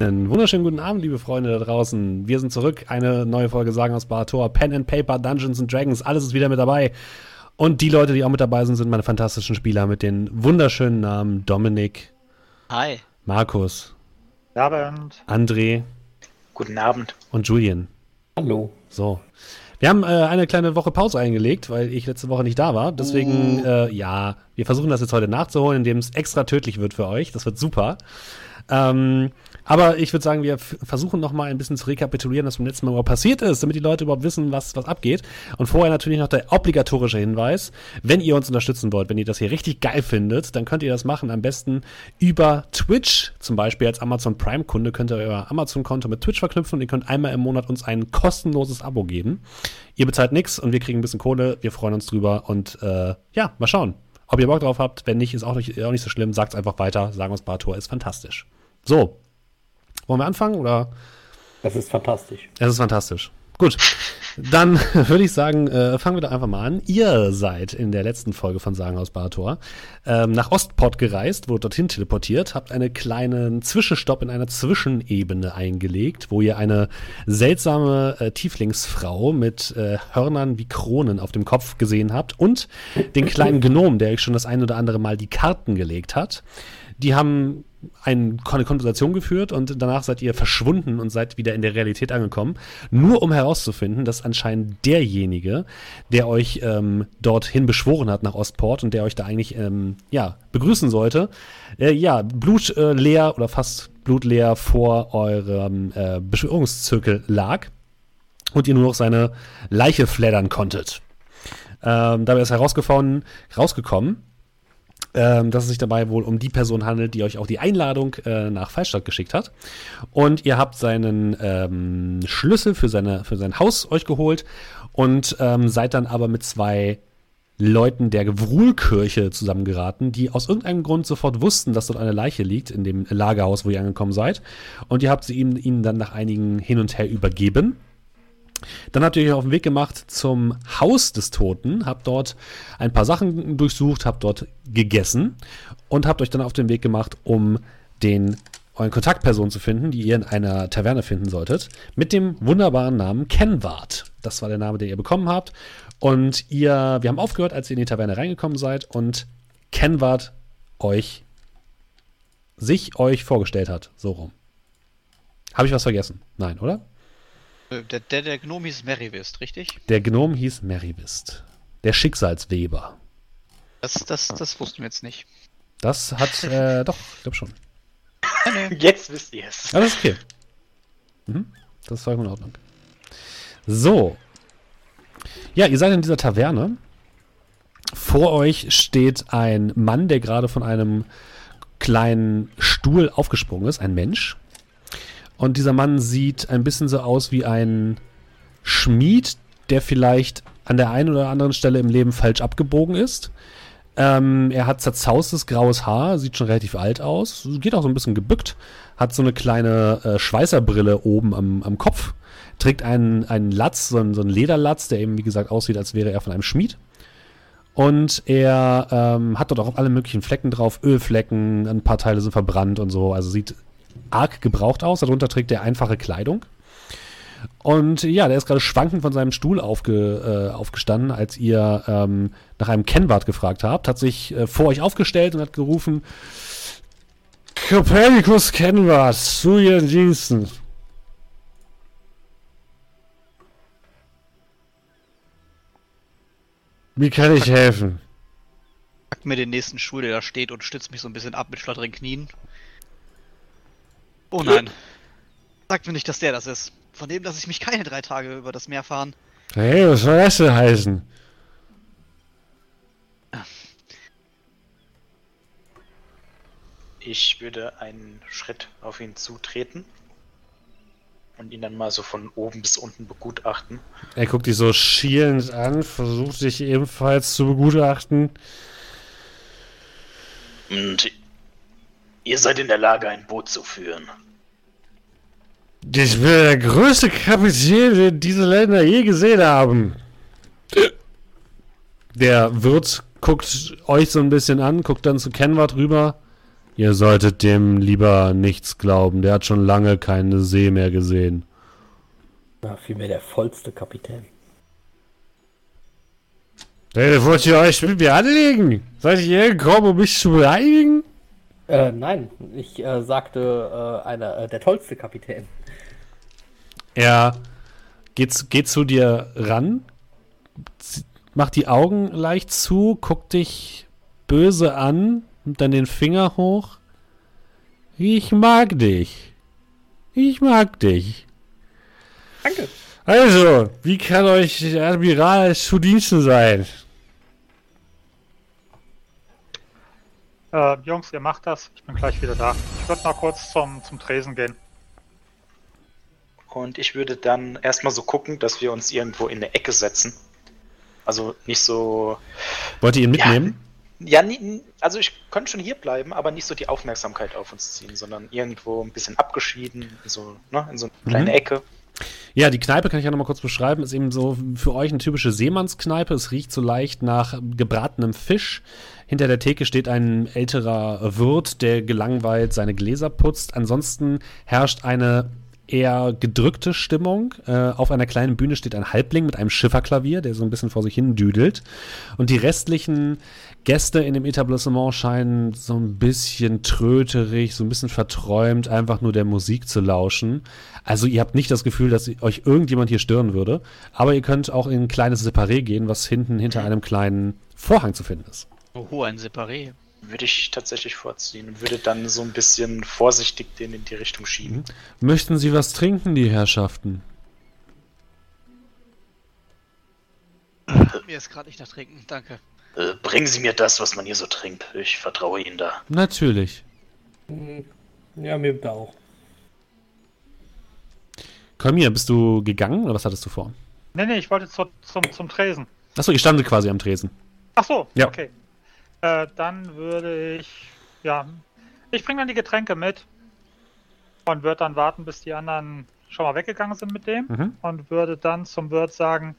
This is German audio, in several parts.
Einen wunderschönen guten Abend, liebe Freunde da draußen. Wir sind zurück. Eine neue Folge Sagen aus Barator. Pen and Paper, Dungeons and Dragons, alles ist wieder mit dabei. Und die Leute, die auch mit dabei sind, sind meine fantastischen Spieler mit den wunderschönen Namen Dominik. Hi. Markus. Guten Abend. André. Guten Abend. Und Julian. Hallo. So. Wir haben äh, eine kleine Woche Pause eingelegt, weil ich letzte Woche nicht da war. Deswegen, äh, ja, wir versuchen das jetzt heute nachzuholen, indem es extra tödlich wird für euch. Das wird super. Ähm, aber ich würde sagen, wir versuchen noch mal ein bisschen zu rekapitulieren, was beim letzten Mal überhaupt passiert ist, damit die Leute überhaupt wissen, was, was abgeht. Und vorher natürlich noch der obligatorische Hinweis, wenn ihr uns unterstützen wollt, wenn ihr das hier richtig geil findet, dann könnt ihr das machen am besten über Twitch. Zum Beispiel als Amazon Prime-Kunde könnt ihr euer Amazon-Konto mit Twitch verknüpfen und ihr könnt einmal im Monat uns ein kostenloses Abo geben. Ihr bezahlt nichts und wir kriegen ein bisschen Kohle. Wir freuen uns drüber und äh, ja, mal schauen. Ob ihr Bock drauf habt, wenn nicht, ist auch nicht, auch nicht so schlimm. Sagt es einfach weiter. Sagen uns Bartor ist fantastisch. So, wollen wir anfangen oder? Das ist fantastisch. Es ist fantastisch. Gut, dann würde ich sagen, äh, fangen wir da einfach mal an. Ihr seid in der letzten Folge von Sagen aus Barator ähm, nach Ostport gereist, wurde dorthin teleportiert, habt einen kleinen Zwischenstopp in einer Zwischenebene eingelegt, wo ihr eine seltsame äh, Tieflingsfrau mit äh, Hörnern wie Kronen auf dem Kopf gesehen habt und den kleinen Gnom, der euch schon das ein oder andere Mal die Karten gelegt hat. Die haben eine Konversation geführt und danach seid ihr verschwunden und seid wieder in der Realität angekommen, nur um herauszufinden, dass anscheinend derjenige, der euch ähm, dorthin beschworen hat nach Ostport und der euch da eigentlich ähm, ja begrüßen sollte, äh, ja blutleer oder fast blutleer vor eurem äh, Beschwörungszirkel lag und ihr nur noch seine Leiche fleddern konntet. Ähm, dabei ist herausgefunden, rausgekommen, ähm, dass es sich dabei wohl um die Person handelt, die euch auch die Einladung äh, nach Fallstadt geschickt hat. Und ihr habt seinen ähm, Schlüssel für, seine, für sein Haus euch geholt und ähm, seid dann aber mit zwei Leuten der Gewruhlkirche zusammengeraten, die aus irgendeinem Grund sofort wussten, dass dort eine Leiche liegt in dem Lagerhaus, wo ihr angekommen seid. Und ihr habt sie ihnen, ihnen dann nach einigen hin und her übergeben. Dann habt ihr euch auf den Weg gemacht zum Haus des Toten, habt dort ein paar Sachen durchsucht, habt dort gegessen und habt euch dann auf den Weg gemacht, um den euren Kontaktperson zu finden, die ihr in einer Taverne finden solltet, mit dem wunderbaren Namen Kenwart. Das war der Name, den ihr bekommen habt. Und ihr, wir haben aufgehört, als ihr in die Taverne reingekommen seid und Kenwart euch, sich euch vorgestellt hat. So rum. Habe ich was vergessen? Nein, oder? Äh, der, der, der Gnome hieß Merivist, richtig? Der Gnome hieß Merivist. Der Schicksalsweber. Das, das, das wussten wir jetzt nicht. Das hat, äh, doch, ich glaube schon. Jetzt wisst ihr es. Ist okay. Mhm. Das war in Ordnung. So. Ja, ihr seid in dieser Taverne. Vor euch steht ein Mann, der gerade von einem kleinen Stuhl aufgesprungen ist, ein Mensch. Und dieser Mann sieht ein bisschen so aus wie ein Schmied, der vielleicht an der einen oder anderen Stelle im Leben falsch abgebogen ist. Ähm, er hat zerzaustes graues Haar, sieht schon relativ alt aus, geht auch so ein bisschen gebückt, hat so eine kleine äh, Schweißerbrille oben am, am Kopf, trägt einen, einen Latz, so einen, so einen Lederlatz, der eben, wie gesagt, aussieht, als wäre er von einem Schmied. Und er ähm, hat dort auch alle möglichen Flecken drauf, Ölflecken, ein paar Teile sind verbrannt und so, also sieht arg gebraucht aus. Darunter trägt er einfache Kleidung. Und ja, der ist gerade schwankend von seinem Stuhl aufge, äh, aufgestanden, als ihr ähm, nach einem Kennwart gefragt habt, hat sich äh, vor euch aufgestellt und hat gerufen, Copernicus Kennwart, zu Ihren Diensten. Wie kann ich helfen? Pack mir den nächsten Stuhl, der da steht und stützt mich so ein bisschen ab mit schlotterigen Knien. Oh nein. Sagt mir nicht, dass der das ist. Von dem lasse ich mich keine drei Tage über das Meer fahren. Hey, was soll das denn heißen? Ich würde einen Schritt auf ihn zutreten und ihn dann mal so von oben bis unten begutachten. Er guckt dich so schielend an, versucht dich ebenfalls zu begutachten. Und Ihr seid in der Lage, ein Boot zu führen. Ich bin der größte Kapitän, den diese Länder je gesehen haben. Der Wirt guckt euch so ein bisschen an, guckt dann zu Kenward rüber. Ihr solltet dem lieber nichts glauben. Der hat schon lange keine See mehr gesehen. Na, vielmehr der vollste Kapitän. Hey, wollt ihr euch mit mir anlegen? Seid ihr hier gekommen, um mich zu beleidigen? Äh, nein, ich äh, sagte äh, einer, äh, der tollste Kapitän. Er geht, geht zu dir ran, macht die Augen leicht zu, guckt dich böse an, nimmt dann den Finger hoch. Ich mag dich. Ich mag dich. Danke. Also, wie kann euch Admiral zu Diensten sein? Äh, Jungs, ihr macht das. Ich bin gleich wieder da. Ich würde mal kurz zum, zum Tresen gehen. Und ich würde dann erstmal so gucken, dass wir uns irgendwo in eine Ecke setzen. Also nicht so. Wollt ihr ihn mitnehmen? Ja, nie, also ich könnte schon hier bleiben, aber nicht so die Aufmerksamkeit auf uns ziehen, sondern irgendwo ein bisschen abgeschieden, so, ne, in so eine kleine Mhm. Ecke. Ja, die Kneipe kann ich ja nochmal kurz beschreiben. Ist eben so für euch eine typische Seemannskneipe. Es riecht so leicht nach gebratenem Fisch. Hinter der Theke steht ein älterer Wirt, der gelangweilt seine Gläser putzt. Ansonsten herrscht eine eher gedrückte Stimmung. Äh, auf einer kleinen Bühne steht ein Halbling mit einem Schifferklavier, der so ein bisschen vor sich hin düdelt. Und die restlichen Gäste in dem Etablissement scheinen so ein bisschen tröterig, so ein bisschen verträumt, einfach nur der Musik zu lauschen. Also ihr habt nicht das Gefühl, dass euch irgendjemand hier stören würde, aber ihr könnt auch in ein kleines Separé gehen, was hinten hinter einem kleinen Vorhang zu finden ist. Oh, ein Separé. Würde ich tatsächlich vorziehen und würde dann so ein bisschen vorsichtig den in die Richtung schieben. Möchten Sie was trinken, die Herrschaften? Mir ist gerade nicht nach Trinken, danke. Äh, bringen Sie mir das, was man hier so trinkt. Ich vertraue Ihnen da. Natürlich. Hm, Ja, mir da auch. Kolmir, bist du gegangen oder was hattest du vor? Nee, nee, ich wollte zu, zum, zum Tresen. Achso, ihr standet quasi am Tresen. Ach so, Ja. okay. Äh, dann würde ich, ja, ich bringe dann die Getränke mit und würde dann warten, bis die anderen schon mal weggegangen sind mit dem Mhm. und würde dann zum Wirt sagen,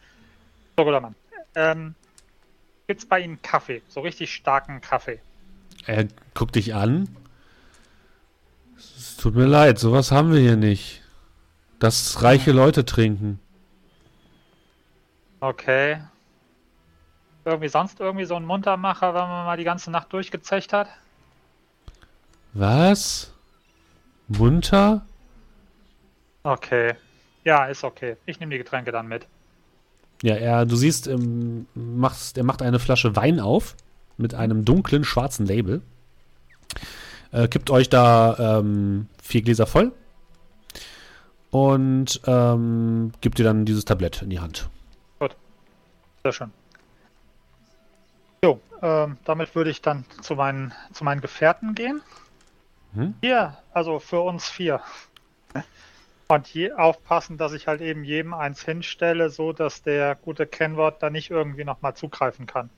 so guter Mann, ähm, gibt's bei Ihnen Kaffee, so richtig starken Kaffee? Er guckt dich an. Es tut mir leid, sowas haben wir hier nicht. Das reiche Leute trinken. Okay. Irgendwie sonst irgendwie so ein Muntermacher, wenn man mal die ganze Nacht durchgezecht hat? Was? Munter? Okay. Ja, ist okay. Ich nehme die Getränke dann mit. Ja, er, du siehst, ähm, macht, er macht eine Flasche Wein auf mit einem dunklen schwarzen Label. Äh, kippt euch da ähm, vier Gläser voll und ähm, gibt dir dann dieses Tablett in die Hand. Sehr schön. Jo, ähm, damit würde ich dann zu meinen, zu meinen Gefährten gehen. Mhm. Hier, also für uns vier. Und hier aufpassen, dass ich halt eben jedem eins hinstelle, so dass der gute Kennwort da nicht irgendwie nochmal zugreifen kann.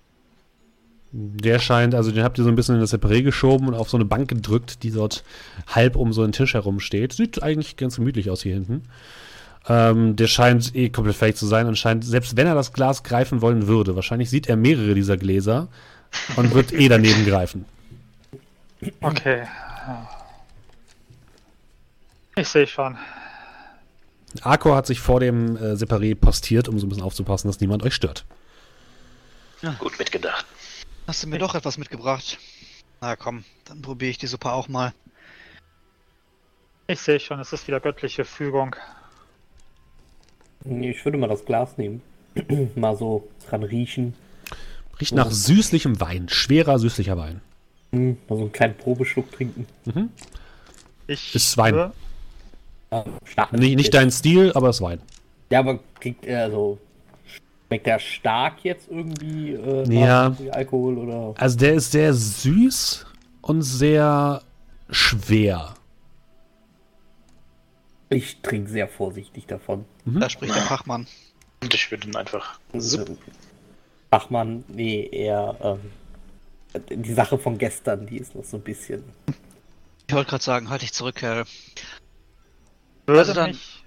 Der scheint, also den habt ihr so ein bisschen in das Separé geschoben und auf so eine Bank gedrückt, die dort halb um so einen Tisch herum steht. Sieht eigentlich ganz gemütlich aus hier hinten. Ähm, der scheint eh komplett fähig zu sein und scheint, selbst wenn er das Glas greifen wollen würde, wahrscheinlich sieht er mehrere dieser Gläser und wird eh daneben greifen. Okay. Ich sehe schon. Arco hat sich vor dem äh, Separé postiert, um so ein bisschen aufzupassen, dass niemand euch stört. Gut mitgedacht. Hast du mir doch etwas mitgebracht? Na komm, dann probiere ich die Suppe auch mal. Ich sehe schon, es ist wieder göttliche Fügung. Ich würde mal das Glas nehmen. mal so dran riechen. Riecht nach süßlichem Wein, schwerer süßlicher Wein. Hm, mal so einen kleinen Probeschluck trinken. Ich Ist Wein. Stark. Nicht, nicht dein Stil, aber es ist Wein. Ja, aber kriegt er so. Schmeckt der stark jetzt irgendwie äh, Ja. Alkohol oder. Also der ist sehr süß und sehr schwer. Ich trinke sehr vorsichtig davon. Da spricht der Fachmann. Und ich würde ihn einfach. Fachmann, nee, eher. Ähm, die Sache von gestern, die ist noch so ein bisschen. Ich wollte gerade sagen, halt dich zurück, Kerl. Würde Also dann- mich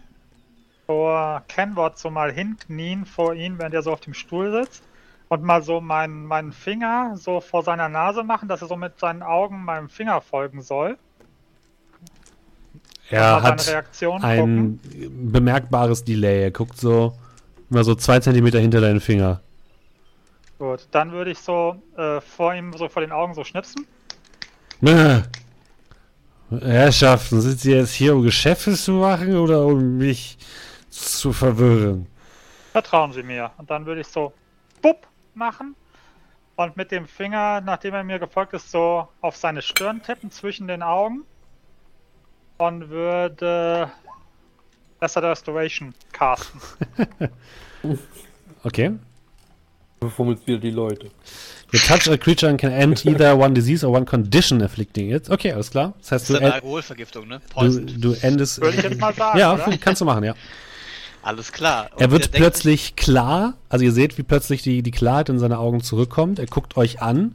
vor Kenwort so mal hinknien vor ihn, während er so auf dem Stuhl sitzt und mal so meinen, meinen Finger so vor seiner Nase machen, dass er so mit seinen Augen meinem Finger folgen soll. Er mal seine hat Reaktion ein bemerkbares Delay. Er guckt so immer so zwei Zentimeter hinter deinen Finger. Gut, dann würde ich so äh, vor ihm so vor den Augen so schnipsen. Herrschaften, sind Sie jetzt hier, um Geschäfte zu machen oder um mich zu verwirren? Vertrauen Sie mir. Und dann würde ich so bupp machen und mit dem Finger, nachdem er mir gefolgt ist, so auf seine Stirn tippen zwischen den Augen und würde Asset Restoration casten. Okay. Befummelst wieder die Leute. You touch a creature and can end either one disease or one condition afflicting it. Okay, alles klar. Das heißt, Das du, ist eine end, Alkoholvergiftung, ne? du, Poison. du endest. Würde ich jetzt mal sagen, ja, oder? kannst du machen, ja. Alles klar. Und Er wird der denkt plötzlich klar, also ihr seht, wie plötzlich die, die Klarheit in seine Augen zurückkommt. Er guckt euch an,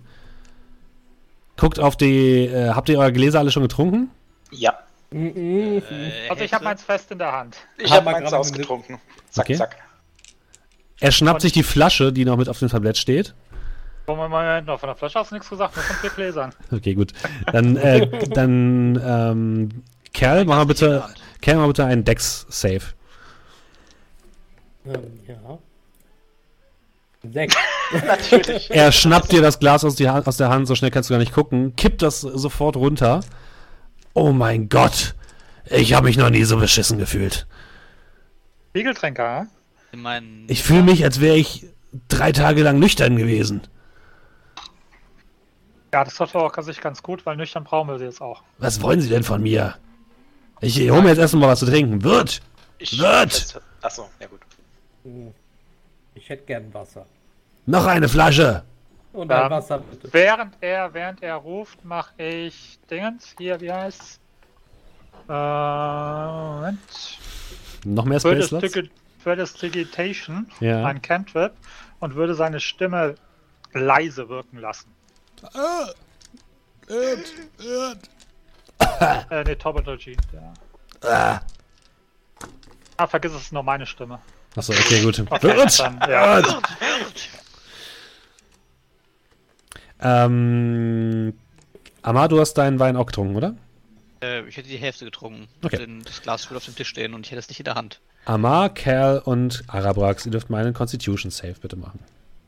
guckt auf die, äh, habt ihr eure Gläser alle schon getrunken? Ja. äh, Also ich habe meins fest in der Hand. Ich habe wir meins ausgetrunken. Zack, Okay. zack. Er schnappt sich die Flasche, die noch mit auf dem Tablett steht. Moment, noch von der Flasche hast du nichts gesagt, nur von vier Gläsern. Okay, gut. Dann, äh, dann, ähm, Kerl, mach mal bitte, Kerl, mach mal bitte einen Dex-Save. Ähm, ja. Sechs. Natürlich. Er schnappt dir das Glas aus, aus der Hand, so schnell kannst du gar nicht gucken, kippt das sofort runter. Oh mein Gott, ich habe mich noch nie so beschissen gefühlt. Spiegeltränker? In meinen Ich fühle mich, als wäre ich drei Tage lang nüchtern gewesen. Ja, das tut auch sich ganz gut, weil nüchtern brauchen wir sie jetzt auch. Was wollen Sie denn von mir? Ich hole mir jetzt erstmal was zu trinken. Wird! Ich, Wird! Achso, ja gut. Ich hätte gern Wasser. Noch eine Flasche! Und ein Wasser bitte. Während er, während er ruft, mache ich Dingens. Hier, wie heißt's? Äh, Moment. Noch mehr Space Slots? Stigi- würde Digitation, Ja. ein Cantrip, und würde seine Stimme leise wirken lassen. Äh, ne, Topology. Ja. Ah, vergiss es, ist nur meine Stimme. Achso, okay, gut. Okay, Wird! dann, ja. Ähm, Amar, du hast deinen Wein auch getrunken, oder? Äh, ich hätte die Hälfte getrunken. Okay. Denn das Glas würde auf dem Tisch stehen und ich hätte es nicht in der Hand. Amar, Kerl und Arabrax, ihr dürft meinen Constitution Save bitte machen.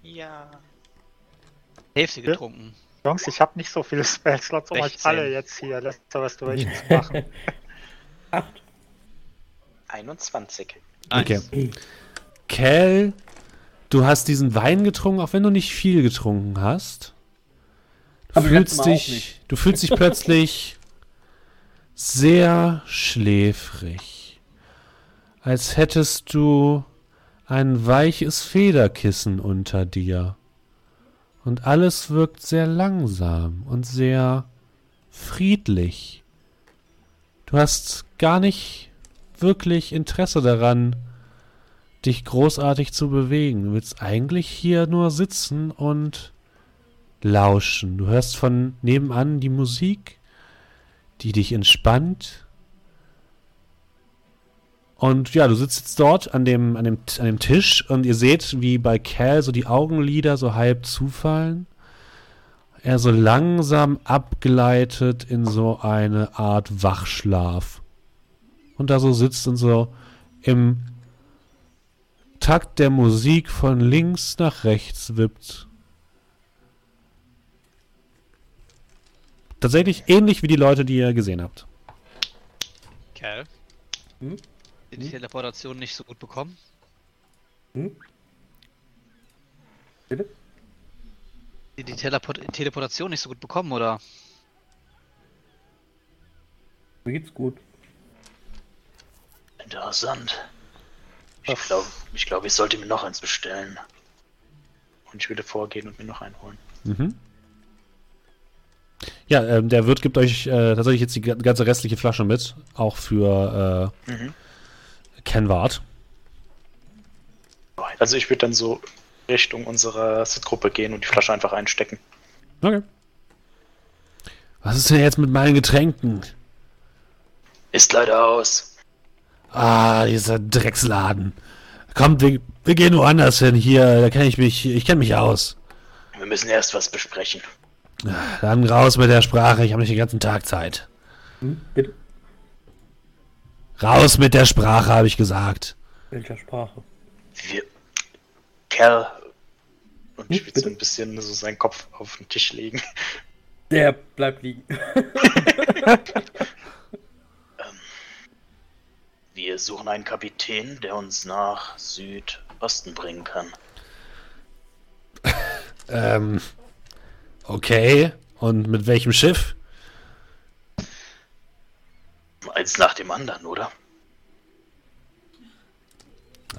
Ja. Hälfte getrunken. Jungs, ich habe nicht so viele Spellslots, um euch 16. alle jetzt hier Letzter Restoration zu machen. Acht. 21. Nice. Okay. Kel, du hast diesen Wein getrunken, auch wenn du nicht viel getrunken hast. Du Aber fühlst dich, du fühlst dich plötzlich sehr schläfrig. Als hättest du ein weiches Federkissen unter dir. Und alles wirkt sehr langsam und sehr friedlich. Du hast gar nicht wirklich Interesse daran, dich großartig zu bewegen. Du willst eigentlich hier nur sitzen und lauschen. Du hörst von nebenan die Musik, die dich entspannt. Und ja, du sitzt jetzt dort an dem, an dem, an dem Tisch und ihr seht, wie bei Cal so die Augenlider so halb zufallen. Er so langsam abgleitet in so eine Art Wachschlaf. Und da so sitzt und so im Takt der Musik von links nach rechts wippt. Tatsächlich ähnlich wie die Leute, die ihr gesehen habt. Kerl. Hm? Die Teleportation nicht so gut bekommen? Hm? Bitte? Die, die Teleport Teleportation nicht so gut bekommen, oder? Mir geht's gut. Interessant. Ich glaube, ich, glaub, ich sollte mir noch eins bestellen. Und ich würde vorgehen und mir noch einen holen. Mhm. Ja, ähm, der Wirt gibt euch äh, tatsächlich jetzt die ga- ganze restliche Flasche mit, auch für Mhm. Kenward. Also ich würde dann so Richtung unserer Sit-Gruppe gehen und die Flasche einfach einstecken. Okay. Was ist denn jetzt mit meinen Getränken? Ist leider aus. Ah, dieser Drecksladen. Kommt, wir, wir gehen woanders hin. Hier, da kenne ich mich, ich kenne mich aus. Wir müssen erst was besprechen. Dann raus mit der Sprache, ich habe nicht den ganzen Tag Zeit. Hm? Bitte? Raus mit der Sprache, habe ich gesagt. Welcher Sprache? Wir. Kerl. Und ich Hm, will so ein bisschen so seinen Kopf auf den Tisch legen. Der bleibt liegen. Wir suchen einen Kapitän, der uns nach Südosten bringen kann. Ähm, okay. Und mit welchem Schiff? Eins nach dem anderen, oder?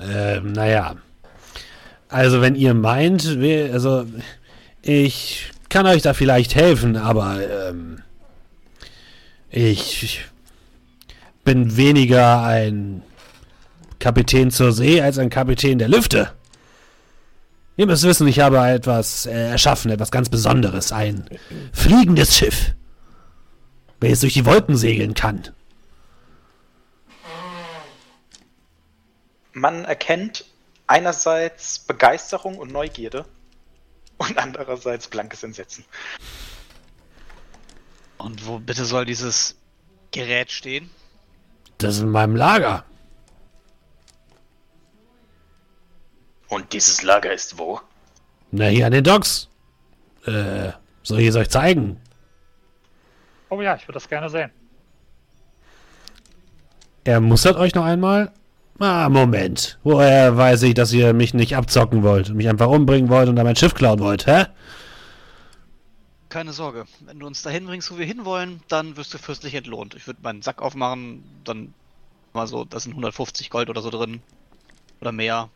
Ähm, naja. Also, wenn ihr meint, wir, also, ich kann euch da vielleicht helfen, aber, ähm, ich bin weniger ein Kapitän zur See als ein Kapitän der Lüfte. Ihr müsst wissen, ich habe etwas äh, erschaffen, etwas ganz Besonderes. Ein fliegendes Schiff, welches durch die Wolken segeln kann. Man erkennt einerseits Begeisterung und Neugierde und andererseits blankes Entsetzen. Und wo bitte soll dieses Gerät stehen? Das ist in meinem Lager. Und dieses Lager ist wo? Na, hier an den Docks. Äh, soll ich es euch zeigen? Oh ja, ich würde das gerne sehen. Er mustert euch noch einmal. Ah, Moment. Woher weiß ich, dass ihr mich nicht abzocken wollt und mich einfach umbringen wollt und dann mein Schiff klauen wollt, hä? Keine Sorge. Wenn du uns dahin bringst, wo wir hinwollen, dann wirst du fürstlich entlohnt. Ich würde meinen Sack aufmachen, dann mal so, da sind 150 Gold oder so drin. Oder mehr.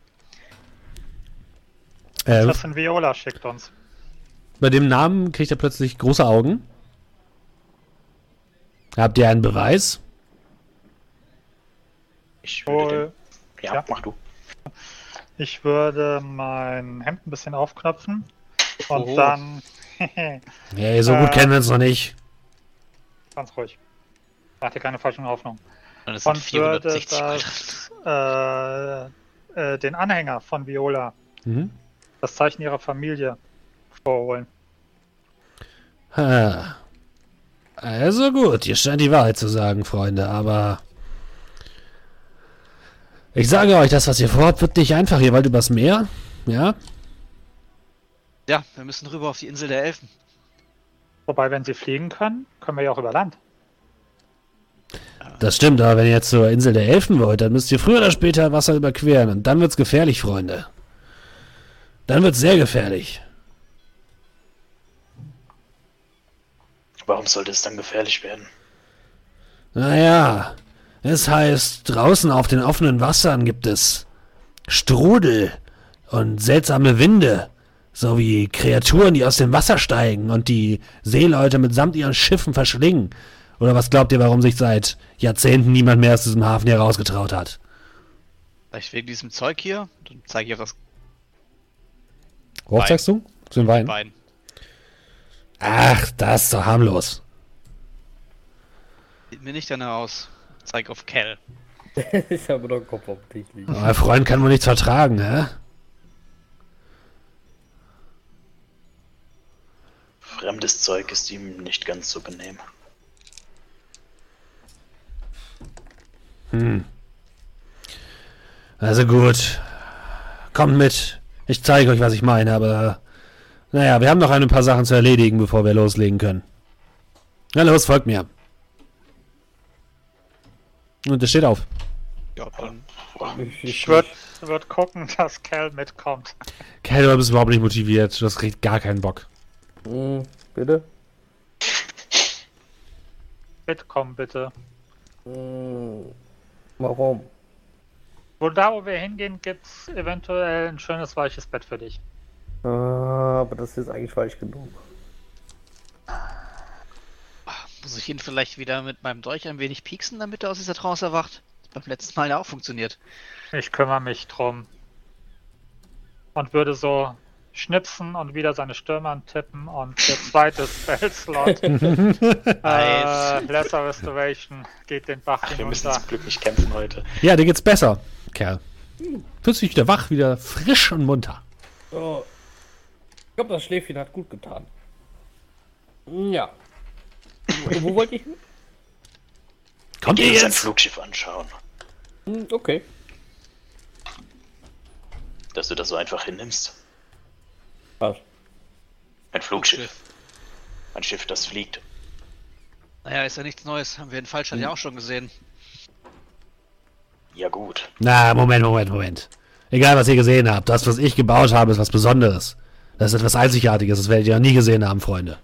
Äh, Das sind Viola schickt uns. bei dem Namen kriegt er plötzlich große Augen. Habt ihr einen Beweis? Ich würde den... ja, ja. mach du. ich würde mein Hemd ein bisschen aufknöpfen und Oho. dann Hey, so gut Äh. kennen wir uns noch nicht. ganz ruhig. Mach dir keine falschen Hoffnungen. Das Und würde 460 Gold. das, äh, äh, den Anhänger von Viola, Mhm. das Zeichen ihrer Familie, vorholen. Ha. Also gut, ihr scheint die Wahrheit zu sagen, Freunde, aber ich sage euch, das, was ihr vorhabt, wird nicht einfach. Ihr wollt übers Meer, ja? Ja, wir müssen rüber auf die Insel der Elfen. Wobei, wenn sie fliegen können, können wir ja auch über Land. Das stimmt, aber wenn ihr jetzt zur Insel der Elfen wollt, dann müsst ihr früher oder später Wasser überqueren und dann wird's gefährlich, Freunde. Dann wird's sehr gefährlich. Warum sollte es dann gefährlich werden? Naja, es heißt, draußen auf den offenen Wassern gibt es Strudel und seltsame Winde, sowie Kreaturen, die aus dem Wasser steigen und die Seeleute mitsamt ihren Schiffen verschlingen. Oder was glaubt ihr, warum sich seit Jahrzehnten niemand mehr aus diesem Hafen hier rausgetraut hat? Vielleicht wegen diesem Zeug hier. Dann zeige ich auf das Worauf Wein. sagst du? Zu den Wein? Bein. Ach, das ist doch harmlos. Sieht mir nicht danach aus. Zeig auf Kell. ich habe einen Kopf auf dem Tisch liegen. Euer Freund kann wohl nichts vertragen, hä? Fremdes Zeug ist ihm nicht ganz so genehm. Also gut. Kommt mit. Ich zeige euch, was ich meine, aber. Naja, wir haben noch ein paar Sachen zu erledigen, bevor wir loslegen können. Na los, folgt mir. Und es steht auf. Ja, dann. Ich, Ich würde würd gucken, dass Cal mitkommt. Kel, du bist überhaupt nicht motiviert. Du hast richtig gar keinen Bock. Hm, bitte? Mitkommen, bitte. Hm, warum? Wo da, wo wir hingehen, gibt's eventuell ein schönes, weiches Bett für dich. Ah, aber das ist eigentlich falsch genug. Muss ich ihn vielleicht wieder mit meinem Dolch ein wenig pieksen, damit er aus dieser Trance erwacht? Das beim letzten Mal ja auch funktioniert. Ich kümmere mich drum. Und würde so schnipsen und wieder seine Stürme antippen und der zweite Spellslot, äh. Lesser Restoration, geht den Bach Ach, wir müssen hinunter. zum Glück nicht kämpfen heute. Ja, dir geht's besser, Kerl. Fühlst dich wieder wach, wieder frisch und munter. Oh. Ich glaube, das Schläfchen hat gut getan. Ja. Wo, wo wollte ich hin? Kommt ihr uns ein jetzt? Flugschiff anschauen. Hm, Okay. Dass du das so einfach hinnimmst. Was? Ein Flugschiff. Schiff. Ein Schiff, das fliegt. Naja, ist ja nichts Neues. Haben wir in Fallstadt ja auch schon gesehen. Ja gut. Na, Moment, Moment, Moment. Egal, was ihr gesehen habt, das, was ich gebaut habe, ist was Besonderes. Das ist etwas Einzigartiges, das werdet ihr noch nie gesehen haben, Freunde.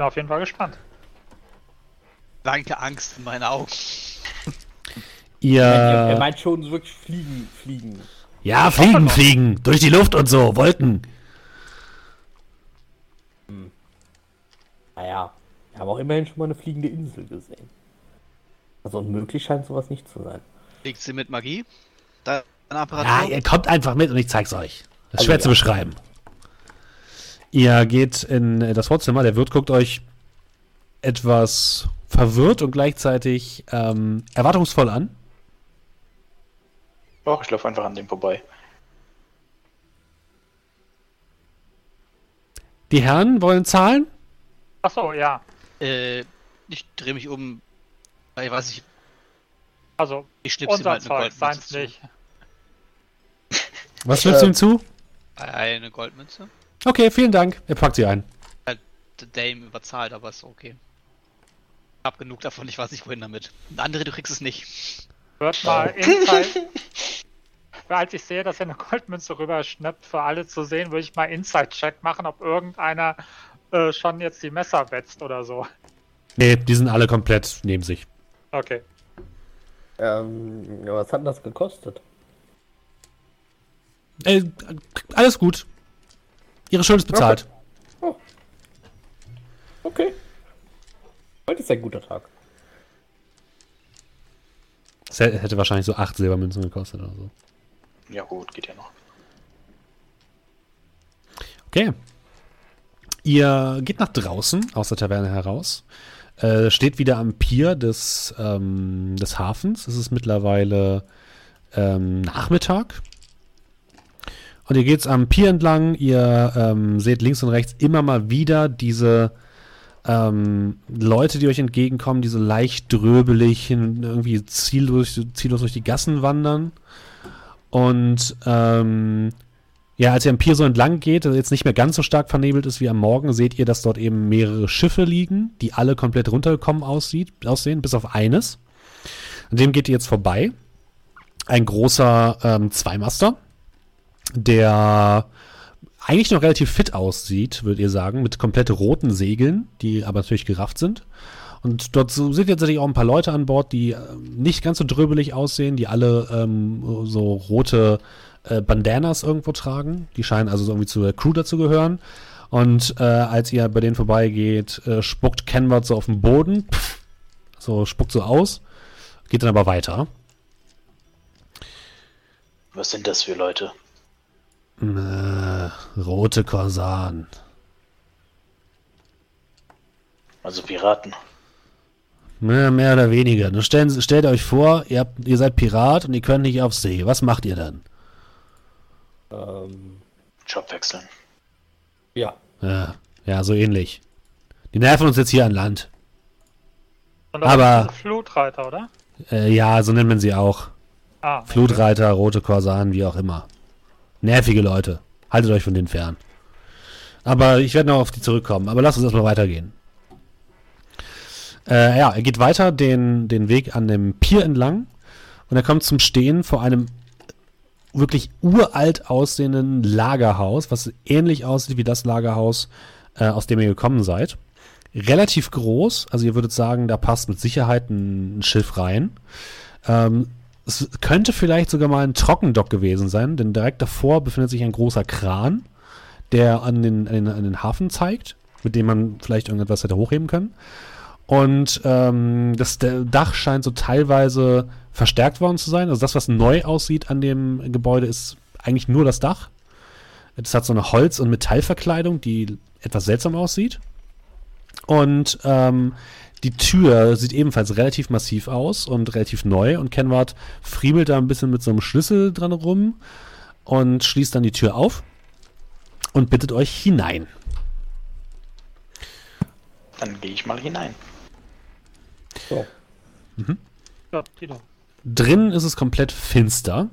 Bin auf jeden Fall gespannt. Danke Angst in meinen Augen. Ihr. er meint schon wirklich fliegen, fliegen. Ja, fliegen, fliegen. Durch die Luft und so. Wolken. Naja, wir haben auch immerhin schon mal eine fliegende Insel gesehen. Also unmöglich scheint sowas nicht zu sein. Liegt sie mit Magie? Da eine Ja, ihr kommt einfach mit und ich zeig's euch. Das ist Also schwer ja. zu beschreiben. Ihr geht in äh, das Vorzimmer. Der Wirt guckt euch etwas verwirrt und gleichzeitig ähm, erwartungsvoll an. Och, ich laufe einfach an dem vorbei. Die Herren wollen zahlen? Achso, ja. Äh, ich drehe mich um. Ich weiß nicht, Also, ich schnipp's ihm unser halt Zeug, seins nicht. Was schnippst du ihm zu? Eine Goldmünze? Okay, vielen Dank. Er packt sie ein. Der ihm überzahlt, aber ist okay. Ich hab genug davon, ich weiß nicht wohin damit. Und andere, du kriegst es nicht. Wird mal Inside. Als ich sehe, dass er eine Goldmünze rüberschnappt, für alle zu sehen, würde ich mal Inside-Check machen, ob irgendeiner äh, schon jetzt die Messer wetzt oder so. Nee, die sind alle komplett neben sich. Okay. Ähm, was hat denn das gekostet? Äh, alles gut. Ihre Schuld ist bezahlt. Okay. Heute ist ein guter Tag. Das hätte wahrscheinlich so acht Silbermünzen gekostet oder so. Ja gut, geht ja noch. Okay. Ihr geht nach draußen aus der Taverne heraus. Äh, steht wieder am Pier des, ähm, des Hafens. Es ist mittlerweile ähm, Nachmittag. Und ihr geht am Pier entlang. Ihr ähm, seht links und rechts immer mal wieder diese ähm, Leute, die euch entgegenkommen, die so leicht dröbelig irgendwie ziellos, ziellos durch die Gassen wandern. Und ähm, ja, als ihr am Pier so entlang geht, das jetzt nicht mehr ganz so stark vernebelt ist wie am Morgen, seht ihr, dass dort eben mehrere Schiffe liegen, die alle komplett runtergekommen aussieht, aussehen, bis auf eines. An dem geht ihr jetzt vorbei. Ein großer ähm, Zweimaster, der eigentlich noch relativ fit aussieht, würdet ihr sagen, mit komplett roten Segeln, die aber natürlich gerafft sind. Und dort sind jetzt natürlich auch ein paar Leute an Bord, die äh, nicht ganz so dröbelig aussehen, die alle ähm, so rote äh, Bandanas irgendwo tragen. Die scheinen also so irgendwie zur Crew dazu gehören. Und äh, als ihr bei denen vorbeigeht, äh, spuckt Kenward so auf den Boden. Pff, so spuckt so aus. Geht dann aber weiter. Was sind das für Leute? Äh, rote Korsan. Also Piraten. Mehr, mehr oder weniger. Nun stellen, stellt euch vor, ihr, habt, ihr seid Pirat und ihr könnt nicht auf See. Was macht ihr dann? Ähm, Job wechseln. ja. Ja, ja, so ähnlich. Die nerven uns jetzt hier an Land. Und Aber- Flutreiter, oder? Äh, ja, so nennt man sie auch. Ah, Flutreiter, rote Korsanen, wie auch immer. Nervige Leute. Haltet euch von denen fern. Aber ich werde noch auf die zurückkommen. Aber lasst uns erstmal weitergehen. Äh, ja, er geht weiter den, den Weg an dem Pier entlang und er kommt zum Stehen vor einem wirklich uralt aussehenden Lagerhaus, was ähnlich aussieht wie das Lagerhaus, äh, aus dem ihr gekommen seid. Relativ groß, also ihr würdet sagen, da passt mit Sicherheit ein, ein Schiff rein. Ähm, es könnte vielleicht sogar mal ein Trockendock gewesen sein, denn direkt davor befindet sich ein großer Kran, der an den, an den, an den Hafen zeigt, mit dem man vielleicht irgendetwas hätte hochheben können. Und ähm, das Dach scheint so teilweise verstärkt worden zu sein. Also das, was neu aussieht an dem Gebäude, ist eigentlich nur das Dach. Es hat so eine Holz- und Metallverkleidung, die etwas seltsam aussieht. Und ähm, Die Tür sieht ebenfalls relativ massiv aus und relativ neu und Kenward friemelt da ein bisschen mit so einem Schlüssel dran rum und schließt dann die Tür auf und bittet euch hinein. Dann gehe ich mal hinein. So. Ja, Tilo. Drin ist es komplett finster.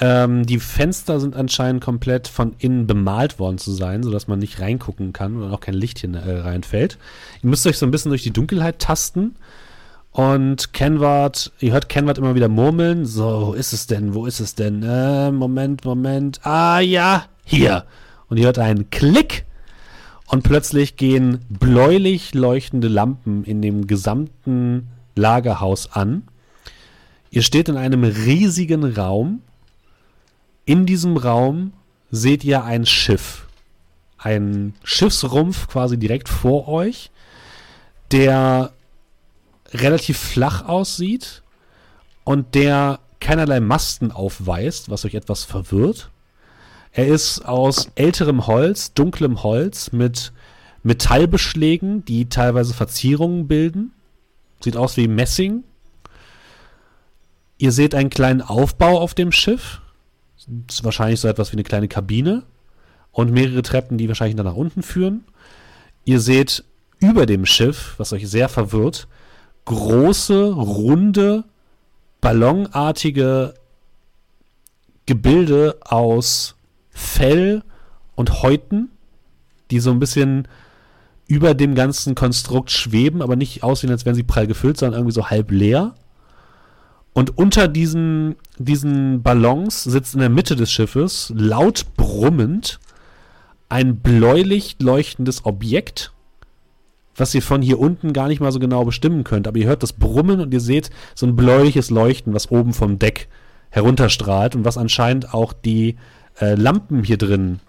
Ähm, die Fenster sind anscheinend komplett von innen bemalt worden zu sein, sodass man nicht reingucken kann oder auch kein Licht hier äh, reinfällt. Ihr müsst euch so ein bisschen durch die Dunkelheit tasten. Und Kenward, ihr hört Kenward immer wieder murmeln. So, wo ist es denn? Wo ist es denn? Äh, Moment, Moment. Ah ja, hier. Und ihr hört einen Klick. Und plötzlich gehen bläulich leuchtende Lampen in dem gesamten Lagerhaus an. Ihr steht in einem riesigen Raum. In diesem Raum seht ihr ein Schiff. Ein Schiffsrumpf quasi direkt vor euch, der relativ flach aussieht und der keinerlei Masten aufweist, was euch etwas verwirrt. Er ist aus älterem Holz, dunklem Holz mit Metallbeschlägen, die teilweise Verzierungen bilden. Sieht aus wie Messing. Ihr seht einen kleinen Aufbau auf dem Schiff. Ist wahrscheinlich so etwas wie eine kleine Kabine. Und mehrere Treppen, die wahrscheinlich dann nach unten führen. Ihr seht über dem Schiff, was euch sehr verwirrt, große, runde, ballonartige Gebilde aus Fell und Häuten, die so ein bisschen über dem ganzen Konstrukt schweben, aber nicht aussehen, als wären sie prall gefüllt, sondern irgendwie so halb leer. Und unter diesen, diesen Ballons sitzt in der Mitte des Schiffes, laut brummend, ein bläulich leuchtendes Objekt, was ihr von hier unten gar nicht mal so genau bestimmen könnt. Aber ihr hört das Brummen und ihr seht so ein bläuliches Leuchten, was oben vom Deck herunterstrahlt und was anscheinend auch die äh, Lampen hier drin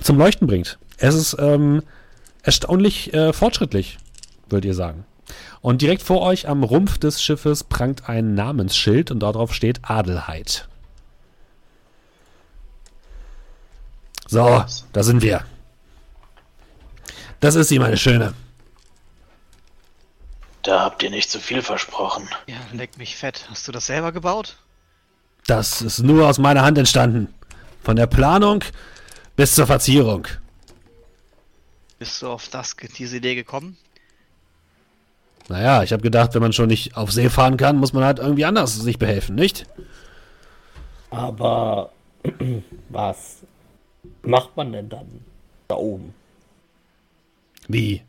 zum Leuchten bringt. Es ist ähm, erstaunlich äh, fortschrittlich, würdet ihr sagen. Und direkt vor euch am Rumpf des Schiffes prangt ein Namensschild und darauf steht Adelheid. So, da sind wir. Das ist sie, meine Schöne. Da habt ihr nicht zu viel versprochen. Ja, leck mich fett. Hast du das selber gebaut? Das ist nur aus meiner Hand entstanden. Von der Planung bis zur Verzierung. Bist du auf das, diese Idee gekommen? Naja, ich habe gedacht, wenn man schon nicht auf See fahren kann, muss man halt irgendwie anders sich behelfen, nicht? Aber was macht man denn dann da oben? Wie?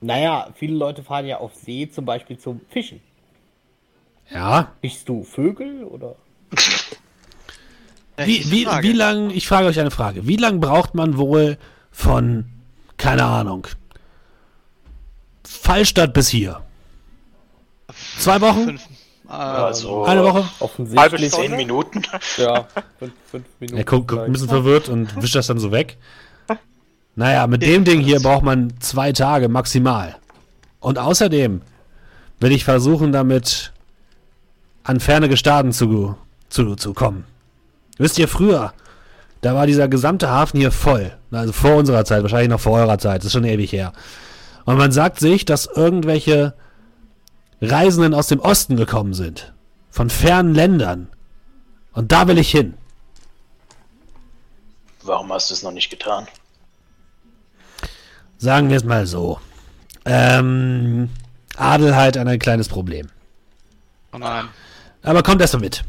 Naja, viele Leute fahren ja auf See zum Beispiel zum Fischen. Ja? Fischst du Vögel oder? Wie, wie, wie lang, ich frage euch eine Frage, wie lang braucht man wohl von, keine Ahnung, Fallstadt bis hier? Zwei Wochen? Fünf, Also Eine Woche? Halbe Offensichtlich. Stunde? zehn Minuten. Ja, fünf, fünf Minuten. Er guckt, guckt ein bisschen verwirrt und wischt das dann so weg. Naja, mit dem Ding hier braucht man zwei Tage maximal. Und außerdem will ich versuchen, damit an ferne Gestaden zu, zu, zu kommen. Wisst ihr, früher, da war dieser gesamte Hafen hier voll. Also vor unserer Zeit, wahrscheinlich noch vor eurer Zeit. Das ist schon ewig her. Und man sagt sich, dass irgendwelche Reisenden aus dem Osten gekommen sind. Von fernen Ländern. Und da will ich hin. Warum hast du es noch nicht getan? Sagen wir es mal so. Ähm, Adelheid hat ein kleines Problem. oh nein. Aber kommt erst mal mit.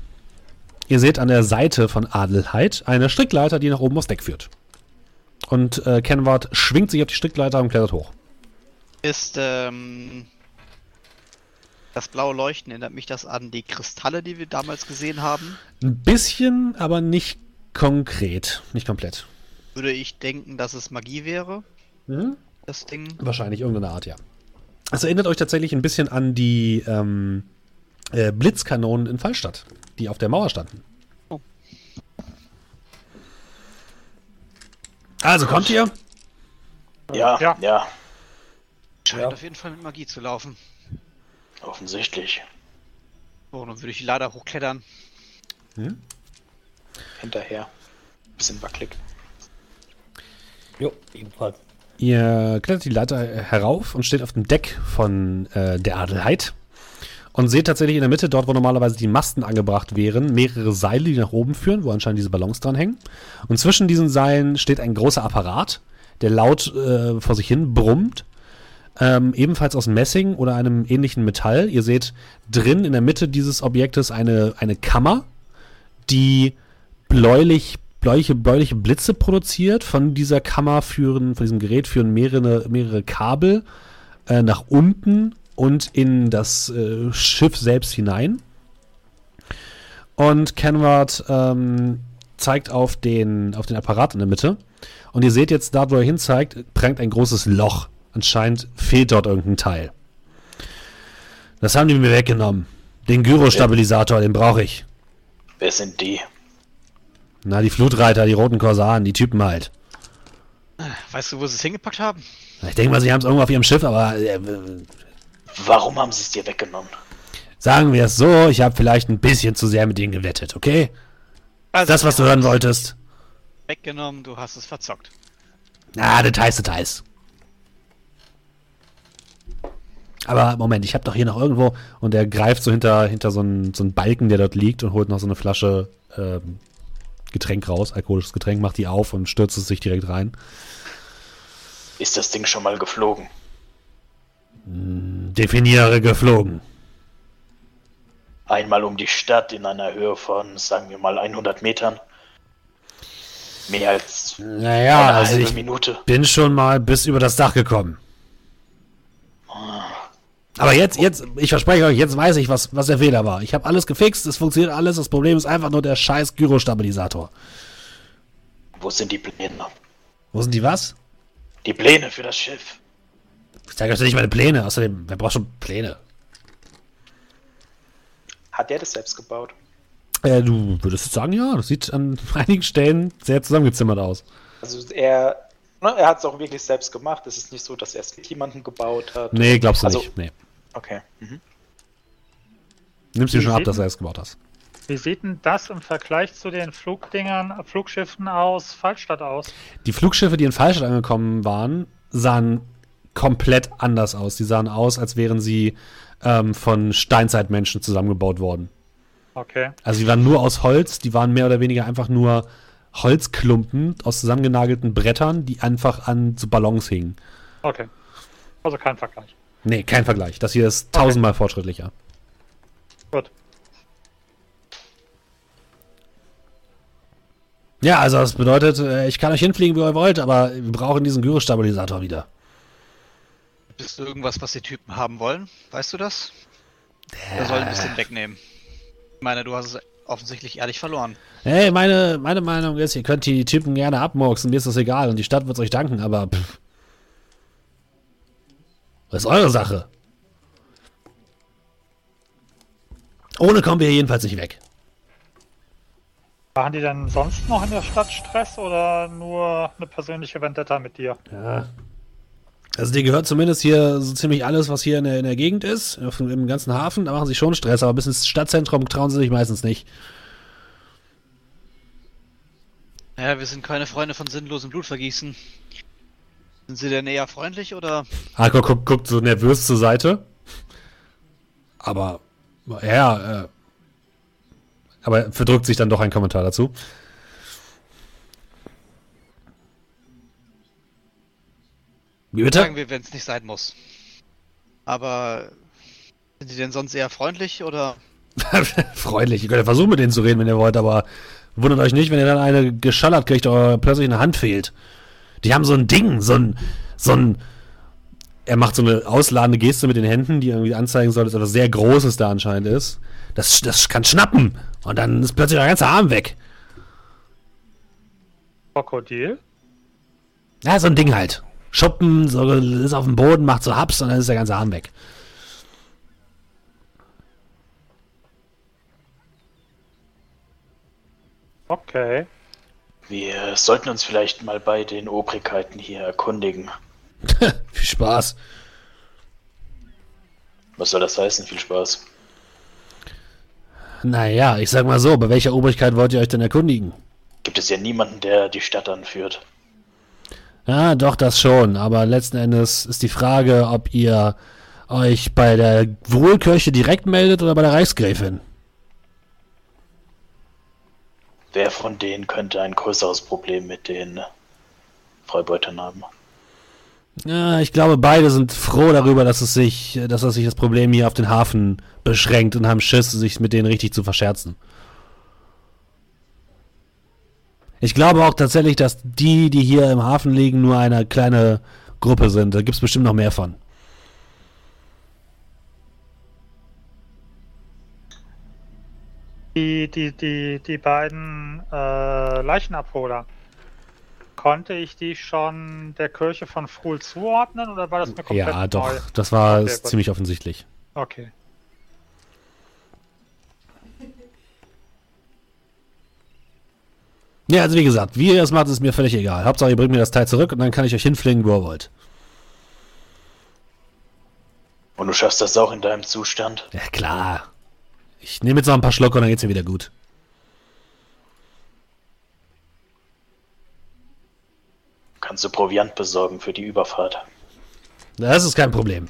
Ihr seht an der Seite von Adelheid eine Strickleiter, die nach oben aufs Deck führt. Und äh, Kenward schwingt sich auf die Strickleiter und klettert hoch. Ist, ähm, das blaue Leuchten erinnert mich das an die Kristalle, die wir damals gesehen haben. Ein bisschen, aber nicht konkret. Nicht komplett. Würde ich denken, dass es Magie wäre, Mhm. das Ding. Wahrscheinlich irgendeine Art, ja. Es erinnert euch tatsächlich ein bisschen an die ähm, äh, Blitzkanonen in Fallstadt, die auf der Mauer standen. Oh. Also kommt ihr? Ja, Ja. ja, Scheint Ja. auf jeden Fall mit Magie zu laufen. offensichtlich. So, dann würde ich die Leiter hochklettern. Hinterher. Bisschen wackelig. Jo, ebenfalls. Ihr klettert die Leiter herauf und steht auf dem Deck von äh, der Adelheid und seht tatsächlich in der Mitte, dort wo normalerweise die Masten angebracht wären, mehrere Seile, die nach oben führen, wo anscheinend diese Ballons dran hängen. Und zwischen diesen Seilen steht ein großer Apparat, der laut äh, vor sich hin brummt. Ähm, ebenfalls aus Messing oder einem ähnlichen Metall. Ihr seht drin in der Mitte dieses Objektes eine, eine Kammer, die bläulich, bläuliche, bläuliche Blitze produziert. Von dieser Kammer führen, von diesem Gerät führen mehrere, mehrere Kabel äh, nach unten und in das äh, Schiff selbst hinein. Und Kenward ähm, zeigt auf den, auf den Apparat in der Mitte. Und ihr seht jetzt, da wo er hin zeigt, prangt ein großes Loch. Anscheinend fehlt dort irgendein Teil. Das haben die mir weggenommen. Den Gyrostabilisator, den brauche ich. Wer sind die? Na, die Flutreiter, die roten Korsaren, die Typen halt. Weißt du, wo sie es hingepackt haben? Ich denke mal, sie haben es irgendwo auf ihrem Schiff, aber äh, Warum haben sie es dir weggenommen? sagen wir es so, ich habe vielleicht ein bisschen zu sehr mit ihnen gewettet, okay? Also, Das, was du hören wolltest. Weggenommen, du hast es verzockt. Na, Details, Details. Aber Moment, ich habe doch hier noch irgendwo und er greift so hinter, hinter so einen, so einen Balken, der dort liegt und holt noch so eine Flasche ähm, Getränk raus, alkoholisches Getränk, macht die auf und stürzt es sich direkt rein. Ist das Ding schon mal geflogen? Definiere geflogen. Einmal um die Stadt in einer Höhe von, sagen wir mal, 100 Metern. Mehr als Naja, eine also halbe ich Minute. bin schon mal bis über das Dach gekommen. Aber jetzt, jetzt, ich verspreche euch, jetzt weiß ich, was, was der Fehler war. Ich habe alles gefixt, es funktioniert alles. Das Problem ist einfach nur der scheiß Gyrostabilisator. Wo sind die Pläne? Wo sind die was? Die Pläne für das Schiff. Ich zeige euch nicht meine Pläne. Außerdem, wer braucht schon Pläne? Hat der das selbst gebaut? Äh, du würdest sagen, ja, das sieht an einigen Stellen sehr zusammengezimmert aus. Also er, ne, er hat es auch wirklich selbst gemacht. Es ist nicht so, dass er es mit jemandem gebaut hat. Nee, glaubst du Also- nicht. Nee. Okay. Mhm. Nimmst du schon ab, dass er es gebaut hast. Wie sieht denn das im Vergleich zu den Flugdingern, Flugschiffen aus Fallstadt aus? Die Flugschiffe, die in Fallstadt angekommen waren, sahen komplett anders aus. Die sahen aus, als wären sie ähm, von Steinzeitmenschen zusammengebaut worden. Okay. Also die waren nur aus Holz, die waren mehr oder weniger einfach nur Holzklumpen aus zusammengenagelten Brettern, die einfach an so Ballons hingen. Okay. Also kein Vergleich. Nee, kein Vergleich. Das hier ist tausendmal fortschrittlicher. Gut. Ja, also das bedeutet, äh, ich kann euch hinfliegen, wie ihr wollt, aber wir brauchen diesen Gyrostabilisator wieder. Bist du irgendwas, was die Typen haben wollen? Weißt du das? Der soll ein bisschen wegnehmen. Ich meine, du hast es offensichtlich ehrlich verloren. Hey, meine, meine Meinung ist, ihr könnt die Typen gerne abmurksen, mir ist das egal und die Stadt wird euch danken, aber pff. Das ist eure Sache. Ohne kommen wir hier jedenfalls nicht weg. Waren die denn sonst noch in der Stadt Stress oder nur eine persönliche Vendetta mit dir? Ja. Also dir gehört zumindest hier so ziemlich alles, was hier in der, in der Gegend ist, auf, im ganzen Hafen. Da machen sie schon Stress, aber bis ins Stadtzentrum trauen sie sich meistens nicht. Naja, wir sind keine Freunde von sinnlosem Blutvergießen. Sind sie denn eher freundlich oder? Harko guckt, guckt so nervös zur Seite. Aber, ja, äh, aber verdrückt sich dann doch ein Kommentar dazu. Wie bitte? Sagen wir, wenn es nicht sein muss. Aber sind sie denn sonst eher freundlich oder? Freundlich. Ihr könnt ja versuchen, mit denen zu reden, wenn ihr wollt, aber wundert euch nicht, wenn ihr dann eine geschallert kriegt oder plötzlich eine Hand fehlt. Die haben so ein Ding, so ein, so ein. Er macht so eine ausladende Geste mit den Händen, die irgendwie anzeigen soll, dass etwas sehr Großes da anscheinend ist. Das, das kann schnappen. Und dann ist plötzlich der ganze Arm weg. Krokodil? Ja, so ein Ding halt. Schuppen, so ist auf dem Boden, macht so Haps und dann ist der ganze Arm weg. Okay. Wir sollten uns vielleicht mal bei den Obrigkeiten hier erkundigen. Viel Spaß. Was soll das heißen? Viel Spaß. Naja, ich sag mal so, bei welcher Obrigkeit wollt ihr euch denn erkundigen? Gibt es ja niemanden, der die Stadt anführt. Ja, doch, das schon. Aber letzten Endes ist die Frage, ob ihr euch bei der Wohlkirche direkt meldet oder bei der Reichsgräfin. Wer von denen könnte ein größeres Problem mit den Freibeutern haben? Ja, ich glaube, beide sind froh darüber, dass es sich, dass es sich das Problem hier auf den Hafen beschränkt und haben Schiss, sich mit denen richtig zu verscherzen. Ich glaube auch tatsächlich, dass die, die hier im Hafen liegen, nur eine kleine Gruppe sind. Da gibt es bestimmt noch mehr von. Die, die, die, die beiden äh, Leichenabholer. Konnte ich die schon der Kirche von Fruhl zuordnen oder war das mir komplett Ja, doch. neu? Das war Okay, gut. ziemlich offensichtlich. Okay. Ja, also wie gesagt, wie ihr das macht, ist mir völlig egal. Hauptsache, ihr bringt mir das Teil zurück und dann kann ich euch hinfliegen, wo ihr wollt. Und du schaffst das auch in deinem Zustand? Ja, klar. Ich nehme jetzt noch ein paar Schlucke und dann geht's mir wieder gut. Kannst du Proviant besorgen für die Überfahrt? Das ist kein Problem.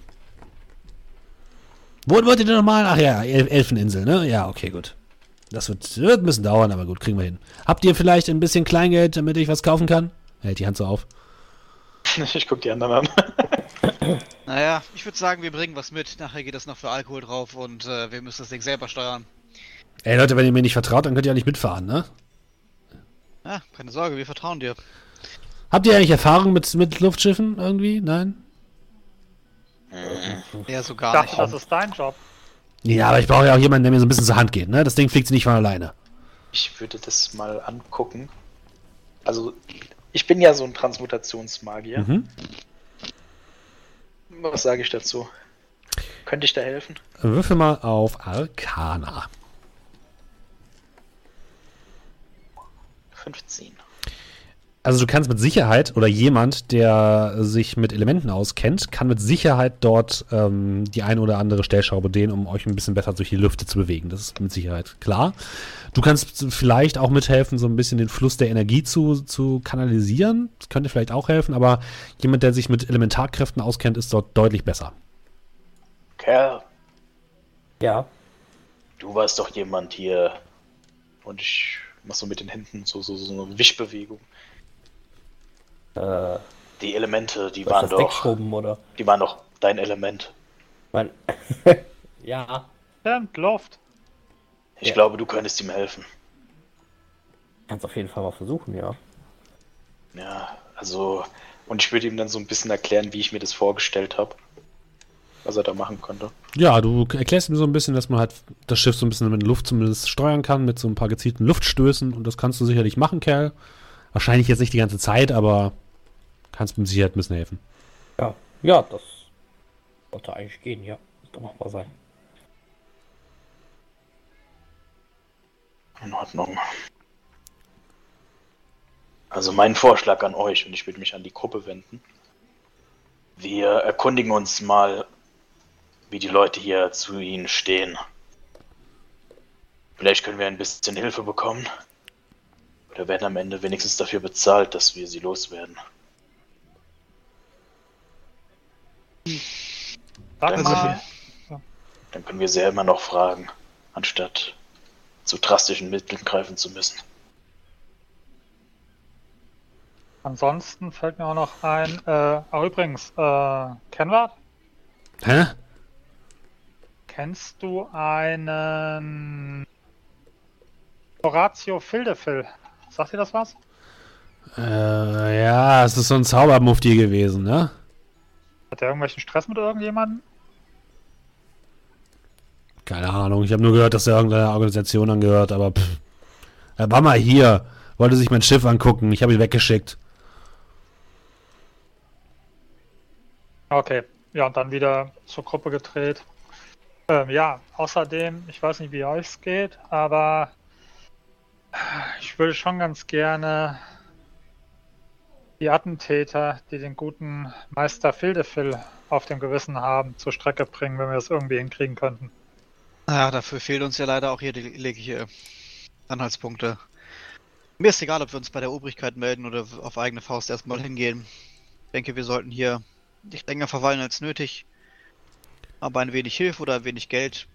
Wo wollt ihr denn nochmal? Ach ja, El Elfeninsel, ne? Ja, okay, gut. Das wird, wird ein bisschen dauern, aber gut, kriegen wir hin. Habt ihr vielleicht ein bisschen Kleingeld, damit ich was kaufen kann? Hält die Hand so auf. Ich guck die anderen an. Naja, ich würde sagen, wir bringen was mit. Nachher geht das noch für Alkohol drauf und äh, wir müssen das Ding selber steuern. Ey Leute, wenn ihr mir nicht vertraut, dann könnt ihr ja nicht mitfahren, ne? Ja, keine Sorge, wir vertrauen dir. Habt ihr eigentlich Erfahrung mit, mit Luftschiffen irgendwie? Nein? Ja, so Ich gar dachte, nicht. das ist dein Job. Ja, aber ich brauche ja auch jemanden, der mir so ein bisschen zur Hand geht, ne? Das Ding fliegt nicht von alleine. Ich würde das mal angucken. Also, ich bin ja so ein Transmutationsmagier. Mhm. Was sage ich dazu? Könnte ich da helfen? Würfel mal auf Arcana. 15. Also du kannst mit Sicherheit oder jemand, der sich mit Elementen auskennt, kann mit Sicherheit dort ähm, die ein oder andere Stellschraube drehen, um euch ein bisschen besser durch die Lüfte zu bewegen. Das ist mit Sicherheit klar. Du kannst vielleicht auch mithelfen, so ein bisschen den Fluss der Energie zu, zu kanalisieren. Das könnte vielleicht auch helfen, aber jemand, der sich mit Elementarkräften auskennt, ist dort deutlich besser. Kerl, Ja. du warst doch jemand hier. Und ich mach so mit den Händen so, so, so eine Wischbewegung. Äh, Die Elemente, die waren das doch. oder? Die waren doch dein Element. Mein ja. Stimmt, Luft. Ich Ja. glaube, du könntest ihm helfen. Kannst auf jeden Fall mal versuchen, ja. Ja, also. Und ich würde ihm dann so ein bisschen erklären, wie ich mir das vorgestellt habe. Was er da machen konnte. Ja, du erklärst ihm so ein bisschen, dass man halt das Schiff so ein bisschen mit Luft zumindest steuern kann, mit so ein paar gezielten Luftstößen. Und das kannst du sicherlich machen, Kerl. Wahrscheinlich jetzt nicht die ganze Zeit, aber kannst mit Sicherheit ein bisschen helfen. Ja. Ja, das sollte eigentlich gehen, ja. Muss doch machbar sein. In Ordnung. Also mein Vorschlag an euch, und ich würde mich an die Gruppe wenden. Wir erkundigen uns mal, wie die Leute hier zu ihnen stehen. Vielleicht können wir ein bisschen Hilfe bekommen. Oder werden am Ende wenigstens dafür bezahlt, dass wir sie loswerden. Sag Also mal, Dann können wir sie ja immer noch fragen, anstatt zu drastischen Mitteln greifen zu müssen. ansonsten fällt mir auch noch ein, äh, ah, übrigens, äh, Kenward, Hä? kennst du einen Horatio Fildefil? Sagt dir das was? Äh, ja, es ist so ein Zaubermufti gewesen, ne? Hat der irgendwelchen Stress mit irgendjemandem? Keine Ahnung, ich habe nur gehört, dass er irgendeiner Organisation angehört, aber pff. Er war mal hier, wollte sich mein Schiff angucken, ich habe ihn weggeschickt. Okay, ja, und dann wieder zur Gruppe gedreht. Ähm, ja, außerdem, ich weiß nicht, wie euch es geht, aber ich würde schon ganz gerne die Attentäter, die den guten Meister Fildefil auf dem Gewissen haben, zur Strecke bringen, wenn wir das irgendwie hinkriegen könnten. Ja, dafür fehlen uns ja leider auch hier die jegliche Anhaltspunkte. Mir ist egal, ob wir uns bei der Obrigkeit melden oder auf eigene Faust erstmal hingehen. Ich denke, wir sollten hier nicht länger verweilen als nötig. Aber ein wenig Hilfe oder ein wenig Geld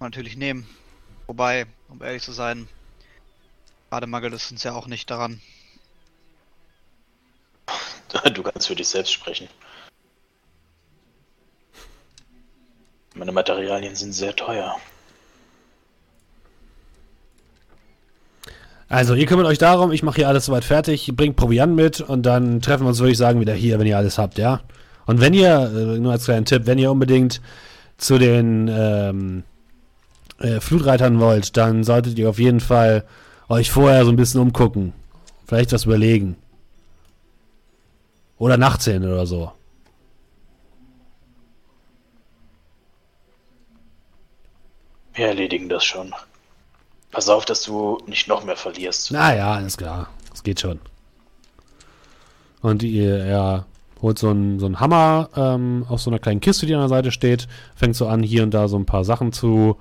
natürlich nehmen. Wobei, um ehrlich zu sein, gerade mangelt es uns ja auch nicht daran. Du kannst für dich selbst sprechen. Meine Materialien sind sehr teuer. Also, ihr kümmert euch darum, ich mache hier alles soweit fertig, bringt Proviant mit und dann treffen wir uns, würde ich sagen, wieder hier, wenn ihr alles habt, ja? Und wenn ihr, äh, nur als kleinen Tipp, wenn ihr unbedingt zu den ähm, äh, Flutreitern wollt, dann solltet ihr auf jeden Fall euch vorher so ein bisschen umgucken. Vielleicht was überlegen. Oder nachzählen oder so. Wir erledigen das schon. Pass auf, dass du nicht noch mehr verlierst. Naja, alles klar. Das geht schon. Und ihr, er holt so einen, so einen Hammer ähm, auf so einer kleinen Kiste, die an der Seite steht, fängt so an, hier und da so ein paar Sachen zu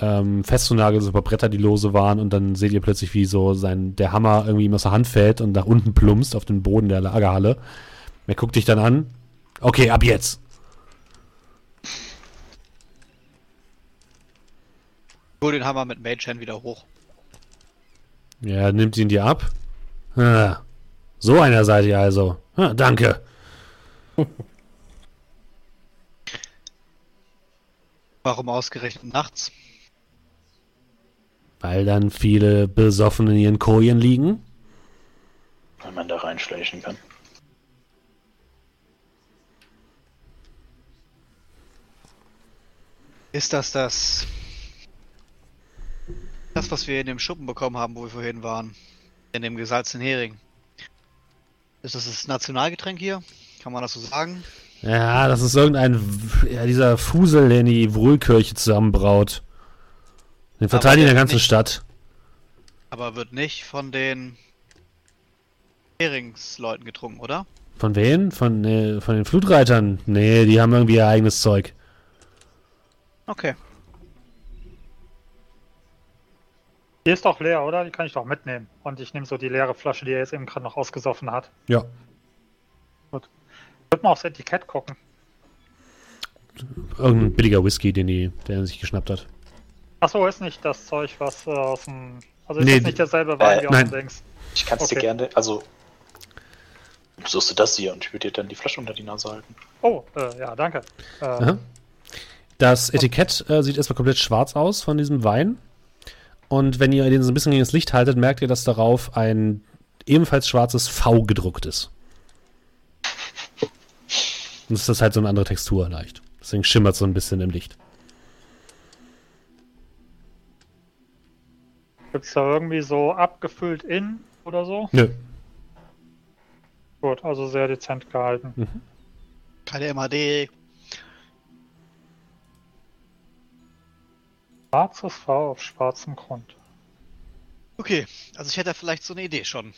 ähm, festzunageln, so ein paar Bretter, die lose waren, und dann seht ihr plötzlich, wie so sein, der Hammer irgendwie ihm aus der Hand fällt und nach unten plumpst auf den Boden der Lagerhalle. Er guckt dich dann an. Okay, ab jetzt. Hol den Hammer mit Mage Hand wieder hoch. Ja, nimmt ihn dir ab. Ah, so einer seid ihr also. Ah, danke. Warum ausgerechnet nachts? Weil dann viele besoffen in ihren Kojen liegen. Wenn man da reinschleichen kann. Ist das das... Das, was wir in dem Schuppen bekommen haben, wo wir vorhin waren? In dem gesalzenen Hering. Ist das das Nationalgetränk hier? Kann man das so sagen? Ja, das ist irgendein, ja, dieser Fusel, den die Wohlkirche zusammenbraut. Den verteilen die in der ganzen nicht- Stadt. Aber wird nicht von den Heringsleuten getrunken, oder? Von wen? Von, äh, von den Flutreitern? Nee, die haben irgendwie ihr eigenes Zeug. Okay. Die ist doch leer, oder? Die kann ich doch mitnehmen. Und ich nehme so die leere Flasche, die er jetzt eben gerade noch ausgesoffen hat. Ja. Wird mal aufs Etikett gucken. Irgendein billiger Whisky, den die, der er sich geschnappt hat. Achso, ist nicht das Zeug, was äh, aus dem. Also ist Nee, das nicht derselbe Wein äh, wie aus nein. dem Dings. Ich kann es Okay. dir gerne, also. Suchst du das hier und ich würde dir dann die Flasche unter die Nase halten. Oh, äh, ja, danke. Äh. Das Etikett äh, sieht erstmal komplett schwarz aus von diesem Wein. Und wenn ihr den so ein bisschen gegen das Licht haltet, merkt ihr, dass darauf ein ebenfalls schwarzes V gedruckt ist. Und es ist halt so eine andere Textur leicht. Deswegen schimmert so ein bisschen im Licht. Gibt's da irgendwie so abgefüllt in oder so? Nö. Gut, also sehr dezent gehalten. Keine MAD. Schwarzes V auf schwarzem Grund. Okay, also ich hätte vielleicht so eine Idee schon.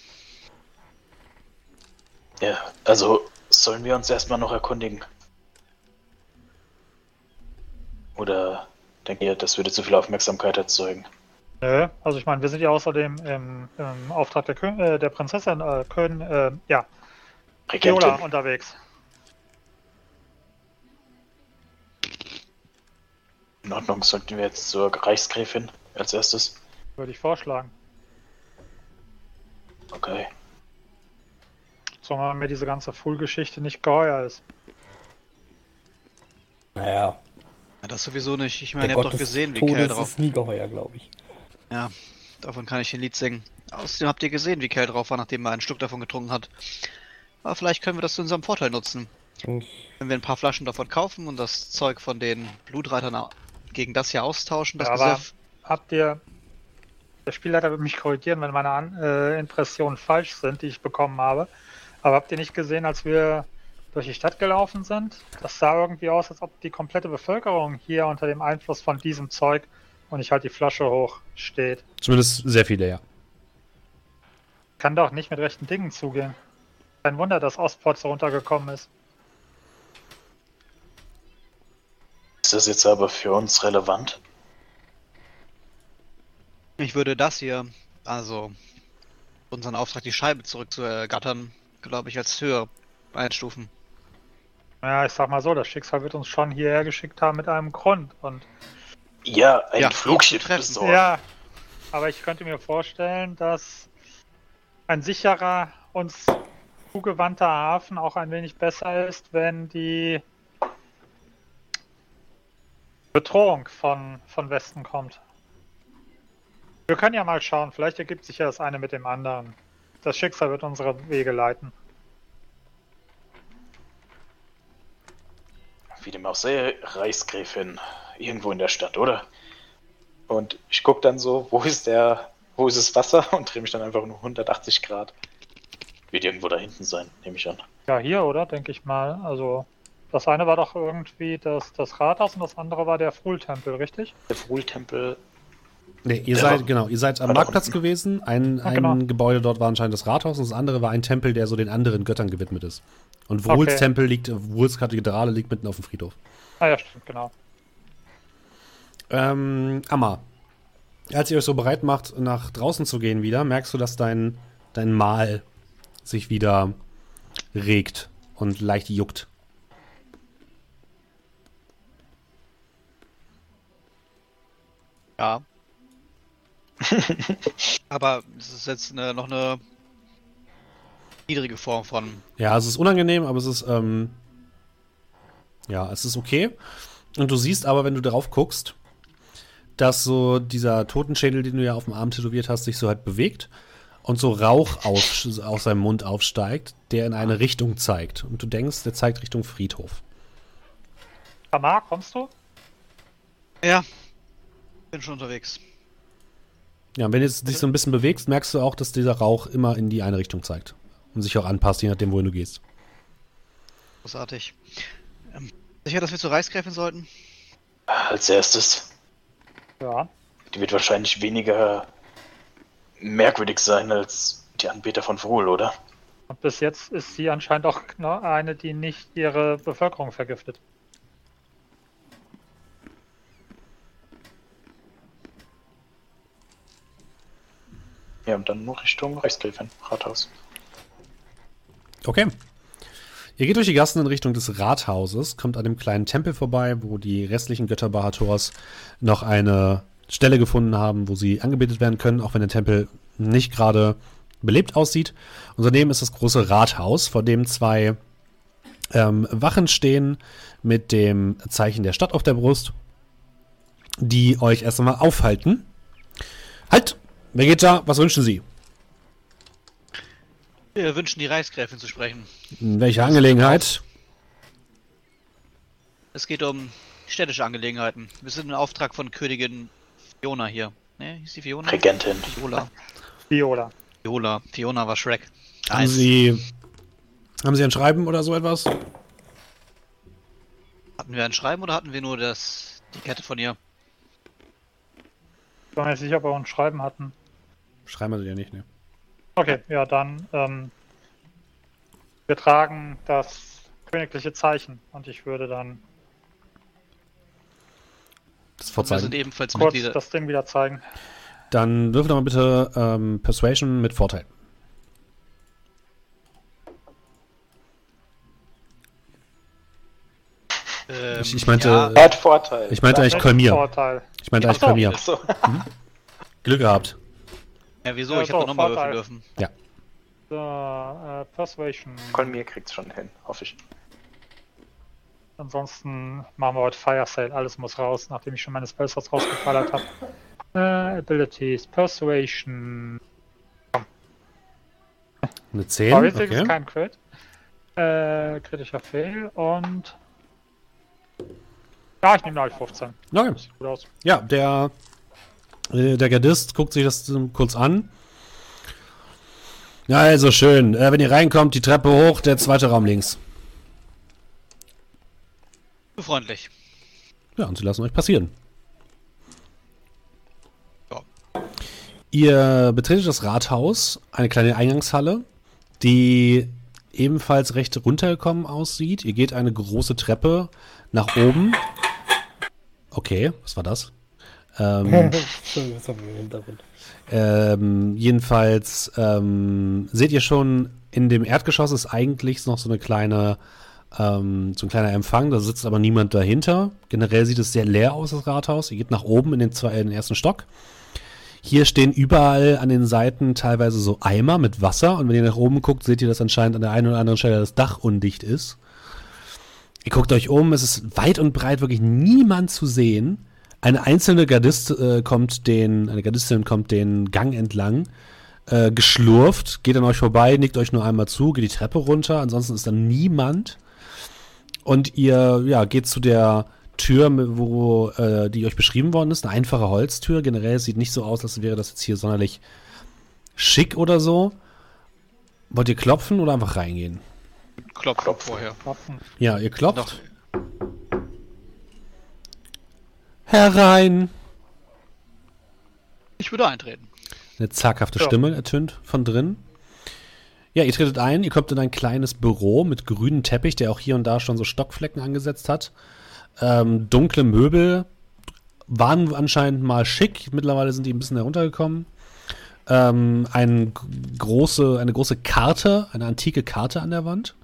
Ja, also sollen wir uns erstmal noch erkundigen? Oder denkt ihr, das würde zu viel Aufmerksamkeit erzeugen? Nö, also ich meine, wir sind ja außerdem im, im Auftrag der, Kö äh, der Prinzessin äh, Kön äh, ja, Viola unterwegs. In Ordnung, sollten wir jetzt zur Reichsgräfin als erstes? Würde ich vorschlagen. Okay. Zumal mir diese ganze Fool-Geschichte nicht geheuer ist. Naja, Ja, das sowieso nicht. Ich meine, ihr habt doch gesehen, wie Kell Todes drauf. ist nie geheuer, glaube ich. Ja, davon kann ich ein Lied singen. Außerdem habt ihr gesehen, wie Kell drauf war, nachdem er einen Schluck davon getrunken hat. Aber vielleicht können wir das zu unserem Vorteil nutzen. Wenn wir ein paar Flaschen davon kaufen und das Zeug von den Blutreitern gegen das hier austauschen, das Ja, aber-. Habt ihr. Der Spielleiter wird mich korrigieren, wenn meine An äh, Impressionen falsch sind, die ich bekommen habe. Aber habt ihr nicht gesehen, als wir durch die Stadt gelaufen sind? Das sah irgendwie aus, als ob die komplette Bevölkerung hier unter dem Einfluss von diesem Zeug und ich halt die Flasche hoch steht. Zumindest sehr viele, ja. Kann doch nicht mit rechten Dingen zugehen. Kein Wunder, dass Ostport so runtergekommen ist. Das jetzt aber für uns relevant? Ich würde das hier, also unseren Auftrag, die Scheibe zurückzuergattern, glaube ich, als höher einstufen. Ja, ich sag mal so, das Schicksal wird uns schon hierher geschickt haben mit einem Grund. Und Ja, ein Ja, Flugschiff treffen. besorgen. ja, aber ich könnte mir vorstellen, dass ein sicherer, uns zugewandter Hafen auch ein wenig besser ist, wenn die Bedrohung von, von Westen kommt. Wir können ja mal schauen, vielleicht ergibt sich ja das eine mit dem anderen. Das Schicksal wird unsere Wege leiten. Wie dem auch sei, Reichsgräfin. Irgendwo in der Stadt, oder? Und ich guck dann so, wo ist der, wo ist das Wasser? Und drehe mich dann einfach nur 180 Grad. Wird irgendwo da hinten sein, nehme ich an. Ja, hier, oder? Denke ich mal. Also, das eine war doch irgendwie das, das Rathaus und das andere war der Frul-Tempel, richtig? Der Wohltempel. Nee, ihr Ja. seid, genau, ihr seid am War Marktplatz gewesen. Ein, ein genau. Gebäude dort war anscheinend das Rathaus und das andere war ein Tempel, der so den anderen Göttern gewidmet ist. Und Wruls Okay. Tempel liegt, Wruls Kathedrale liegt mitten auf dem Friedhof. Ah ja, stimmt, genau. Ähm, Amma, als ihr euch so bereit macht, nach draußen zu gehen wieder, merkst du, dass dein, dein Mal sich wieder regt und leicht juckt. Ja. Aber es ist jetzt eine, noch eine niedrige Form von. Ja, es ist unangenehm, aber es ist, ähm, ja, es ist okay. Und du siehst aber, wenn du darauf guckst, dass so dieser Totenschädel, den du ja auf dem Arm tätowiert hast, sich so halt bewegt und so Rauch auf, aus seinem Mund aufsteigt, der in eine Richtung zeigt. Und du denkst, der zeigt Richtung Friedhof. Tamar, kommst du? Ja. Bin schon unterwegs. Ja, und wenn du jetzt dich so ein bisschen bewegst, merkst du auch, dass dieser Rauch immer in die eine Richtung zeigt. Und sich auch anpasst, je nachdem, wohin du gehst. Großartig. Ähm, sicher, dass wir zur Reichsgräfin sollten? Als erstes. Ja. Die wird wahrscheinlich weniger merkwürdig sein als die Anbeter von Vrul, oder? Und bis jetzt ist sie anscheinend auch ne, eine, die nicht ihre Bevölkerung vergiftet. Ja, und dann nur Richtung Reichsgräfin, Rathaus. Okay. Ihr geht durch die Gassen in Richtung des Rathauses, kommt an dem kleinen Tempel vorbei, wo die restlichen Götter Bahators noch eine Stelle gefunden haben, wo sie angebetet werden können, auch wenn der Tempel nicht gerade belebt aussieht. Und daneben ist das große Rathaus, vor dem zwei ähm, Wachen stehen mit dem Zeichen der Stadt auf der Brust, die euch erst einmal aufhalten. Halt! Da? Was wünschen Sie? Wir wünschen die Reichsgräfin zu sprechen. In welcher Angelegenheit? Es geht um städtische Angelegenheiten. Wir sind im Auftrag von Königin Fiona hier. Ne, hieß die Fiona? Regentin. Viola. Viola. Fiona. Fiona war Shrek. Haben Nice. Sie, haben Sie ein Schreiben oder so etwas? Hatten wir ein Schreiben oder hatten wir nur das, die Kette von ihr? Ich bin mir nicht sicher, ob wir uns Schreiben hatten. Schreiben Sie ja nicht, ne? Okay, ja, dann. Ähm, wir tragen das königliche Zeichen und ich würde dann Das Wir sind vorzeigen. ebenfalls kurz Mitglieder. das Ding wieder zeigen. Dann würfel doch mal bitte ähm, Persuasion mit Vorteil. Ähm, Ich- ich meinte- ja, hat Vorteil. Ich meinte eigentlich Kolmier. Ich meinte eigentlich Ach so. Kolmier. Achso. Glück gehabt. Ja, wieso? Ja, ich habe so, doch nochmal würfeln dürfen. Ja. So, äh, Persuasion. Kolmir kriegt's schon hin, hoffe ich. Ansonsten machen wir heute Fire Sale. Alles muss raus, nachdem ich schon meine Spellslots rausgeballert habe. Äh, Abilities, Persuasion. Eine 10. Oh, jetzt ist Okay. kein Crit. Äh, kritischer Fail und. Ja, ich nehme halt 15. Okay. Sieht gut aus. Ja, der, der Gardist guckt sich das kurz an. Ja, also schön. Äh, wenn ihr reinkommt, die Treppe hoch, der zweite Raum links. Freundlich. Ja, und sie lassen euch passieren. Ja. Ihr betretet das Rathaus, eine kleine Eingangshalle, die ebenfalls recht runtergekommen aussieht. Ihr geht eine große Treppe nach oben. Okay, was war das? Ähm, was haben wir im Hintergrund? ähm, jedenfalls ähm, seht ihr schon, in dem Erdgeschoss ist eigentlich noch so eine kleine, ähm, so ein kleiner Empfang, da sitzt aber niemand dahinter. Generell sieht es sehr leer aus, das Rathaus. Ihr geht nach oben in den, zwei, in den ersten Stock. Hier stehen überall an den Seiten teilweise so Eimer mit Wasser und wenn ihr nach oben guckt, seht ihr, dass anscheinend an der einen oder anderen Stelle das Dach undicht ist. Ihr guckt euch um, es ist weit und breit wirklich niemand zu sehen. Eine einzelne Gardist äh, kommt den, eine Gardistin kommt den Gang entlang, äh, geschlurft, geht an euch vorbei, nickt euch nur einmal zu, geht die Treppe runter, ansonsten ist da niemand. Und ihr, ja, geht zu der Tür, wo, äh, die euch beschrieben worden ist, eine einfache Holztür. Generell sieht nicht so aus, als wäre das jetzt hier sonderlich schick oder so. Wollt ihr klopfen oder einfach reingehen? Klopfen, Klopfen. vorher. Ja, ihr klopft. Noch, Herein! ich würde eintreten. Eine zaghafte Ja. Stimme ertönt von drin. Ja, ihr tretet ein, ihr kommt in ein kleines Büro mit grünem Teppich, der auch hier und da schon so Stockflecken angesetzt hat. Ähm, dunkle Möbel waren anscheinend mal schick, mittlerweile sind die ein bisschen heruntergekommen. Ähm, ein g- große, eine große Karte, eine antike Karte an der Wand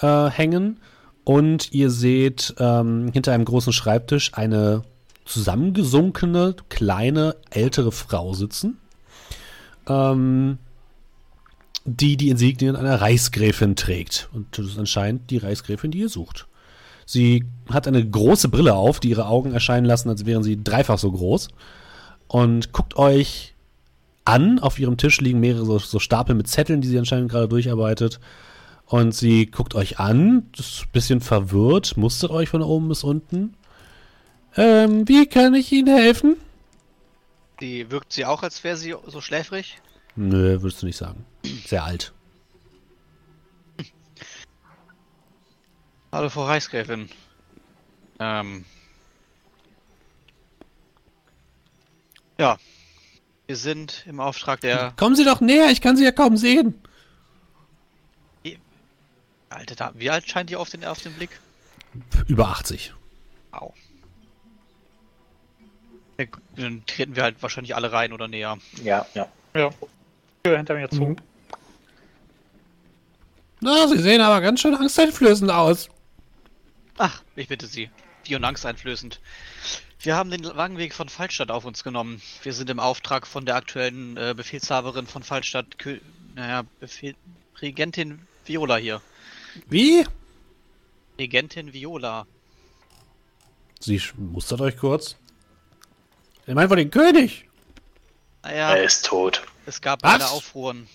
äh, hängen. Und ihr seht ähm, hinter einem großen Schreibtisch eine zusammengesunkene, kleine, ältere Frau sitzen, ähm, die die Insignien einer Reichsgräfin trägt. Und das ist anscheinend die Reichsgräfin, die ihr sucht. Sie hat eine große Brille auf, die ihre Augen erscheinen lassen, als wären sie dreifach so groß. Und guckt euch an. Auf ihrem Tisch liegen mehrere so, so Stapel mit Zetteln, die sie anscheinend gerade durcharbeitet. Und sie guckt euch an, ist ein bisschen verwirrt, mustert euch von oben bis unten. Ähm, wie kann ich Ihnen helfen? Die wirkt sie auch, als wäre sie so schläfrig? Nö, würdest du nicht sagen. Sehr alt. Hallo, Frau Reichsgräfin. Ähm. Ja. Wir sind im Auftrag der Kommen Sie doch näher, ich kann Sie ja kaum sehen. alte Dame. Wie alt scheint die auf den, auf den Blick? Über 80. Au. Ja, Dann treten wir halt wahrscheinlich alle rein oder näher. Ja, ja. Ja. Tür hinter mir zu. Mhm. Na, Sie sehen aber ganz schön angsteinflößend aus. Ach, ich bitte Sie. Wie und angsteinflößend. Wir haben den Wagenweg von Fallstadt auf uns genommen. Wir sind im Auftrag von der aktuellen äh, Befehlshaberin von Fallstadt, Kö naja, Befehl Regentin Viola hier. Wie? Regentin Viola. Sie mustert euch kurz. Ich meine von den König. Naja, Er ist tot. es gab Was? eine Aufruhren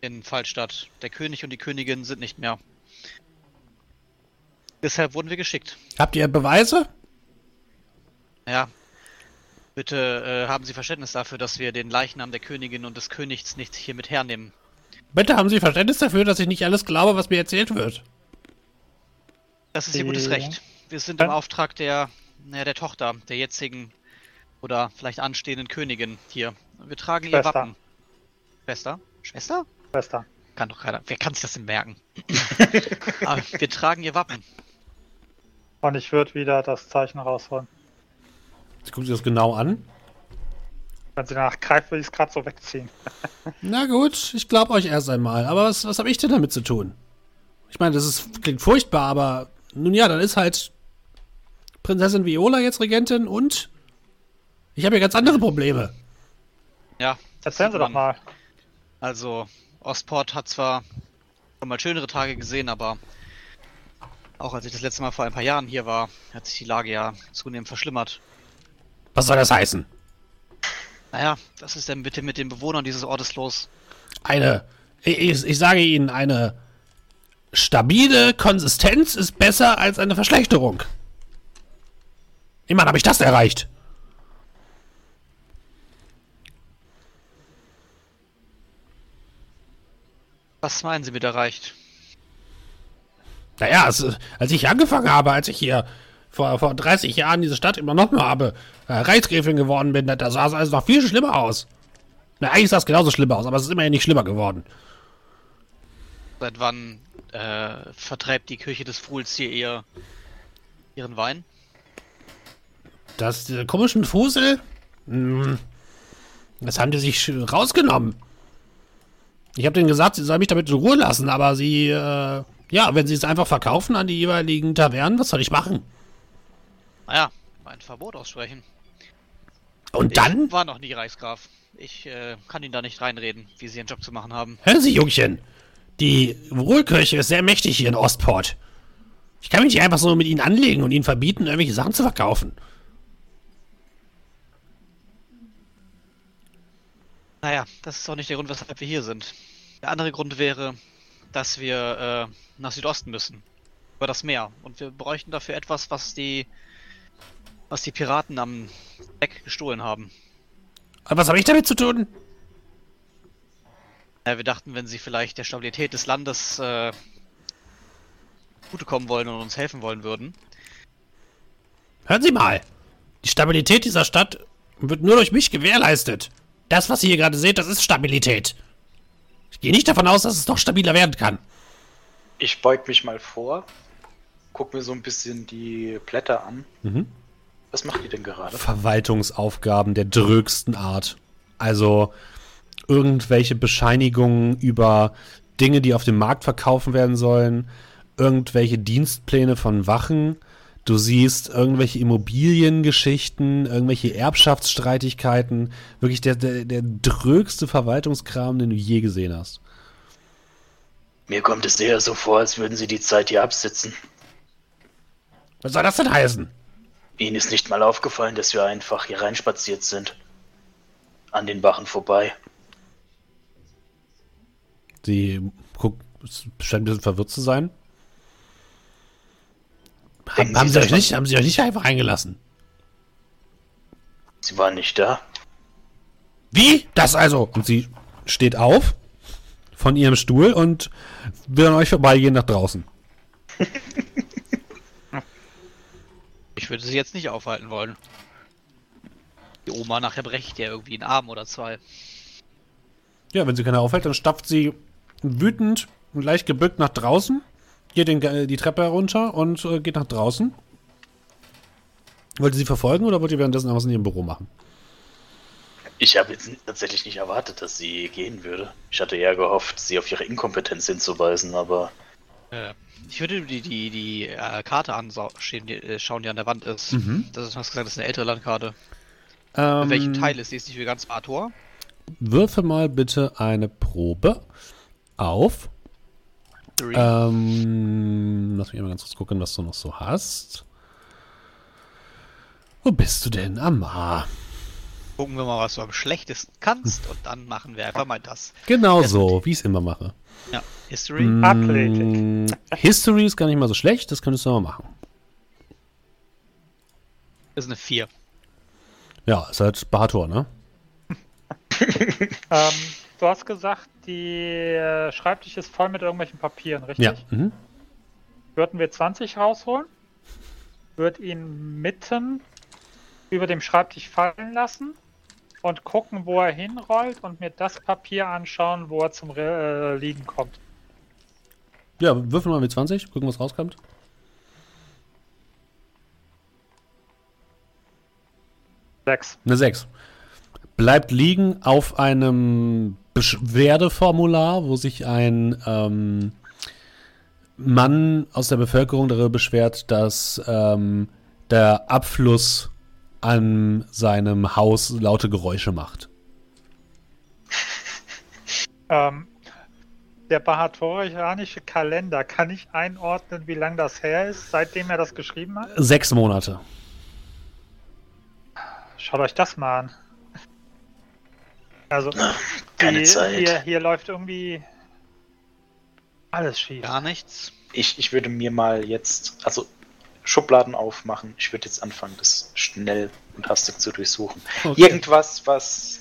in Fallstadt. Der König und die Königin sind nicht mehr. Deshalb wurden wir geschickt. Habt ihr Beweise? Ja. Bitte äh, haben Sie Verständnis dafür, dass wir den Leichnam der Königin und des Königs nicht hier mit hernehmen. Bitte haben Sie Verständnis dafür, dass ich nicht alles glaube, was mir erzählt wird. Das ist Ihr gutes. Recht. Wir sind im. Auftrag der, naja, der Tochter, der jetzigen oder vielleicht anstehenden Königin hier. Wir tragen ihr Schwester. Wappen. Schwester? Schwester? Schwester. Kann doch keiner. Wer kann sich das denn merken? Aber wir tragen ihr Wappen. Und ich würde wieder das Zeichen rausholen. Sie guckt sich das genau an. Wenn sie danach greift, will ich es gerade so wegziehen. Na gut, ich glaube euch erst einmal. Aber was, was habe ich denn damit zu tun? Ich meine, das ist, klingt furchtbar, aber nun ja, dann ist halt Prinzessin Viola jetzt Regentin und ich habe ja ganz andere Probleme. Ja. Erzählen Sie doch mal. Also, Ostport hat zwar schon mal schönere Tage gesehen, aber auch als ich das letzte Mal vor ein paar Jahren hier war, hat sich die Lage ja zunehmend verschlimmert. Was soll das heißen? Naja, was ist denn bitte mit den Bewohnern dieses Ortes los? Eine, ich, ich, ich sage Ihnen, eine stabile Konsistenz ist besser als eine Verschlechterung. Immerhin habe ich das erreicht. Was meinen Sie mit erreicht? Naja, es, als ich angefangen habe, als ich hier vor, vor 30 Jahren diese Stadt übernommen habe, äh, Reichsgräfin geworden bin, da sah es alles noch viel schlimmer aus. Na, eigentlich sah es genauso schlimm aus, aber es ist immerhin nicht schlimmer geworden. Seit wann äh, vertreibt die Kirche des Fuhls hier ihr, ihren Wein? Das, diese komischen Fusel, Hm, das haben die sich rausgenommen. Ich habe denen gesagt, sie sollen mich damit in Ruhe lassen, aber sie, äh, ja, wenn sie es einfach verkaufen an die jeweiligen Tavernen, was soll ich machen? Naja, ein Verbot aussprechen. Und dann? Ich war noch nie Reichsgraf. Ich äh, kann Ihnen da nicht reinreden, wie Sie Ihren Job zu machen haben. Hören Sie, Jungchen. Die Wohlkirche ist sehr mächtig hier in Ostport. Ich kann mich nicht einfach so mit ihnen anlegen und ihnen verbieten, irgendwelche Sachen zu verkaufen. Naja, das ist auch nicht der Grund, weshalb wir hier sind. Der andere Grund wäre, dass wir äh, nach Südosten müssen. Über das Meer. Und wir bräuchten dafür etwas, was die was die Piraten am Deck gestohlen haben. Aber was habe ich damit zu tun? Ja, wir dachten, wenn sie vielleicht der Stabilität des Landes äh, zugutekommen wollen und uns helfen wollen würden. Hören Sie mal. Die Stabilität dieser Stadt wird nur durch mich gewährleistet. Das, was ihr hier gerade seht, das ist Stabilität. Ich gehe nicht davon aus, dass es noch stabiler werden kann. Ich beug mich mal vor, guck mir so ein bisschen die Blätter an. Mhm. Was macht die denn gerade? Verwaltungsaufgaben der drögsten Art. Also irgendwelche Bescheinigungen über Dinge, die auf dem Markt verkaufen werden sollen, irgendwelche Dienstpläne von Wachen, du siehst irgendwelche Immobiliengeschichten, irgendwelche Erbschaftsstreitigkeiten, wirklich der, der, der drögste Verwaltungskram, den du je gesehen hast. Mir kommt es eher so vor, als würden sie die Zeit hier absitzen. Was soll das denn heißen? Ihnen ist nicht mal aufgefallen, dass wir einfach hier reinspaziert sind. An den Bachen vorbei. Sie guckt, scheint ein bisschen verwirrt zu sein. Haben, haben, Sie euch nicht, haben sie euch nicht einfach eingelassen? Sie waren nicht da. Wie? Das also? Und sie steht auf von ihrem Stuhl und will an euch vorbeigehen nach draußen. Ich würde sie jetzt nicht aufhalten wollen. Die Oma nachher brecht ja irgendwie einen Arm oder zwei. Ja, wenn sie keiner aufhält, dann stapft sie wütend und leicht gebückt nach draußen, geht den, äh, die Treppe herunter und äh, geht nach draußen. Wollt ihr sie verfolgen oder wollt ihr währenddessen was in ihrem Büro machen? Ich habe jetzt tatsächlich nicht erwartet, dass sie gehen würde. Ich hatte eher gehofft, sie auf ihre Inkompetenz hinzuweisen, aber Äh, ich würde die, die, die äh, Karte anschauen, die, äh, schauen, die an der Wand ist. Mhm. Das ist, du hast gesagt, das ist eine ältere Landkarte. Ähm, In welchem Teil ist die? Ist die für ganz Artor? Würfe mal bitte eine Probe auf. Three. Ähm, lass mich mal ganz kurz gucken, was du noch so hast. Wo bist du denn, Amar? Gucken wir mal, was du am schlechtesten kannst und dann machen wir einfach mal das. Genau Ja, so, wie ich es immer mache. Ja, History. Mm, Athletik. History ist gar nicht mal so schlecht, das könntest du mal machen. ist eine 4. Ja, ist halt Bahator, ne? Ähm, du hast gesagt, die äh, Schreibtisch ist voll mit irgendwelchen Papieren, richtig? Ja. Mhm. Würden wir 20 rausholen, würde ihn mitten über dem Schreibtisch fallen lassen und gucken, wo er hinrollt und mir das Papier anschauen, wo er zum Re äh, Liegen kommt. Ja, würfel mal mit 20, gucken, was rauskommt. Sechs. Eine 6. Bleibt liegen auf einem Beschwerdeformular, wo sich ein ähm, Mann aus der Bevölkerung darüber beschwert, dass ähm, der Abfluss an seinem Haus laute Geräusche macht. Ähm, der bahatorianische Kalender, kann ich einordnen, wie lang das her ist, seitdem er das geschrieben hat? Sechs Monate. Schaut euch das mal an. Also, keine die, Zeit. Hier, hier läuft irgendwie alles schief. Gar nichts. ich, ich würde mir mal jetzt, also Schubladen aufmachen. Ich würde jetzt anfangen, das schnell und hastig zu durchsuchen. Okay. Irgendwas, was,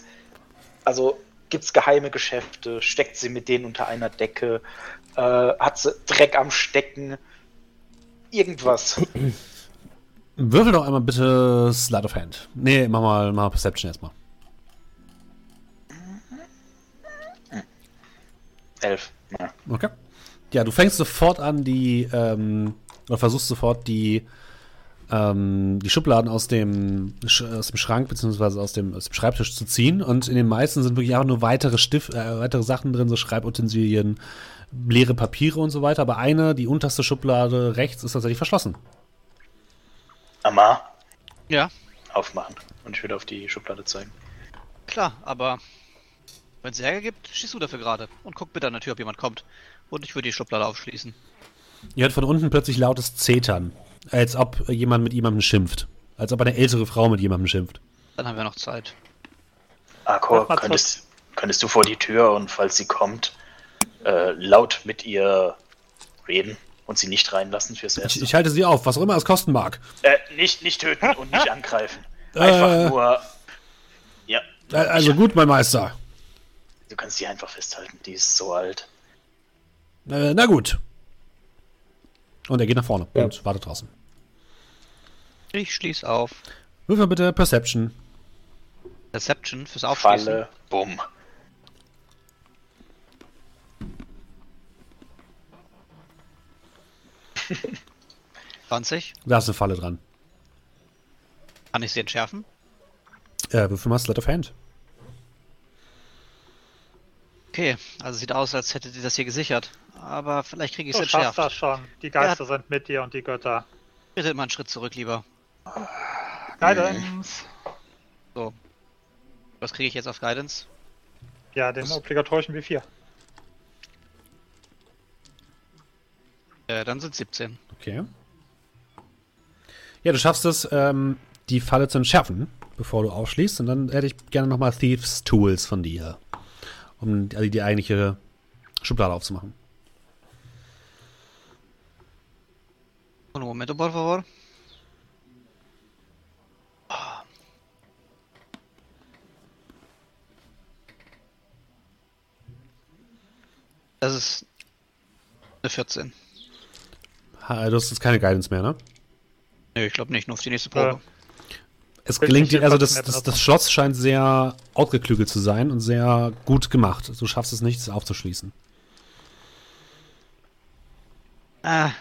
also gibt es geheime Geschäfte? Steckt sie mit denen unter einer Decke? Äh, hat sie Dreck am Stecken? Irgendwas. Würfel doch einmal bitte Slide of Hand. Nee, mach mal, mach mal Perception erstmal. Elf. Ja. Okay. Ja, du fängst sofort an, die, ähm, oder versuchst sofort die ähm, die Schubladen aus dem, Sch aus dem Schrank beziehungsweise aus dem, aus dem Schreibtisch zu ziehen und in den meisten sind wirklich einfach nur weitere Stift, äh, weitere Sachen drin, so Schreibutensilien, leere Papiere und so weiter. Aber eine, die unterste Schublade rechts, ist tatsächlich verschlossen. Amar, Ja, aufmachen. Und ich würde auf die Schublade zeigen. klar, aber wenn es Ärger gibt, schießt du dafür gerade. Und guck bitte an der Tür, ob jemand kommt. Und ich würde die Schublade aufschließen. Ihr hört von unten plötzlich lautes Zetern, als ob jemand mit jemandem schimpft. Als ob eine ältere Frau mit jemandem schimpft. Dann haben wir noch Zeit. Akor, könntest, könntest du vor die Tür und falls sie kommt, äh, laut mit ihr reden und sie nicht reinlassen fürs Ich, Erste? ich halte sie auf, was auch immer es kosten mag. äh, nicht, nicht töten und nicht angreifen. Einfach Äh. nur. Ja. Also gut, mein Meister. Du kannst sie einfach festhalten, die ist so alt. Äh, na gut. Und er geht nach vorne Ja. und wartet draußen. Ich schließe auf. Würfel bitte Perception. Reception fürs Aufschließen. Falle, bumm. Aufschließen. 20. Da ist eine Falle dran. Kann ich sie entschärfen? Äh, würfel mal Sleight of Hand. Okay, also sieht aus, als hättet ihr das hier gesichert. Aber vielleicht kriege ich es Du schaffst entschärft. das schon. Die Geister sind mit dir und die Götter. Bitte mal einen Schritt zurück, lieber. Guidance. Was kriege ich jetzt auf Guidance? Ja, den obligatorischen W4. Äh, dann sind 17. Okay. Ja, du schaffst es, ähm, die Falle zu entschärfen, bevor du aufschließt. Und dann hätte ich gerne nochmal Thieves Tools von dir. Um die, die eigentliche Schublade aufzumachen. Un momento, por favor. Ah. Das ist eine 14. Ha, Du hast jetzt keine Guidance mehr, ne? Nö, ich glaube nicht, nur auf die nächste Probe. Es gelingt also das, das, das Schloss scheint sehr ausgeklügelt zu sein und sehr gut gemacht. Du schaffst es nicht, es aufzuschließen. Ah,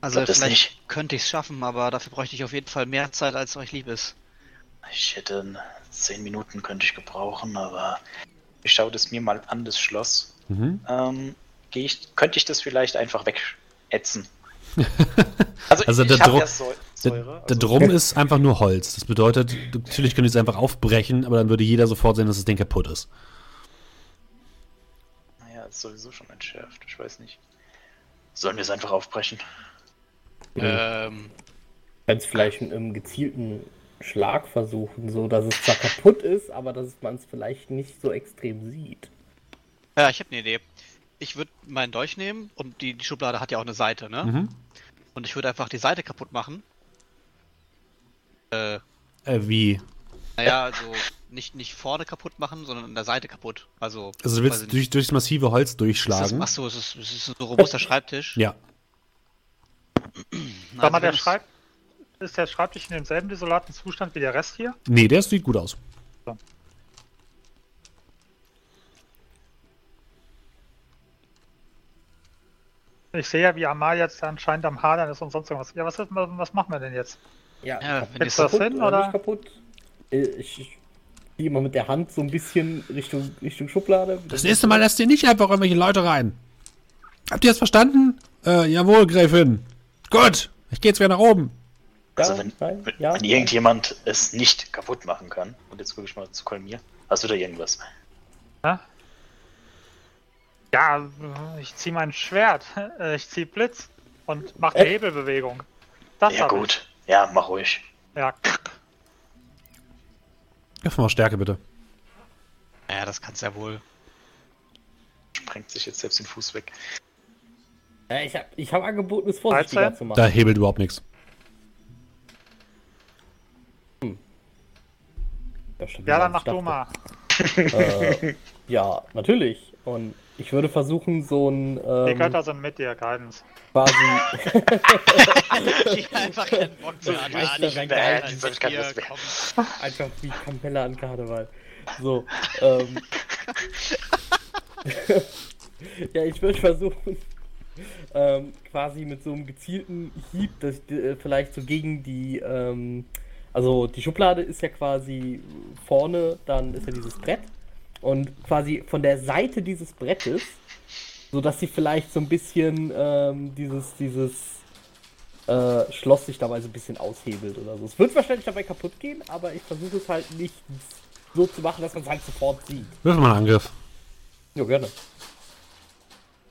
also das vielleicht nicht? könnte ich es schaffen, aber dafür bräuchte ich auf jeden Fall mehr Zeit, als euch lieb ist. Ich hätte zehn Minuten könnte ich gebrauchen, aber ich schaue das mir mal an, das Schloss. Mhm. Ähm, geh ich, könnte ich das vielleicht einfach wegätzen? Also, Also ich der Druck- ja Der, Säure. der also- Drum ist einfach nur Holz. Das bedeutet, natürlich könnt ihr es einfach aufbrechen, aber dann würde jeder sofort sehen, dass das Ding kaputt ist. Naja, ist sowieso schon entschärft. Ich weiß nicht. Sollen wir es einfach aufbrechen? Ähm, Kannst vielleicht einen ähm, gezielten Schlag versuchen, so dass es zwar kaputt ist, aber dass man es vielleicht nicht so extrem sieht. ja, ich habe eine Idee. Ich würde meinen Dolch nehmen und die, die Schublade hat ja auch eine Seite, ne? Mhm. Und ich würde einfach die Seite kaputt machen. Äh, Äh, wie? naja, also nicht, nicht vorne kaputt machen, sondern an der Seite kaputt. Also, Also du willst durch, durchs massive Holz Ist das, durchschlagen? achso, es ist, es ist ein so robuster Schreibtisch. Ja. Sag mal, also der wenn es- Schreib ist der Schreibtisch in demselben desolaten Zustand wie der Rest hier? Nee, der sieht gut aus. Ich sehe ja, wie Amal jetzt anscheinend am Hadern ist und sonst irgendwas. Ja, was, ist, was machen wir denn jetzt? Ja, Ja, Ist das hin, oder nicht kaputt? Äh, Ich, ich gehe mal mit der Hand so ein bisschen Richtung, Richtung Schublade. Das nächste Mal lasst ihr nicht einfach irgendwelche Leute rein. Habt ihr das verstanden? Äh, jawohl, Gräfin. Gut, ich gehe jetzt wieder nach oben. Also wenn, ja, wenn irgendjemand es nicht kaputt machen kann, und jetzt gucke ich mal zu Kolmir, hast du da irgendwas? Ja, ja ich ziehe mein Schwert. Ich ziehe Blitz und mache die Äh? Hebelbewegung. Das ja gut, ja, mach ruhig. Ich. Ja, Öffne mal Stärke, bitte. Ja, das kann's ja wohl. Sprengt sich jetzt selbst den Fuß weg. Ja, ich habe ich hab angeboten, es vorsichtiger 13? zu machen. Da hebelt überhaupt nichts. Ja, schon ja dann mach du mal. Äh, ja, natürlich. Und ich würde versuchen, so ein Die ähm, Götter sind mit dir, Guidance. quasi. Ich einfach keinen Bock ich Lust mehr. kommt. Einfach wie Campella an Karneval. So, ähm. ja, ich würde versuchen, ähm, quasi mit so einem gezielten Hieb, das äh, vielleicht so gegen die, ähm, also die Schublade ist ja quasi vorne, dann ist ja dieses Brett und quasi von der Seite dieses Brettes, so dass sie vielleicht so ein bisschen ähm, dieses, dieses äh, Schloss sich dabei so ein bisschen aushebelt oder so. Es wird wahrscheinlich dabei kaputt gehen, aber ich versuche es halt nicht so zu machen, dass man es halt sofort sieht. Wirf mal einen Angriff. Ja, gerne.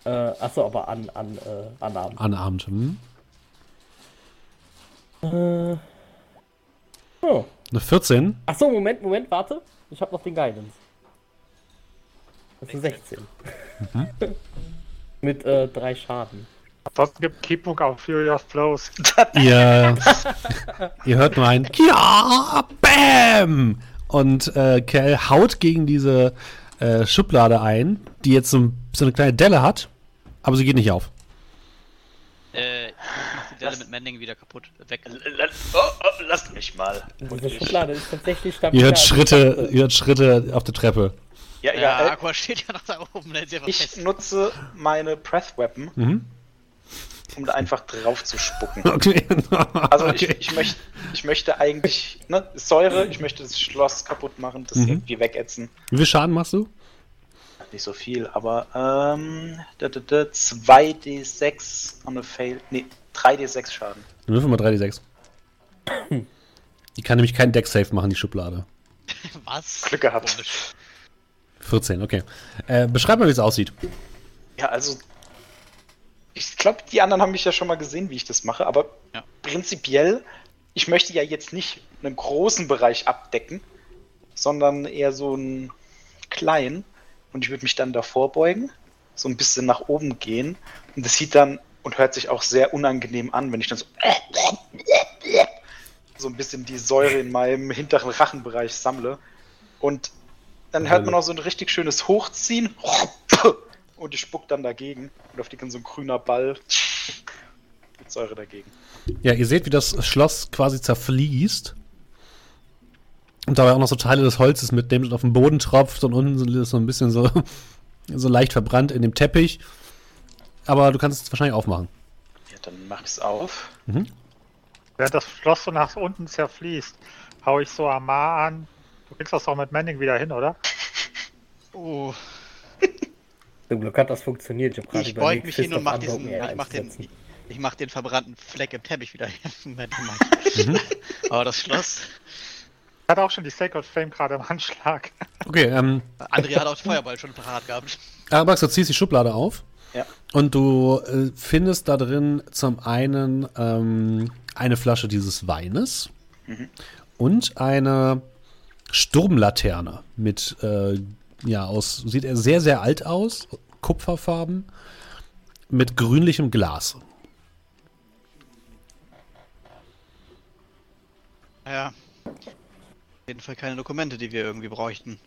Äh, achso, aber an, an, äh, an Abend. Anabend. Hm? Äh, oh. Eine 14. Achso, Moment, Moment, warte. Ich habe noch den Guidance. Das ist 16. Mit äh, drei Schaden. Ansonsten gibt Keepbook auf Furious Flows. Ihr, ihr hört nur ein Ja, Bam! Und äh, Kel haut gegen diese äh, Schublade ein, die jetzt so, so eine kleine Delle hat, aber sie geht nicht auf. Äh, ich mach die Delle mit Mending wieder kaputt. Weg. Oh, oh, lasst mich mal. Und diese Schublade ist tatsächlich Ihr stabiler. hört Schritte, ihr hört Schritte auf der Treppe. Ja, Ja, ja, äh, Aqua steht ja noch da oben. Ja ich fest. nutze meine Breath Weapon, Mhm. um da einfach drauf zu spucken. Okay. Also okay. ich, ich, möcht, ich möchte eigentlich, ne, Säure, ich möchte das Schloss kaputt machen, das Mhm. irgendwie wegätzen. Wie viel Schaden machst du? Nicht so viel, aber ähm, da, da, da, 2d6 on a fail. Nee, 3d6 Schaden. Dann würfel mal 3d6. Die kann nämlich keinen Deck-Safe machen, die Schublade. Was? Glück gehabt. Komisch. 14, okay. Äh, beschreib mal, wie es aussieht. Ja, also. Ich glaube, die anderen haben mich ja schon mal gesehen, wie ich das mache, aber Ja. prinzipiell, ich möchte ja jetzt nicht einen großen Bereich abdecken, sondern eher so einen kleinen. Und ich würde mich dann davor beugen, so ein bisschen nach oben gehen. Und das sieht dann und hört sich auch sehr unangenehm an, wenn ich dann so, so ein bisschen die Säure in meinem hinteren Rachenbereich sammle. Und dann hört man auch so ein richtig schönes Hochziehen. Und ich spuck dann dagegen. Und auf die kann so ein grüner Ball mit Säure dagegen. Ja, ihr seht, wie das Schloss quasi zerfließt. Und dabei auch noch so Teile des Holzes mitnimmt und auf den Boden tropft und unten ist so ein bisschen so, so leicht verbrannt in dem Teppich. Aber du kannst es wahrscheinlich aufmachen. Ja, dann mach ich's auf. Während das Schloss so nach unten zerfließt, hau ich so Amar an. Du kriegst das auch mit Manning wieder hin, oder? Oh, Zum Glück hat das funktioniert. Ich, ich beug mich hin und mach diesen. Ich mach den. Ich mach den verbrannten Fleck im Teppich wieder hin. Aber das Schloss. Hat auch schon die Sacred Flame gerade im Anschlag. Okay, ähm, Andrea hat auch den Feuerball schon parat gehabt. Arabax, du ziehst die Schublade auf. Ja. Und du äh, findest da drin zum einen ähm, eine Flasche dieses Weines und eine Sturmlaterne mit, äh, ja, aus, sieht er sehr, sehr alt aus, Kupferfarben, mit grünlichem Glas. Ja. Auf jeden Fall keine Dokumente, die wir irgendwie bräuchten.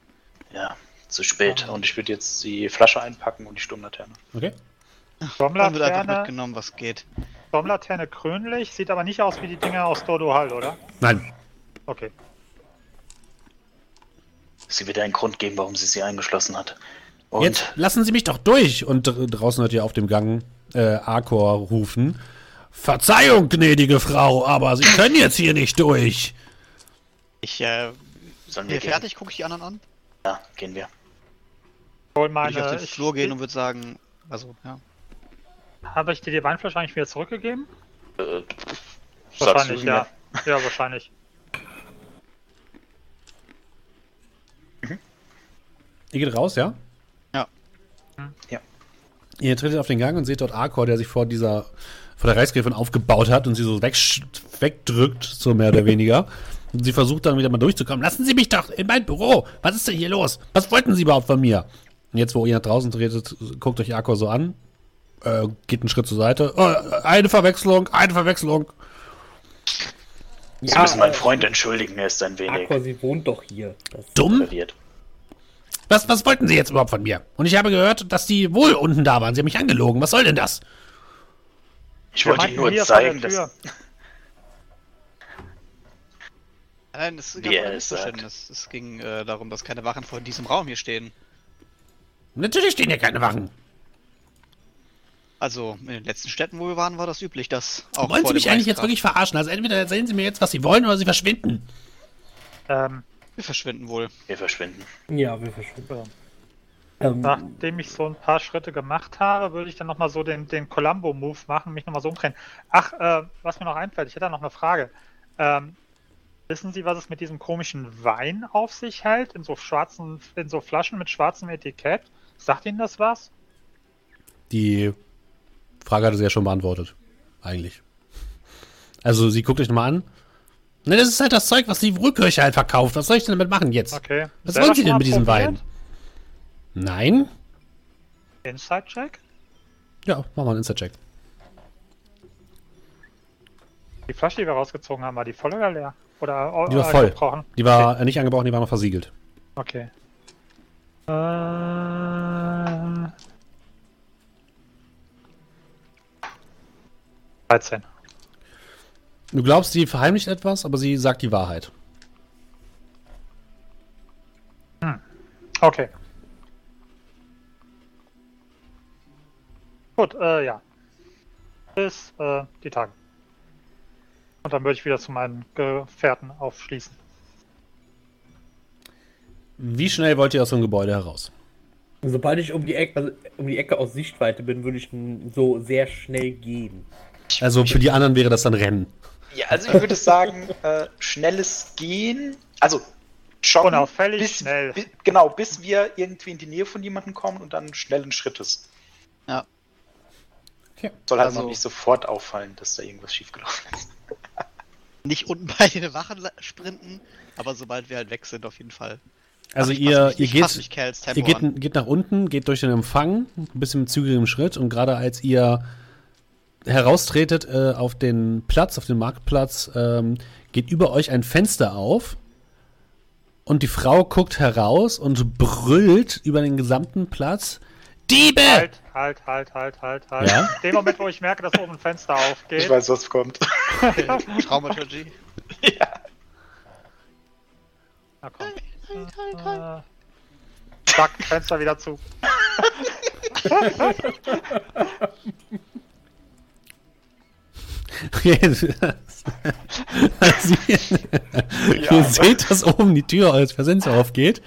Ja, zu spät. Und ich würde jetzt die Flasche einpacken und die Sturmlaterne. Okay? Dann wird einfach Sturmlaterne, mitgenommen, was geht. Sturmlaterne grünlich, sieht aber nicht aus wie die Dinger aus Dodo Hall, oder? Nein. Okay. Sie wird einen Grund geben, warum sie sie eingeschlossen hat. Und Jetzt lassen Sie mich doch durch! Und dr- draußen hört ihr auf dem Gang äh, Arkor rufen. Verzeihung, gnädige Frau, aber Sie können jetzt hier nicht durch. Ich, äh, sollen wir fertig, gucke ich die anderen an. Ja, gehen wir. Hol Würde meine. ich auf den Flur gehen und würde sagen, also, ja. Habe ich dir die Weinflasche eigentlich wieder zurückgegeben? Äh, sagst Wahrscheinlich, du ja. mir? Ja, wahrscheinlich. Ihr geht raus, ja? Ja. Ja. Ihr tretet auf den Gang und seht dort Arkor, der sich vor dieser, vor der Reichsgräfin aufgebaut hat und sie so wegsch- wegdrückt, so mehr oder weniger. Und sie versucht dann wieder mal durchzukommen. Lassen Sie mich doch in mein Büro! Was ist denn hier los? Was wollten Sie überhaupt von mir? Und jetzt, wo ihr nach draußen tretet, guckt euch Arkor so an, äh, geht einen Schritt zur Seite. Oh, eine Verwechslung, eine Verwechslung. Sie müssen meinen Freund entschuldigen, er ist ein wenig Aqua, sie wohnt doch hier. Das Dumm? verwirrt. Was, was wollten Sie jetzt überhaupt von mir? Und ich habe gehört, dass die wohl unten da waren. Sie haben mich angelogen. Was soll denn das? Ich Wir wollte Ihnen nur zeigen, dass. Nein, es gab ein es Missverständnis. Es ging äh, darum, dass keine Wachen vor diesem Raum hier stehen. Natürlich stehen hier keine Wachen. Also in den letzten Städten, wo wir waren, war das üblich, dass auch Wollen vor Sie mich dem eigentlich jetzt wirklich verarschen? Also entweder erzählen Sie mir jetzt, was Sie wollen, oder Sie verschwinden. Ähm, Wir verschwinden wohl. Wir verschwinden. Ja, wir verschwinden. Ähm, Nachdem ich so ein paar Schritte gemacht habe, würde ich dann nochmal so den, den Columbo-Move machen, mich nochmal so umdrehen. Ach, äh, was mir noch einfällt, ich hätte da noch eine Frage. Ähm, wissen Sie, was es mit diesem komischen Wein auf sich hält? In so schwarzen, in so Flaschen mit schwarzem Etikett? Sagt Ihnen das was? Die Frage hatte sie ja schon beantwortet. Eigentlich. Also, sie guckt euch nochmal an. Ne, das ist halt das Zeug, was die Brühkirche halt verkauft. Was soll ich denn damit machen jetzt? Okay. Was Selber wollen Sie denn mit diesem? Wein? Nein? Inside-Check? Ja, machen wir einen Insta-Check. Die Flasche, die wir rausgezogen haben, war die voll oder leer? Oder äh, Die war voll. gebrochen? Die war äh, nicht angebrochen, die war noch versiegelt. Okay. Äh... 13. Du glaubst, sie verheimlicht etwas, aber sie sagt die Wahrheit. Okay. Gut, äh, ja. Bis äh, die Tage. Und dann würde ich wieder zu meinen Gefährten aufschließen. Wie schnell wollt ihr aus so einem Gebäude heraus? sobald ich um die, Ecke, also um die Ecke aus Sichtweite bin, würde ich so sehr schnell gehen. Also für die anderen wäre das dann Rennen. Ja, also ich würde sagen, äh, schnelles Gehen, also joggen, Unauffällig, bis, schnell. bi- genau, bis wir irgendwie in die Nähe von jemandem kommen und dann schnellen Schrittes. Ja. Okay. Soll halt Also- noch nicht sofort auffallen, dass da irgendwas schiefgelaufen ist. Nicht unten bei den Wachen sprinten, aber sobald wir halt weg sind, auf jeden Fall. Also Ich ihr, mich- ihr geht, Kerls ihr geht, geht nach unten, geht durch den Empfang, ein bisschen mit zügigem Schritt und gerade als ihr heraustretet äh, auf den Platz, auf den Marktplatz, ähm, geht über euch ein Fenster auf und die Frau guckt heraus und brüllt über den gesamten Platz: Diebe! Halt, halt, halt, halt, halt, halt. Ja? In dem Moment, wo ich merke, dass oben ein Fenster aufgeht. Ich weiß, was kommt. Traumaturgie. Na komm. Äh, zack, Fenster wieder zu. Ihr, seht, dass oben die Tür als Fenster aufgeht.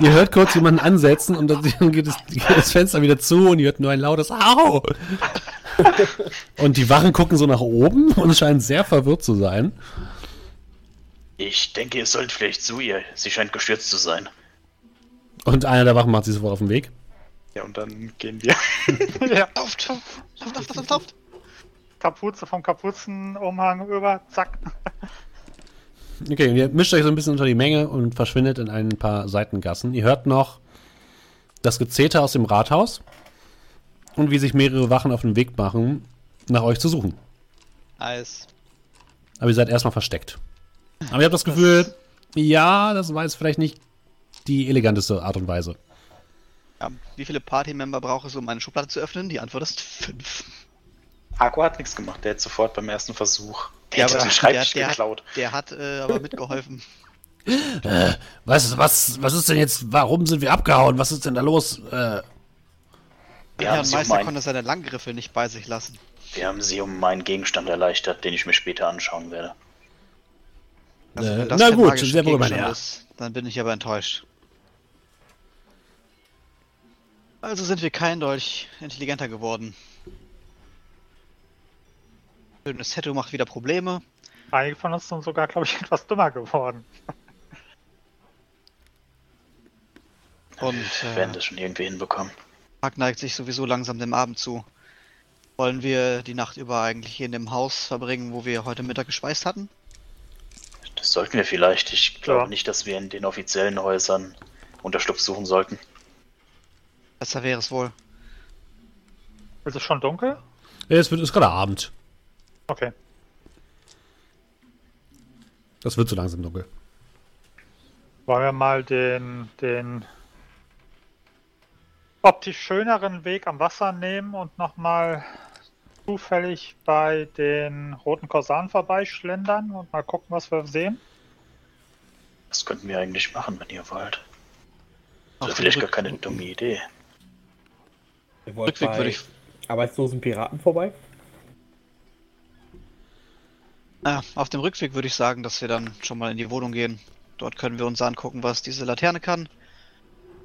Ihr hört kurz jemanden ansetzen und dann geht das, geht das Fenster wieder zu und ihr hört nur ein lautes Au. Und die Wachen gucken so nach oben und scheinen sehr verwirrt zu sein. Ich denke, ihr sollt vielleicht zu ihr. Sie scheint gestürzt zu sein. Und einer der Wachen macht sich sofort auf den Weg. Ja, und dann gehen wir. ja, lauft, lauft, lauft, lauft, lauft. Kapuze vom Kapuzenumhang über, zack. Okay, und ihr mischt euch so ein bisschen unter die Menge und verschwindet in ein paar Seitengassen. Ihr hört noch das Gezeter aus dem Rathaus und wie sich mehrere Wachen auf den Weg machen, nach euch zu suchen. Nice. Aber ihr seid erstmal versteckt. Aber ihr habt das Gefühl, ja, das war jetzt vielleicht nicht die eleganteste Art und Weise. Ja, wie viele Party-Member brauche ich, um meine Schublade zu öffnen? Die Antwort ist fünf. Akku hat nichts gemacht. Der hat sofort beim ersten Versuch der Ja, aber den der, Schreibtisch der, geklaut. hat, der hat äh, aber mitgeholfen. Was, was, was ist denn jetzt, warum sind wir abgehauen? Was ist denn da los? Äh, Wir Der haben, um Meister mein, konnte seine Langgriffel nicht bei sich lassen. wir haben sie um meinen Gegenstand erleichtert, den ich mir später anschauen werde. Also, Äh, wenn das na gut, sehr wohl, mein Herr. ist, dann bin ich aber enttäuscht. Also sind wir kein Dolch intelligenter geworden. Schönes Tattoo macht wieder Probleme. Einige von uns sind sogar, glaube ich, etwas dümmer geworden. Und Wir werden äh, das schon irgendwie hinbekommen. Tag neigt sich sowieso langsam dem Abend zu. Wollen wir die Nacht über eigentlich hier in dem Haus verbringen, wo wir heute Mittag gespeist hatten? Das sollten wir vielleicht. Ich glaube Ja. nicht, dass wir in den offiziellen Häusern Unterschlupf suchen sollten. Besser wäre es wohl. Ist es schon dunkel? es wird, ist gerade Abend. Okay. Das wird so langsam dunkel. Wollen wir mal den, den optisch schöneren Weg am Wasser nehmen und nochmal zufällig bei den roten Korsaren vorbeischlendern und mal gucken, was wir sehen? Das könnten wir eigentlich machen, wenn ihr wollt. Oder dem vielleicht gar keine dumme Idee. Ihr wollt Rückweg bei, würde ich. arbeitslosen Piraten vorbei? Na, auf dem Rückweg würde ich sagen, dass wir dann schon mal in die Wohnung gehen. Dort können wir uns angucken, was diese Laterne kann.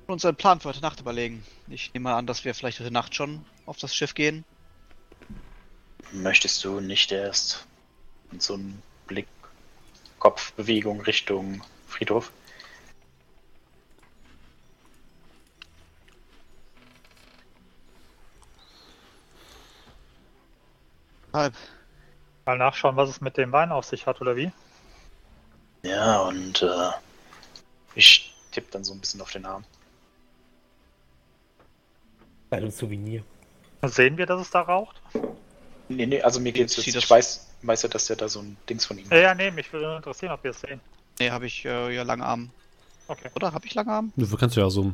Und uns einen Plan für heute Nacht überlegen. Ich nehme mal an, dass wir vielleicht heute Nacht schon auf das Schiff gehen. Möchtest du nicht erst in so einen Blick, Kopfbewegung Richtung Friedhof? Halb. Mal nachschauen, was es mit dem Wein auf sich hat, oder wie? Ja, und äh, ich tippe dann so ein bisschen auf den Arm. Bei einem Souvenir. Sehen wir, dass es da raucht? Nee, nee, also mir geht's jetzt. Ich weiß, weiß ja, dass der da so ein Dings von ihm Ja, ja, nee, mich würde interessieren, ob wir es sehen. Nee, habe ich äh, ja lange Arme. Okay. Oder? Habe ich lange Arme? Du kannst ja so.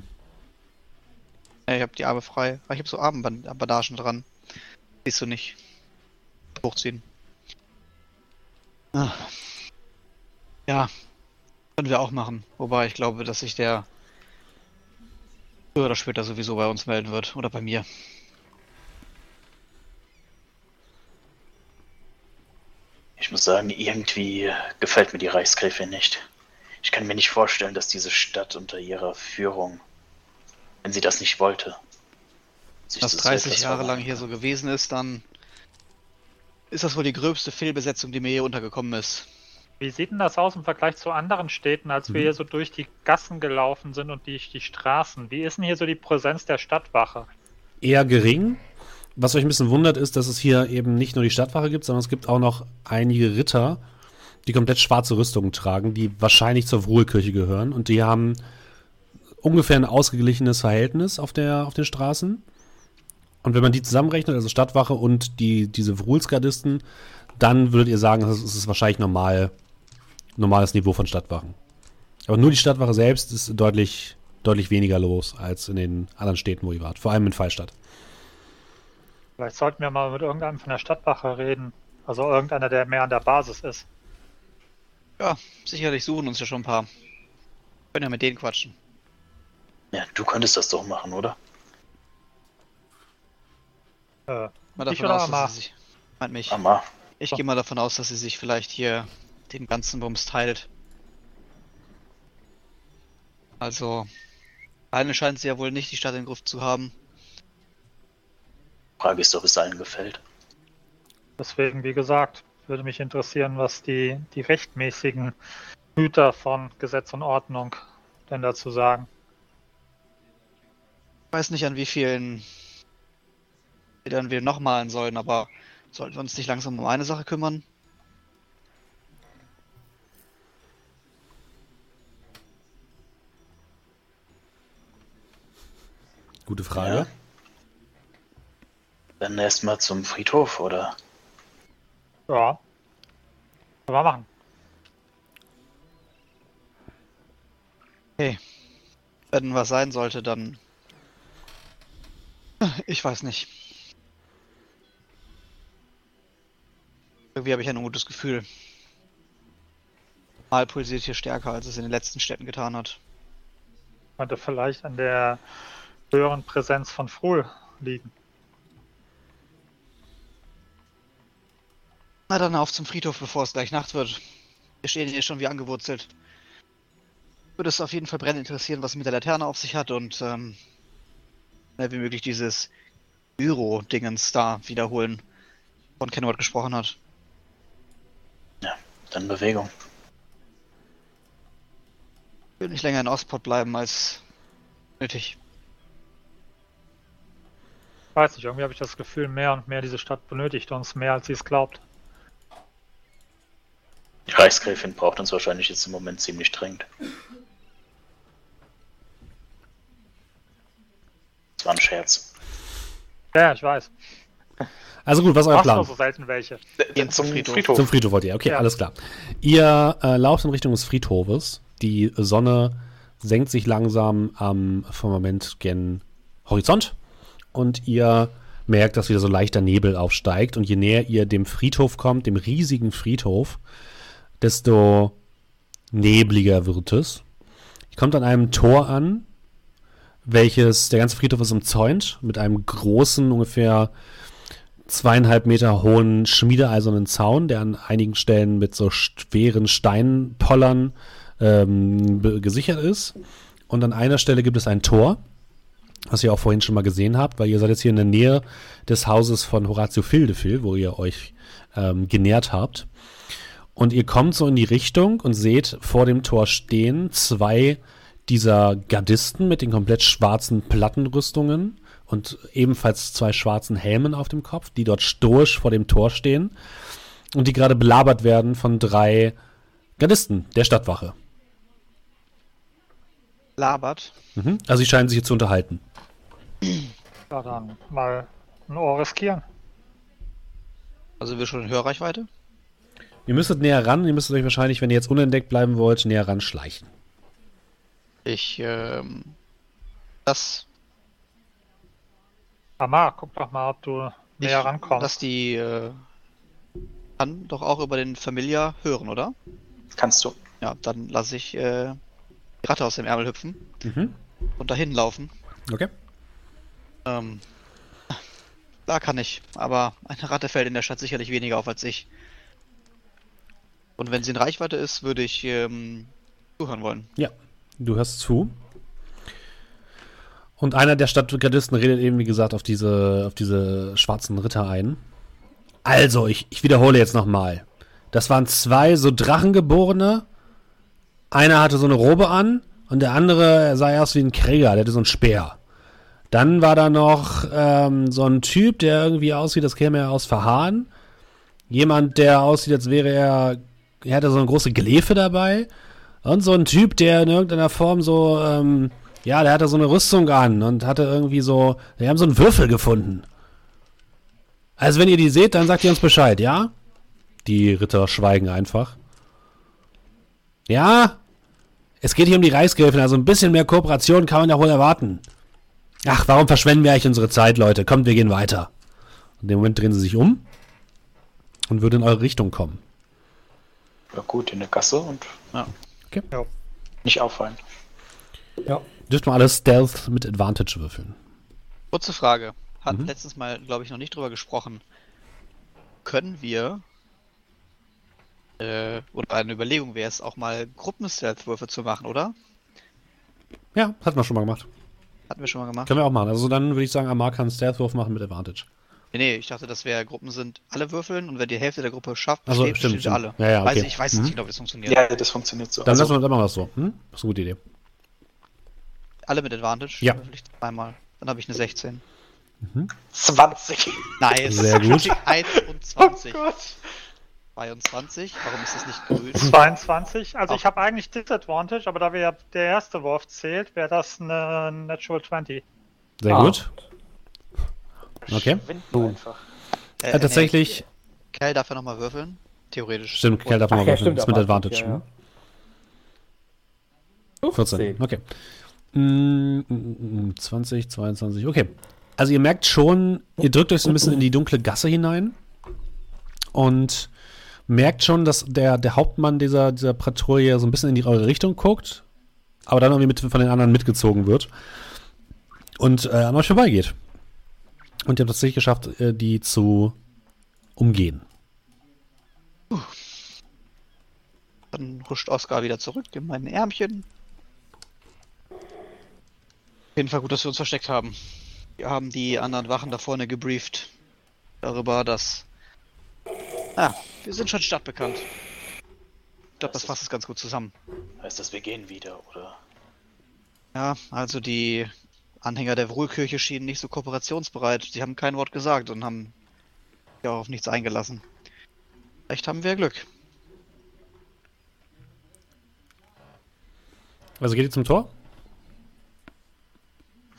Nee, ich habe die Arme frei. Aber ich habe so Armbandagen dran. Siehst du nicht. Hochziehen. Ah. Ja. Können wir auch machen. Wobei ich glaube, dass sich der früher oder später sowieso bei uns melden wird. Oder bei mir. Ich muss sagen, irgendwie gefällt mir die Reichsgräfin nicht. Ich kann mir nicht vorstellen, dass diese Stadt unter ihrer Führung, wenn sie das nicht wollte, sich Wenn das zu so 30 etwas Jahre lang hier so gewesen ist, dann ist das wohl die gröbste Fehlbesetzung, die mir hier untergekommen ist. Wie sieht denn das aus im Vergleich zu anderen Städten, als wir Mhm. hier so durch die Gassen gelaufen sind und durch die Straßen? Wie ist denn hier so die Präsenz der Stadtwache? Eher gering. Was euch ein bisschen wundert, ist, dass es hier eben nicht nur die Stadtwache gibt, sondern es gibt auch noch einige Ritter, die komplett schwarze Rüstungen tragen, die wahrscheinlich zur Ruhekirche gehören. Und die haben ungefähr ein ausgeglichenes Verhältnis auf, der, auf den Straßen. Und wenn man die zusammenrechnet, also Stadtwache und die, diese Vrulsgardisten, dann würdet ihr sagen, das ist wahrscheinlich normal, normales Niveau von Stadtwachen. Aber nur die Stadtwache selbst ist deutlich, deutlich weniger los als in den anderen Städten, wo ihr wart. Vor allem in Fallstadt. Vielleicht sollten wir mal mit irgendeinem von der Stadtwache reden. Also irgendeiner, der mehr an der Basis ist. Ja, sicherlich suchen uns ja schon ein paar. Können ja mit denen quatschen. Ja, du könntest das doch machen, oder? Äh, Mal Ich davon aus, Amar? dass sie sich. Meint mich. Mama, Ich So. gehe mal davon aus, dass sie sich vielleicht hier den ganzen Bums teilt. Also, eine scheint sie ja wohl nicht die Stadt in den Griff zu haben. Frage ist, ob es allen gefällt. deswegen, wie gesagt, würde mich interessieren, was die, die rechtmäßigen Hüter von Gesetz und Ordnung denn dazu sagen. Ich weiß nicht, an wie vielen Bildern wir noch malen sollen, aber sollten wir uns nicht langsam um eine Sache kümmern? Gute Frage. Ja. Dann erstmal zum Friedhof, oder? Ja. Können wir machen. Wenn was sein sollte, dann. Ich weiß nicht. Irgendwie habe ich ein ungutes Gefühl. Mal pulsiert hier stärker, als es in den letzten Städten getan hat. Könnte vielleicht an der höheren Präsenz von Frul liegen. Na dann auf zum Friedhof, bevor es gleich Nacht wird. Wir stehen hier schon wie angewurzelt. Würde es auf jeden Fall brennend interessieren, was mit der Laterne auf sich hat und ähm, wie möglich dieses Gyro-Dingens da wiederholen, von Kenward gesprochen hat. Dann Bewegung. Ich will nicht länger in Ostport bleiben als nötig. Weiß nicht, irgendwie habe ich das Gefühl, mehr und mehr diese Stadt benötigt uns mehr, als sie es glaubt. Die Reichsgräfin braucht uns wahrscheinlich jetzt im Moment ziemlich dringend. Das war ein Scherz. Ja, ich weiß. Also gut, was ist euer Plan? nur so selten welche. Gehen zum Friedhof. Zum Friedhof wollt ihr, okay, Ja. alles klar. Ihr äh, lauft in Richtung des Friedhofes. Die Sonne senkt sich langsam am Firmament gen Horizont und ihr merkt, dass wieder so leichter Nebel aufsteigt. Und je näher ihr dem Friedhof kommt, dem riesigen Friedhof, desto nebliger wird es. Ihr kommt an einem Tor an, welches, der ganze Friedhof ist umzäunt mit einem großen, ungefähr zweieinhalb Meter hohen schmiedeeisernen Zaun, der an einigen Stellen mit so schweren Steinpollern ähm, gesichert ist. Und an einer Stelle gibt es ein Tor, was ihr auch vorhin schon mal gesehen habt, weil ihr seid jetzt hier in der Nähe des Hauses von Horatio Fildefil, wo ihr euch ähm, genährt habt. Und ihr kommt so in die Richtung und seht vor dem Tor stehen zwei dieser Gardisten mit den komplett schwarzen Plattenrüstungen und ebenfalls zwei schwarzen Helmen auf dem Kopf, die dort stoisch vor dem Tor stehen und die gerade belabert werden von drei Gardisten der Stadtwache. Labert. Mhm. Also sie scheinen sich hier zu unterhalten. Ja, dann mal ein Ohr riskieren. Also wir schon in Hörreichweite. Ihr müsstet näher ran, ihr müsstet euch wahrscheinlich, wenn ihr jetzt unentdeckt bleiben wollt, näher ran schleichen. Ich, ähm, das, Amar, guck doch mal, ob du ich, näher rankommst. dass die, äh, kann doch auch über den Familiar hören, oder? Kannst du. Ja, dann lasse ich, äh, die Ratte aus dem Ärmel hüpfen Mhm. und dahin laufen. Okay. Ähm, da kann ich, aber eine Ratte fällt in der Stadt sicherlich weniger auf als ich. Und wenn sie in Reichweite ist, würde ich ähm, zuhören wollen. Ja, du hörst zu. Und einer der Stadtgardisten redet eben, wie gesagt, auf diese, auf diese schwarzen Ritter ein. Also, ich, ich wiederhole jetzt nochmal. Das waren zwei so Drachengeborene. Einer hatte so eine Robe an und der andere sah aus wie ein Krieger, der hatte so einen Speer. Dann war da noch ähm, so ein Typ, der irgendwie aussieht, das käme er aus Verhahn. Jemand, der aussieht, als wäre er, er hatte so eine große Glefe dabei. Und so ein Typ, der in irgendeiner Form so, ähm, ja, der hatte so eine Rüstung an und hatte irgendwie so, wir haben so einen Würfel gefunden. Also wenn ihr die seht, dann sagt ihr uns Bescheid, ja? Die Ritter schweigen einfach. Ja? Es geht hier um die Reichsgräfin, also ein bisschen mehr Kooperation kann man ja wohl erwarten. Ach, warum verschwenden wir eigentlich unsere Zeit, Leute? Kommt, wir gehen weiter. In dem Moment drehen sie sich um und würden in eure Richtung kommen. Ja gut, in der Gasse und Ja. Ja. nicht auffallen. Ja. Dürft mal alles Stealth mit Advantage würfeln. Kurze Frage. Hatten Mhm. letztens mal, glaube ich, noch nicht drüber gesprochen. Können wir, äh, oder eine Überlegung wäre es, auch mal Gruppen-Stealth-Würfe zu machen, oder? Ja, hatten wir schon mal gemacht. Hatten wir schon mal gemacht. Können wir auch machen. Also dann würde ich sagen, Amar kann einen Stealth-Wurf machen mit Advantage. Nee, nee, ich dachte, das wäre Gruppen sind alle würfeln und wenn die Hälfte der Gruppe schafft, Ach so, besteht, stimmt, stimmt. alle. Ja, ja, weiß okay. ich, ich weiß Mhm. nicht genau, wie das funktioniert. Ja, das funktioniert so. Dann Also, lassen wir, dann machen wir das so. Hm? Das ist eine gute Idee. Alle mit Advantage? Ja. Würfel ich zweimal. Dann habe ich eine 16. 20. Nice. Sehr gut. 21. Oh Gott. 22. Warum ist das nicht grün? 22. Also Ach. ich habe eigentlich Disadvantage, aber da wir ja der erste Wurf zählt, wäre das eine Natural 20. Sehr Ah. gut. Okay. Verschwinden einfach. Äh, Äh, tatsächlich, Nee, Kerl darf ja nochmal würfeln. Theoretisch. stimmt, Kerl darf Ach mal ja, würfeln. stimmt. Ist mit Advantage, ja, ja. 14. Okay. Mm, mm, mm, 20, 22. Okay. Also ihr merkt schon, ihr drückt euch so ein bisschen in die dunkle Gasse hinein und merkt schon, dass der, der Hauptmann dieser, dieser Patrouille so ein bisschen in die, eure Richtung guckt, aber dann irgendwie mit, von den anderen mitgezogen wird und äh, an euch vorbeigeht. Und ihr habt tatsächlich geschafft, äh, die zu umgehen. Dann huscht Oskar wieder zurück in mein Ärmchen. Auf jeden Fall gut, dass wir uns versteckt haben. Wir haben die anderen Wachen da vorne gebrieft. Darüber, dass. Ah, wir sind schon stadtbekannt. Ich glaube, das fasst es ganz gut zusammen. Heißt das, wir gehen wieder, oder? Ja, also die Anhänger der Wohlkirche schienen nicht so kooperationsbereit. Sie haben kein Wort gesagt und haben sich auch auf nichts eingelassen. Vielleicht haben wir Glück. Also geht ihr zum Tor?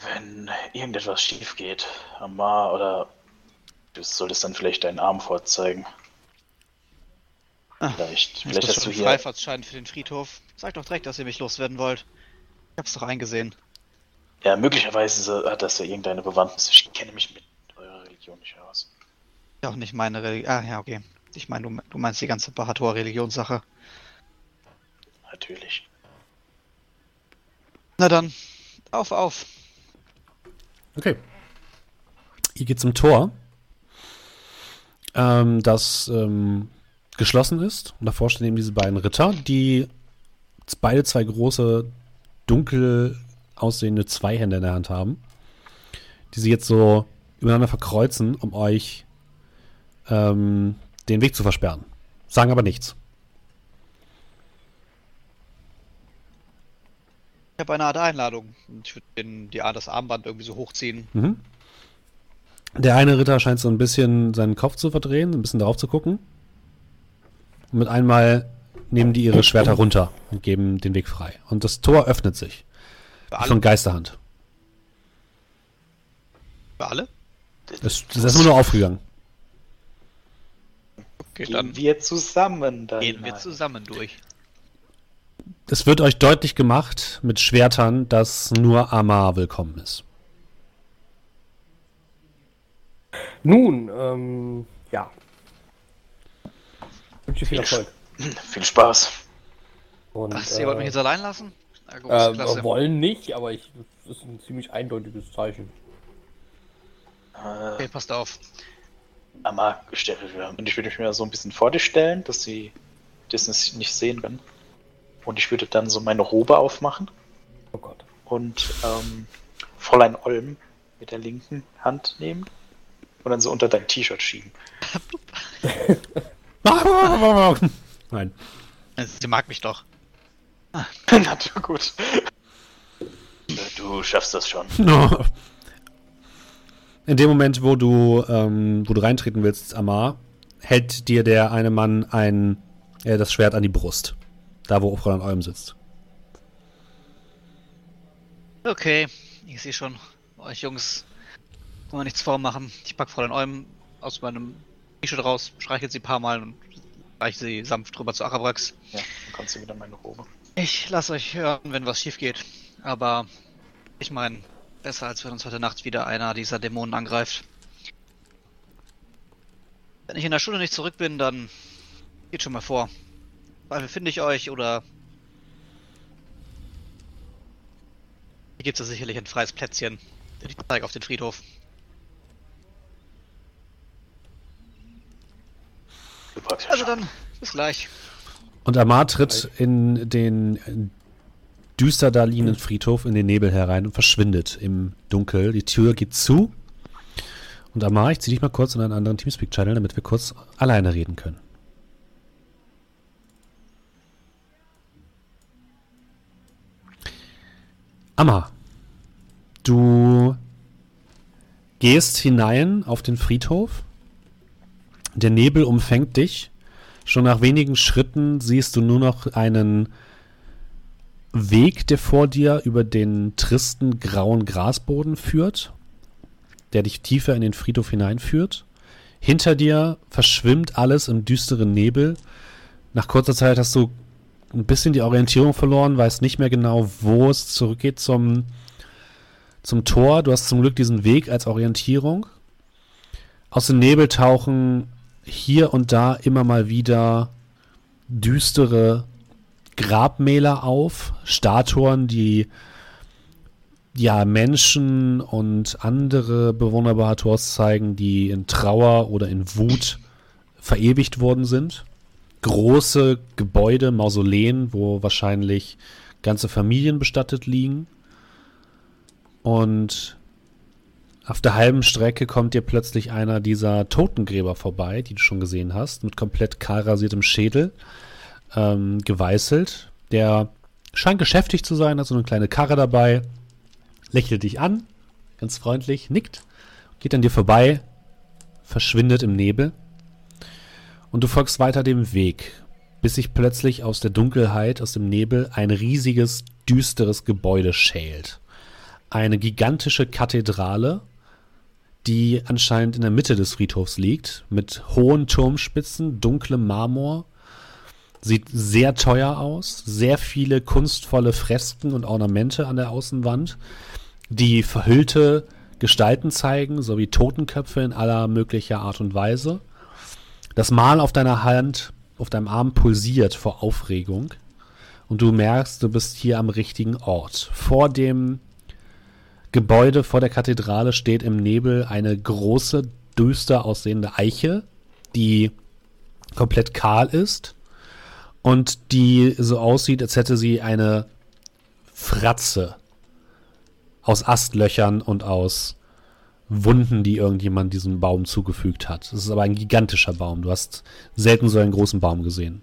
Wenn irgendetwas schief geht, Amar oder du solltest dann vielleicht deinen Arm vorzeigen. Ah, Vielleicht, vielleicht hast du hier. Freifahrtschein für den Friedhof? Sagt doch direkt, dass ihr mich loswerden wollt. Ich hab's doch eingesehen. Ja, möglicherweise hat das ja irgendeine Bewandtnis. Ich kenne mich mit eurer Religion nicht aus. Ja, auch nicht meine Religion. Ah, ja, okay. Ich meine, du, du meinst die ganze Bahator-Religionssache. Natürlich. Na dann, auf, auf. Okay. Ihr geht zum Tor, ähm, das ähm, geschlossen ist. Und davor stehen eben diese beiden Ritter, die beide zwei große, dunkel aussehende Zweihände in der Hand haben, die sie jetzt so übereinander verkreuzen, um euch ähm, den Weg zu versperren. Sagen aber nichts. Ich habe eine Art Einladung. Und ich würde die Art das Armband irgendwie so hochziehen. Mhm. Der eine Ritter scheint so ein bisschen seinen Kopf zu verdrehen, ein bisschen darauf zu gucken. Und mit einmal nehmen die ihre Schwerter runter und geben den Weg frei. Und das Tor öffnet sich. Für Wie alle? von Geisterhand. Für alle? Es das ist nur aufgegangen. Okay, Gehen dann wir zusammen da gehen wir zusammen durch. Es wird euch deutlich gemacht mit Schwertern, dass nur Amar willkommen ist. Nun, ähm, ja. Wünsche viel Erfolg. Viel Spaß. Und, Ach, ihr wollt mich äh, jetzt allein lassen? Na gut, äh, wollen nicht, aber ich, das ist ein ziemlich eindeutiges Zeichen. Äh, Okay, passt auf. Gestellt Und ich würde mich mir so ein bisschen vor dich stellen, dass sie das nicht nicht sehen können. Und ich würde dann so meine Robe aufmachen Oh Gott. und ähm, Fräulein Olm mit der linken Hand nehmen und dann so unter dein T-Shirt schieben. Nein. Sie mag mich doch. Na du, gut. Du schaffst das schon. In dem Moment, wo du, ähm, wo du reintreten willst, Amar, hält dir der eine Mann ein, äh, das Schwert an die Brust. Da, wo Fräulein Olm sitzt. Okay, ich sehe schon. Euch Jungs, kann man nichts vormachen. Ich pack Fräulein Olm aus meinem T-Shirt raus, streichel sie ein paar Mal und reiche sie sanft drüber zu Arabrax. Ja, dann kannst du wieder meine Robe. Ich lasse euch hören, wenn was schief geht. Aber ich meine, besser als wenn uns heute Nacht wieder einer dieser Dämonen angreift. Wenn ich in der Stunde nicht zurück bin, dann geht schon mal vor. Weil finde ich euch oder hier gibt es sicherlich ein freies Plätzchen. Ich zeige auf den Friedhof. Also dann, bis gleich. Und Amar tritt in den düster da liegenden Friedhof in den Nebel herein und verschwindet im Dunkel. Die Tür geht zu. Und Amar, ich zieh dich mal kurz in einen anderen Teamspeak-Channel, damit wir kurz alleine reden können. Amar, du gehst hinein auf den Friedhof. Der Nebel umfängt dich. Schon nach wenigen Schritten siehst du nur noch einen Weg, der vor dir über den tristen grauen Grasboden führt, der dich tiefer in den Friedhof hineinführt. Hinter dir verschwimmt alles im düsteren Nebel. Nach kurzer Zeit hast du ein bisschen die Orientierung verloren, weißt nicht mehr genau, wo es zurückgeht zum, zum Tor. Du hast zum Glück diesen Weg als Orientierung. Aus dem Nebel tauchen hier und da immer mal wieder düstere Grabmäler auf, Statuen, die ja Menschen und andere Bewohner Bahators zeigen, die in Trauer oder in Wut verewigt worden sind. Große Gebäude, Mausoleen, wo wahrscheinlich ganze Familien bestattet liegen. Und auf der halben Strecke kommt dir plötzlich einer dieser Totengräber vorbei, die du schon gesehen hast, mit komplett kahl rasiertem Schädel, ähm, geweißelt. Der scheint geschäftig zu sein, hat so eine kleine Karre dabei, lächelt dich an, ganz freundlich, nickt, geht an dir vorbei, verschwindet im Nebel. Und du folgst weiter dem Weg, bis sich plötzlich aus der Dunkelheit, aus dem Nebel, ein riesiges, düsteres Gebäude schält. Eine gigantische Kathedrale, die anscheinend in der Mitte des Friedhofs liegt, mit hohen Turmspitzen, dunklem Marmor. Sieht sehr teuer aus, sehr viele kunstvolle Fresken und Ornamente an der Außenwand, die verhüllte Gestalten zeigen, sowie Totenköpfe in aller möglicher Art und Weise. Das Mal auf deiner Hand, auf deinem Arm pulsiert vor Aufregung und du merkst, du bist hier am richtigen Ort. Vor dem Gebäude vor der Kathedrale steht im Nebel eine große, düster aussehende Eiche, die komplett kahl ist und die so aussieht, als hätte sie eine Fratze aus Astlöchern und aus Wunden, die irgendjemand diesem Baum zugefügt hat. Es ist aber ein gigantischer Baum. Du hast selten so einen großen Baum gesehen.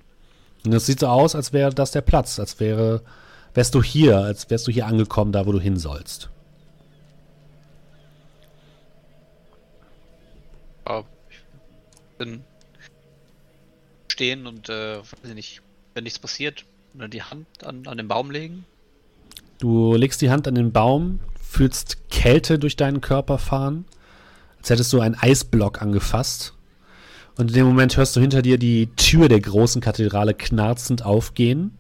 Und es sieht so aus, als wäre das der Platz, als wäre, wärst du hier, als wärst du hier angekommen, da wo du hin sollst. Ich bin stehen und äh, weiß ich nicht, wenn nichts passiert, die Hand an, an den Baum legen. Du legst die Hand an den Baum, fühlst Kälte durch deinen Körper fahren, als hättest du einen Eisblock angefasst. Und in dem Moment hörst du hinter dir die Tür der großen Kathedrale knarzend aufgehen.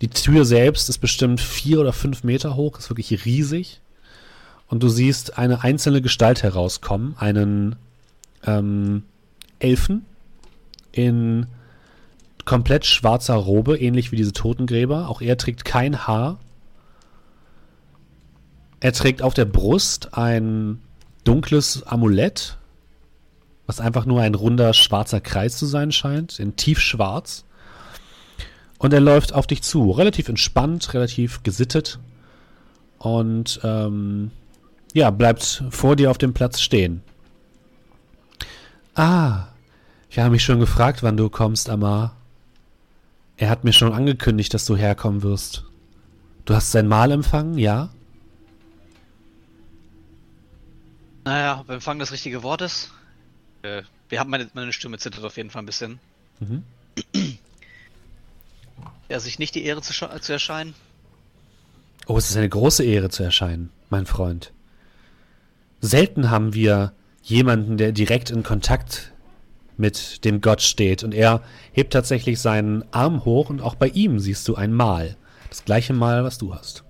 Die Tür selbst ist bestimmt vier oder fünf Meter hoch, ist wirklich riesig. Und du siehst eine einzelne Gestalt herauskommen, einen ähm, Elfen in komplett schwarzer Robe, ähnlich wie diese Totengräber. Auch er trägt kein Haar. Er trägt auf der Brust ein dunkles Amulett, was einfach nur ein runder schwarzer Kreis zu sein scheint, in tiefschwarz. Und er läuft auf dich zu, relativ entspannt, relativ gesittet und ähm, ja, bleibt vor dir auf dem Platz stehen. Ah, ich habe mich schon gefragt, wann du kommst, Amar. Er hat mir schon angekündigt, dass du herkommen wirst. Du hast sein Mahl empfangen, ja? Naja, ob Empfang das richtige Wort ist. Äh, wir haben meine, meine Stimme zittert auf jeden Fall ein bisschen. Mhm. Er sich nicht die Ehre zu, zu erscheinen. Oh, es ist eine große Ehre zu erscheinen, mein Freund. Selten haben wir jemanden, der direkt in Kontakt mit dem Gott steht. Und er hebt tatsächlich seinen Arm hoch und auch bei ihm siehst du ein Mal. Das gleiche Mal, was du hast.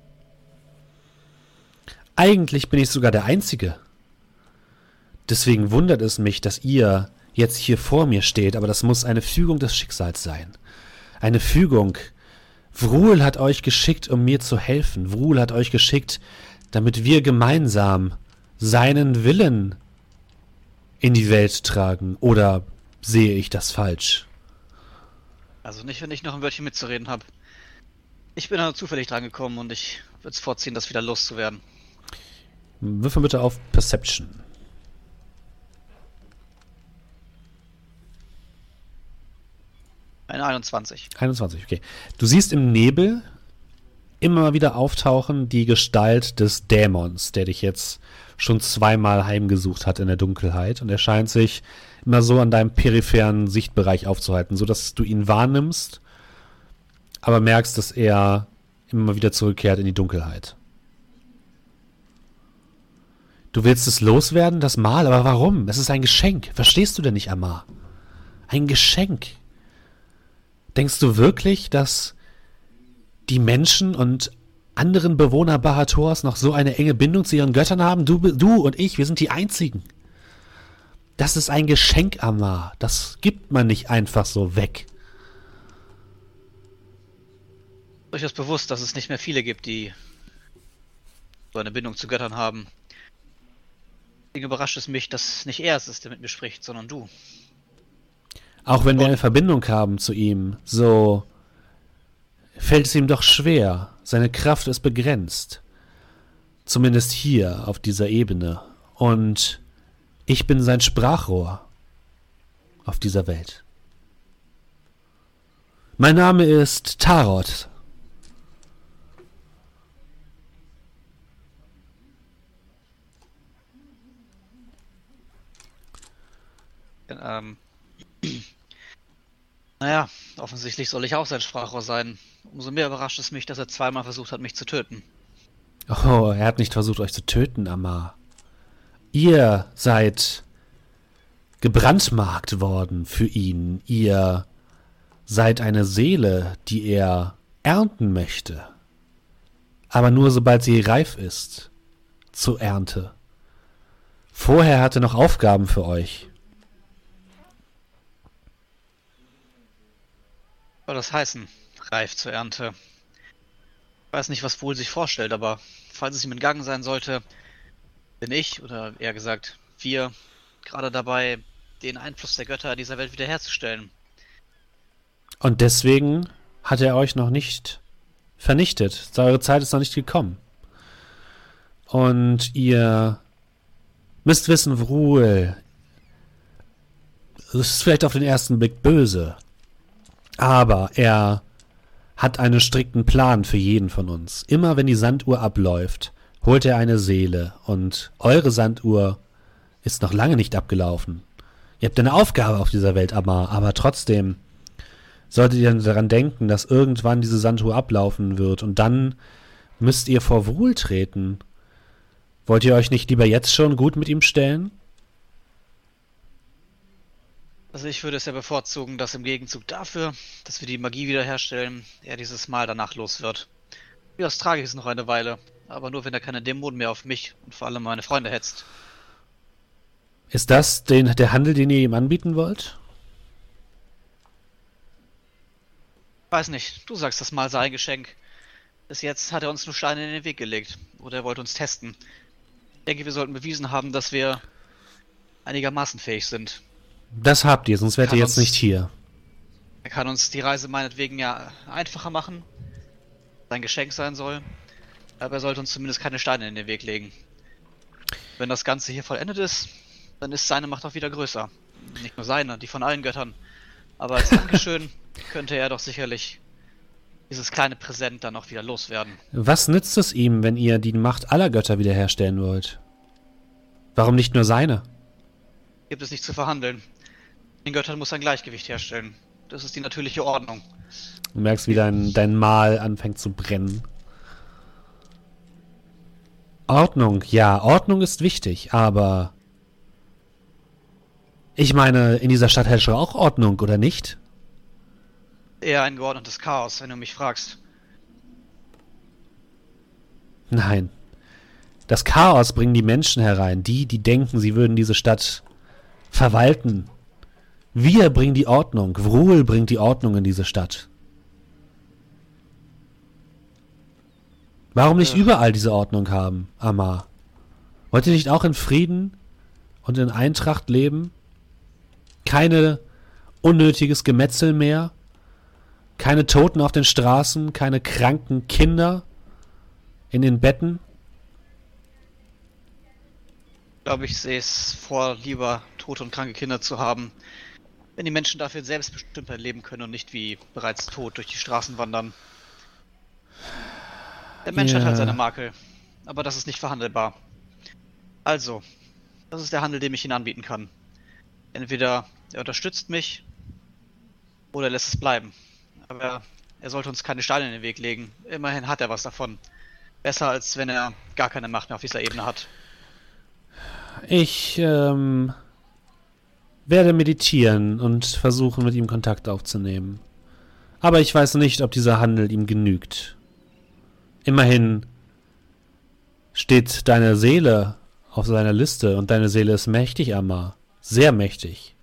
Eigentlich bin ich sogar der Einzige. Deswegen wundert es mich, dass ihr jetzt hier vor mir steht, aber das muss eine Fügung des Schicksals sein. Eine Fügung. Vrul hat euch geschickt, um mir zu helfen. Vrul hat euch geschickt, damit wir gemeinsam seinen Willen in die Welt tragen. Oder sehe ich das falsch? Also nicht, wenn ich noch ein Wörtchen mitzureden habe. Ich bin da zufällig dran gekommen und ich würde es vorziehen, das wieder loszuwerden. Würfel bitte auf Perception. Eine 21. 21, okay. Du siehst im Nebel immer wieder auftauchen die Gestalt des Dämons, der dich jetzt schon zweimal heimgesucht hat in der Dunkelheit. Und er scheint sich immer so an deinem peripheren Sichtbereich aufzuhalten, sodass du ihn wahrnimmst, aber merkst, dass er immer wieder zurückkehrt in die Dunkelheit. Du willst es loswerden, das Mal, aber warum? Es ist ein Geschenk. Verstehst du denn nicht, Amar? Ein Geschenk. Denkst du wirklich, dass die Menschen und anderen Bewohner Bahators noch so eine enge Bindung zu ihren Göttern haben? Du, du und ich, wir sind die Einzigen. Das ist ein Geschenk, Amar. Das gibt man nicht einfach so weg. Durchaus bewusst, dass es nicht mehr viele gibt, die so eine Bindung zu Göttern haben. Deswegen überrascht es mich, dass nicht er es ist, der mit mir spricht, sondern du. Auch wenn wir eine Verbindung haben zu ihm, so fällt es ihm doch schwer. Seine Kraft ist begrenzt. Zumindest hier auf dieser Ebene. Und ich bin sein Sprachrohr auf dieser Welt. Mein Name ist Tarot. Ähm, naja, offensichtlich soll ich auch sein Sprachrohr sein. Umso mehr überrascht es mich, dass er zweimal versucht hat, mich zu töten. Oh, er hat nicht versucht, euch zu töten, Amar. Ihr seid gebrandmarkt worden für ihn. Ihr seid eine Seele, die er ernten möchte. Aber nur sobald sie reif ist zur Ernte. Vorher hat er noch Aufgaben für euch. Soll das heißen? Reif zur Ernte. Ich weiß nicht, was wohl sich vorstellt, aber falls es ihm entgangen sein sollte, bin ich, oder eher gesagt, wir, gerade dabei, den Einfluss der Götter dieser Welt wiederherzustellen. Und deswegen hat er euch noch nicht vernichtet. Eure Zeit ist noch nicht gekommen. Und ihr müsst wissen, Ruhe ist vielleicht auf den ersten Blick böse, aber er hat einen strikten Plan für jeden von uns. Immer wenn die Sanduhr abläuft, holt er eine Seele und eure Sanduhr ist noch lange nicht abgelaufen. Ihr habt eine Aufgabe auf dieser Welt, Amar, aber trotzdem solltet ihr daran denken, dass irgendwann diese Sanduhr ablaufen wird und dann müsst ihr vor Wohl treten. Wollt ihr euch nicht lieber jetzt schon gut mit ihm stellen? Also ich würde es ja bevorzugen, dass im Gegenzug dafür, dass wir die Magie wiederherstellen, er dieses Mal danach los wird. Ja, das trage ich es noch eine Weile, aber nur wenn er keine Dämonen mehr auf mich und vor allem meine Freunde hetzt. Ist das den, der Handel, den ihr ihm anbieten wollt? Weiß nicht, du sagst das mal sei ein Geschenk. Bis jetzt hat er uns nur Steine in den Weg gelegt. Oder er wollte uns testen. Ich denke, wir sollten bewiesen haben, dass wir einigermaßen fähig sind. Das habt ihr, sonst wärt ihr jetzt uns- nicht hier. Er kann uns die Reise meinetwegen ja einfacher machen. Sein Geschenk sein soll. Aber er sollte uns zumindest keine Steine in den Weg legen. Wenn das Ganze hier vollendet ist, dann ist seine Macht auch wieder größer. Nicht nur seine, die von allen Göttern. Aber als Dankeschön könnte er doch sicherlich dieses kleine Präsent dann auch wieder loswerden. Was nützt es ihm, wenn ihr die Macht aller Götter wiederherstellen wollt? Warum nicht nur seine? Gibt es nicht zu verhandeln. Den Göttern muss ein Gleichgewicht herstellen. Das ist die natürliche Ordnung. Du merkst, wie dein, dein Mal anfängt zu brennen. Ordnung, ja, Ordnung ist wichtig, aber ich meine, in dieser Stadt herrscht auch Ordnung, oder nicht? Eher ein geordnetes Chaos, wenn du mich fragst. Nein. Das Chaos bringen die Menschen herein, die, die denken, sie würden diese Stadt verwalten. Wir bringen die Ordnung. Vrul bringt die Ordnung in diese Stadt. Warum nicht Ja. überall diese Ordnung haben, Amar? Wollt ihr nicht auch in Frieden und in Eintracht leben? Keine unnötiges Gemetzel mehr? Keine Toten auf den Straßen? Keine kranken Kinder in den Betten? Ich glaube, ich sehe es vor, lieber tote und kranke Kinder zu haben, wenn die Menschen dafür selbstbestimmter leben können und nicht wie bereits tot durch die Straßen wandern. Der Mensch hat Ja. halt seine Makel, aber das ist nicht verhandelbar. Also, das ist der Handel, den ich Ihnen anbieten kann. Entweder er unterstützt mich oder er lässt es bleiben. Aber er sollte uns keine Steine in den Weg legen. Immerhin hat er was davon. Besser als wenn er gar keine Macht mehr auf dieser Ebene hat. Ich ähm, werde meditieren und versuchen, mit ihm Kontakt aufzunehmen. Aber ich weiß nicht, ob dieser Handel ihm genügt. Immerhin steht deine Seele auf seiner Liste und deine Seele ist mächtig, Amma. Sehr mächtig.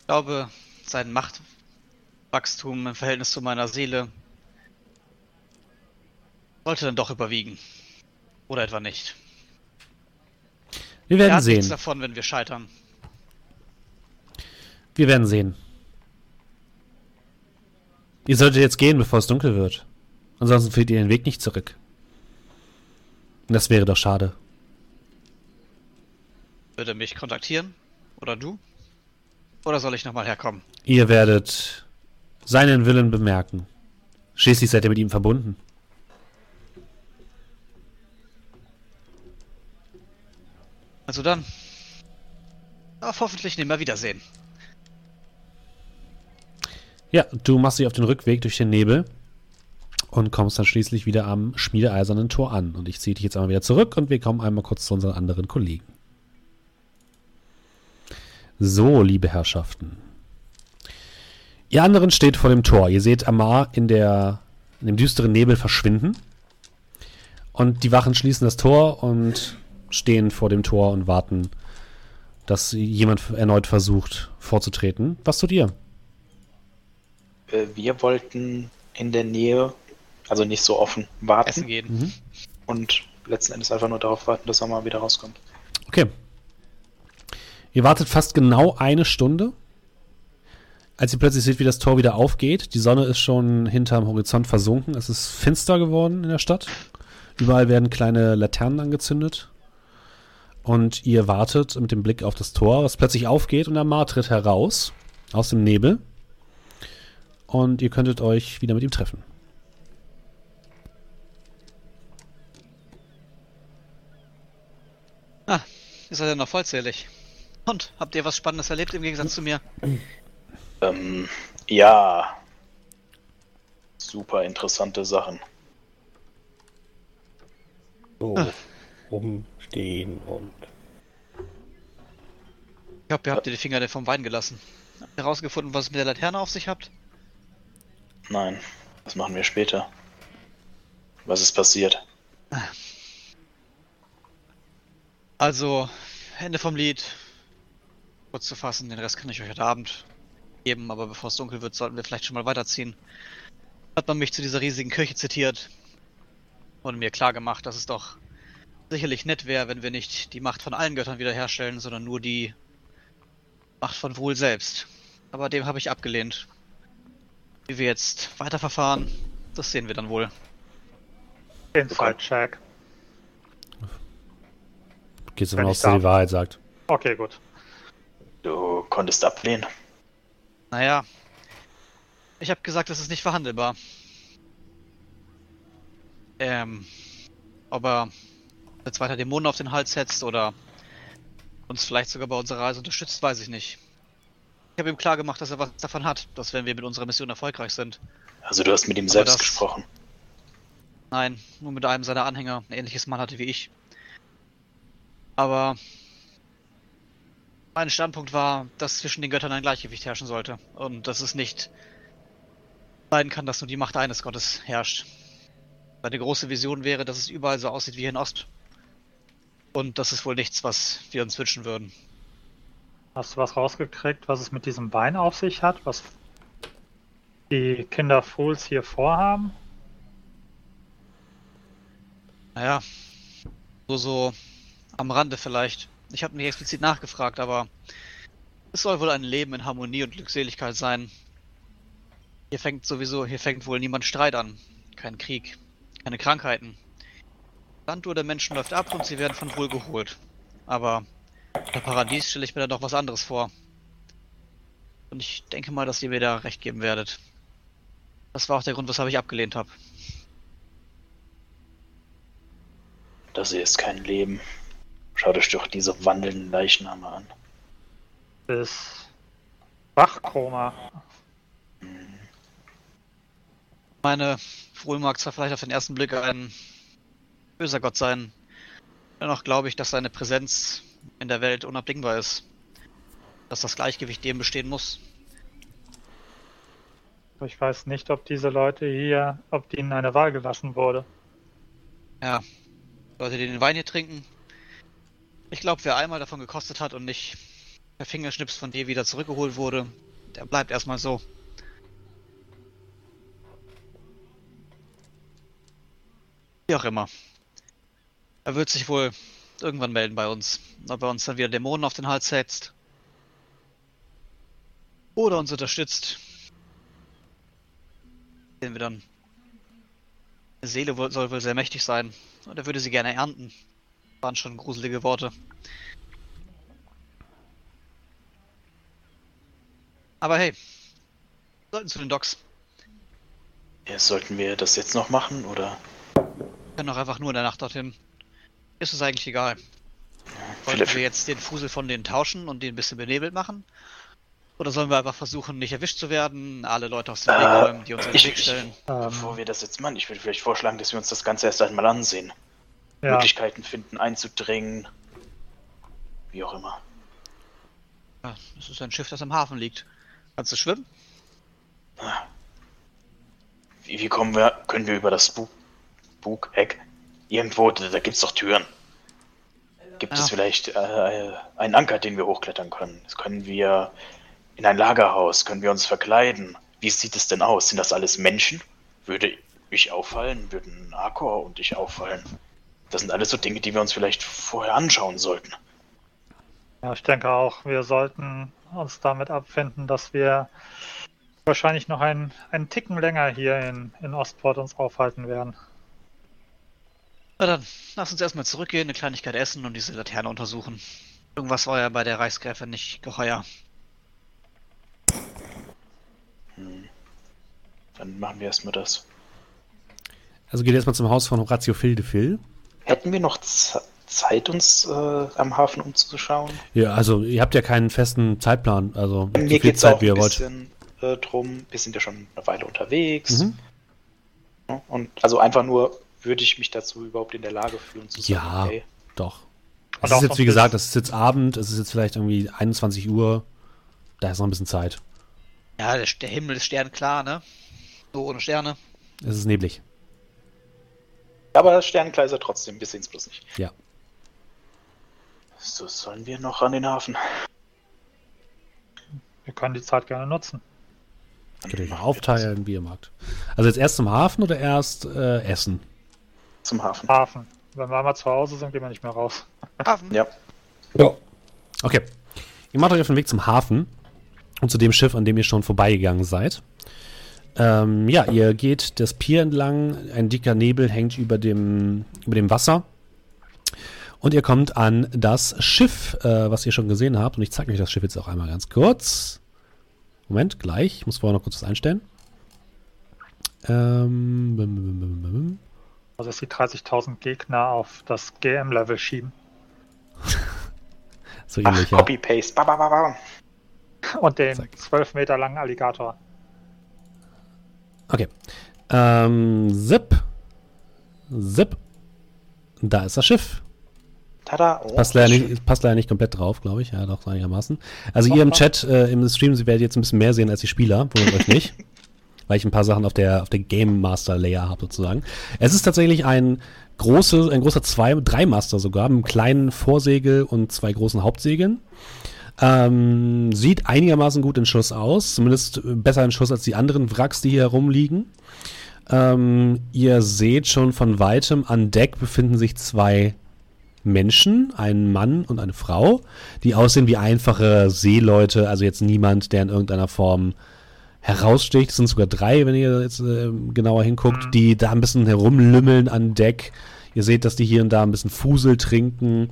Ich glaube, sein Machtwachstum im Verhältnis zu meiner Seele sollte dann doch überwiegen. Oder etwa nicht. Wir Er werden hat nichts sehen. davon, wenn wir scheitern. Wir werden sehen. Ihr solltet jetzt gehen, bevor es dunkel wird. Ansonsten findet ihr den Weg nicht zurück. Und das wäre doch schade. Würde er mich kontaktieren? Oder du? Oder soll ich nochmal herkommen? Ihr werdet seinen Willen bemerken. Schließlich seid ihr mit ihm verbunden. Also dann. Auf hoffentlich nimmer Wiedersehen. Ja, du machst dich auf den Rückweg durch den Nebel und kommst dann schließlich wieder am schmiedeeisernen Tor an. Und ich ziehe dich jetzt einmal wieder zurück und wir kommen einmal kurz zu unseren anderen Kollegen. So, liebe Herrschaften. Ihr anderen steht vor dem Tor. Ihr seht Amar in, der, in dem düsteren Nebel verschwinden. Und die Wachen schließen das Tor und stehen vor dem Tor und warten, dass jemand erneut versucht vorzutreten. Was tut ihr? Äh, Wir wollten in der Nähe Also nicht so offen warten Essen gehen. Mhm. und letzten Endes einfach nur darauf warten, dass er mal wieder rauskommt. Okay. Ihr wartet fast genau eine Stunde, als ihr plötzlich seht, wie das Tor wieder aufgeht. Die Sonne ist schon hinterm Horizont versunken. Es ist finster geworden in der Stadt. Überall werden kleine Laternen angezündet. Und ihr wartet mit dem Blick auf das Tor, was plötzlich aufgeht und der Mar tritt heraus aus dem Nebel. Und ihr könntet euch wieder mit ihm treffen. Ah, ihr seid ja noch vollzählig. Und, habt ihr was Spannendes erlebt im Gegensatz zu mir? Ähm, ja. Super interessante Sachen. So Ah. Rumstehen und. Ich hoffe, ihr habt ihr die Finger vom Wein gelassen. Habt ihr herausgefunden, was es mit der Laterne auf sich habt? Nein, das machen wir später. Was ist passiert? Also, Ende vom Lied. Kurz zu fassen, den Rest kann ich euch heute Abend geben, aber bevor es dunkel wird, sollten wir vielleicht schon mal weiterziehen. Hat man mich zu dieser riesigen Kirche zitiert und mir klar gemacht, dass es doch sicherlich nett wäre, wenn wir nicht die Macht von allen Göttern wiederherstellen, sondern nur die Macht von Wohl selbst. Aber dem habe ich abgelehnt. Wie wir jetzt weiterverfahren, das sehen wir dann wohl. Inside-Check. Geht davon Wenn aus, dass er die Wahrheit sagt. Okay, gut. Du konntest ablehnen. Naja, ich habe gesagt, das ist nicht verhandelbar. Ähm, ob er jetzt weiter Dämonen auf den Hals setzt oder uns vielleicht sogar bei unserer Reise unterstützt, weiß ich nicht. Ich habe ihm klar gemacht, dass er was davon hat, dass wenn wir mit unserer Mission erfolgreich sind. Also du hast mit ihm Aber selbst das- gesprochen. Nein, nur mit einem seiner Anhänger, ein ähnliches Mann hatte wie ich. Aber mein Standpunkt war, dass zwischen den Göttern ein Gleichgewicht herrschen sollte und dass es nicht sein kann, dass nur die Macht eines Gottes herrscht. Seine große Vision wäre, dass es überall so aussieht wie hier in Ost. Und das ist wohl nichts, was wir uns wünschen würden. Hast du was rausgekriegt, was es mit diesem Wein auf sich hat? Was die Kinder Fools hier vorhaben? Naja, so so am Rande vielleicht. Ich habe nicht explizit nachgefragt, aber es soll wohl ein Leben in Harmonie und Glückseligkeit sein. Hier fängt sowieso, hier fängt wohl niemand Streit an. Kein Krieg, keine Krankheiten. Sanduhr der Menschen läuft ab und sie werden von Wohl geholt. Aber bei Paradies stelle ich mir da doch was anderes vor. Und ich denke mal, dass ihr mir da recht geben werdet. Das war auch der Grund, weshalb ich abgelehnt habe. Das hier ist kein Leben. Schaut euch doch diese wandelnden Leichname an. Ist Wachkoma. meine, Wohl mag zwar vielleicht auf den ersten Blick ein böser Gott sein, dennoch glaube ich, dass seine Präsenz in der Welt unabdingbar ist. Dass das Gleichgewicht dem bestehen muss. Ich weiß nicht, ob diese Leute hier, ob ihnen eine Wahl gelassen wurde. Ja, Leute, die den Wein hier trinken. Ich glaube, wer einmal davon gekostet hat und nicht per Fingerschnips von dir wieder zurückgeholt wurde, der bleibt erstmal so. Wie auch immer. Er wird sich wohl irgendwann melden bei uns. Ob er uns dann wieder Dämonen auf den Hals setzt. Oder uns unterstützt. Sehen wir dann. Die Seele soll wohl sehr mächtig sein. Und er würde sie gerne ernten. Waren schon gruselige Worte. Aber hey. Sollten zu den Docks. Ja, sollten wir das jetzt noch machen oder Wir können auch einfach nur in der Nacht dorthin. Ist es eigentlich egal. Wollen vielleicht wir jetzt den Fusel von denen tauschen und den ein bisschen benebelt machen? Oder sollen wir einfach versuchen, nicht erwischt zu werden, alle Leute aus dem Äh, Weg räumen, die uns in den ich- Weg stellen? bevor Ähm, wir das jetzt machen, ich würde vielleicht vorschlagen, dass wir uns das Ganze erst einmal ansehen. ja, Möglichkeiten finden, einzudringen. Wie auch immer. Ja, das ist ein Schiff, das im Hafen liegt. Kannst du schwimmen? Wie, wie kommen wir, können wir über das Bug, Bugeck? Irgendwo, da, da gibt's doch Türen. Gibt Ja. es vielleicht äh, einen Anker, den wir hochklettern können? Das können wir in ein Lagerhaus, können wir uns verkleiden? Wie sieht es denn aus? Sind das alles Menschen? Würde ich auffallen, würden Akor und ich auffallen. Das sind alles so Dinge, die wir uns vielleicht vorher anschauen sollten. Ja, ich denke auch, wir sollten uns damit abfinden, dass wir wahrscheinlich noch einen, einen Ticken länger hier in, in Ostport uns aufhalten werden. Na dann, lass uns erstmal zurückgehen, eine Kleinigkeit essen und diese Laterne untersuchen. Irgendwas war ja bei der Reichsgräfin nicht geheuer. Hm. Dann machen wir erstmal das. Also geht erstmal zum Haus von Horatio Fildefil. Hätten wir noch Z Zeit, uns äh, am Hafen umzuschauen? Ja, also ihr habt ja keinen festen Zeitplan, also so Mir viel geht es Zeit, auch wie ihr ein wollt. bisschen äh, drum. Wir sind ja schon eine Weile unterwegs. Mhm. Und also einfach nur, würde ich mich dazu überhaupt in der Lage fühlen zu sagen, Ja. okay, Doch. Es auch ist jetzt, wie gesagt, es ist jetzt Abend, es ist jetzt vielleicht irgendwie 21 Uhr. Da ist noch ein bisschen Zeit. Ja, der, der Himmel ist sternklar, ne? So ohne Sterne. Es ist neblig. Aber das Sternenkleiser trotzdem, wir sehen es bloß nicht. Ja. So sollen wir noch an den Hafen. Wir können die Zeit gerne nutzen. Könnt ihr mal aufteilen, wie ihr mag. Also jetzt erst zum Hafen oder erst äh, essen? Zum Hafen. Hafen. Wenn wir einmal zu Hause sind, gehen wir nicht mehr raus. Hafen. Ja. Ja. Okay. Ihr macht euch auf den Weg zum Hafen und zu dem Schiff, an dem ihr schon vorbeigegangen seid. Ähm, ja, ihr geht das Pier entlang, ein dicker Nebel hängt über dem, über dem Wasser. Und ihr kommt an das Schiff, äh, was ihr schon gesehen habt. Und ich zeige euch das Schiff jetzt auch einmal ganz kurz. Moment, gleich. Ich muss vorher noch kurz was einstellen. Ähm, bum, bum, bum, bum, bum. Also dass die 30.000 Gegner auf das GM-Level schieben. so Ach, ähnlich, ja. Copy-Paste. Ba, ba, ba, ba. Und den Zack. 12 Meter langen Alligator. Okay. Ähm, zip. Zip. Da ist das Schiff. Tada. Oh, Passt leider, nicht, passt leider nicht komplett drauf, glaube ich. Ja, doch, einigermaßen. Also ihr im Chat, äh, im Stream, Sie werdet jetzt ein bisschen mehr sehen als die Spieler. Wundert euch nicht. Weil ich ein paar Sachen auf der, auf der Game Master Layer habe, sozusagen. Es ist tatsächlich ein große, ein großer zwei, drei Master sogar, mit einem kleinen Vorsegel und zwei großen Hauptsegeln. Ähm, sieht einigermaßen gut in Schuss aus, zumindest äh, besser in Schuss als die anderen Wracks, die hier herumliegen. Ähm, ihr seht schon von weitem an Deck befinden sich zwei Menschen, ein Mann und eine Frau, die aussehen wie einfache Seeleute, also jetzt niemand, der in irgendeiner Form heraussticht. Es sind sogar drei, wenn ihr jetzt äh, genauer hinguckt, Mhm. die da ein bisschen herumlümmeln an Deck. Ihr seht, dass die hier und da ein bisschen Fusel trinken,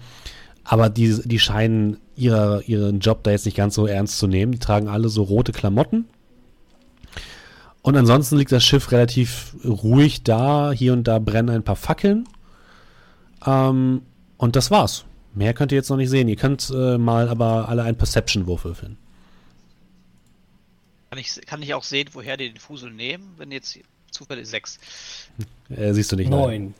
aber die, die scheinen ihre, ihren Job da jetzt nicht ganz so ernst zu nehmen. Die tragen alle so rote Klamotten. Und ansonsten liegt das Schiff relativ ruhig da. Hier und da brennen ein paar Fackeln. Ähm, und das war's. Mehr könnt ihr jetzt noch nicht sehen. Ihr könnt äh, mal aber alle einen Perception-Wurf würfeln. Kann ich, kann ich auch sehen, woher die den Fusel nehmen, wenn jetzt zufällig 6. Äh, siehst du nicht. Neun.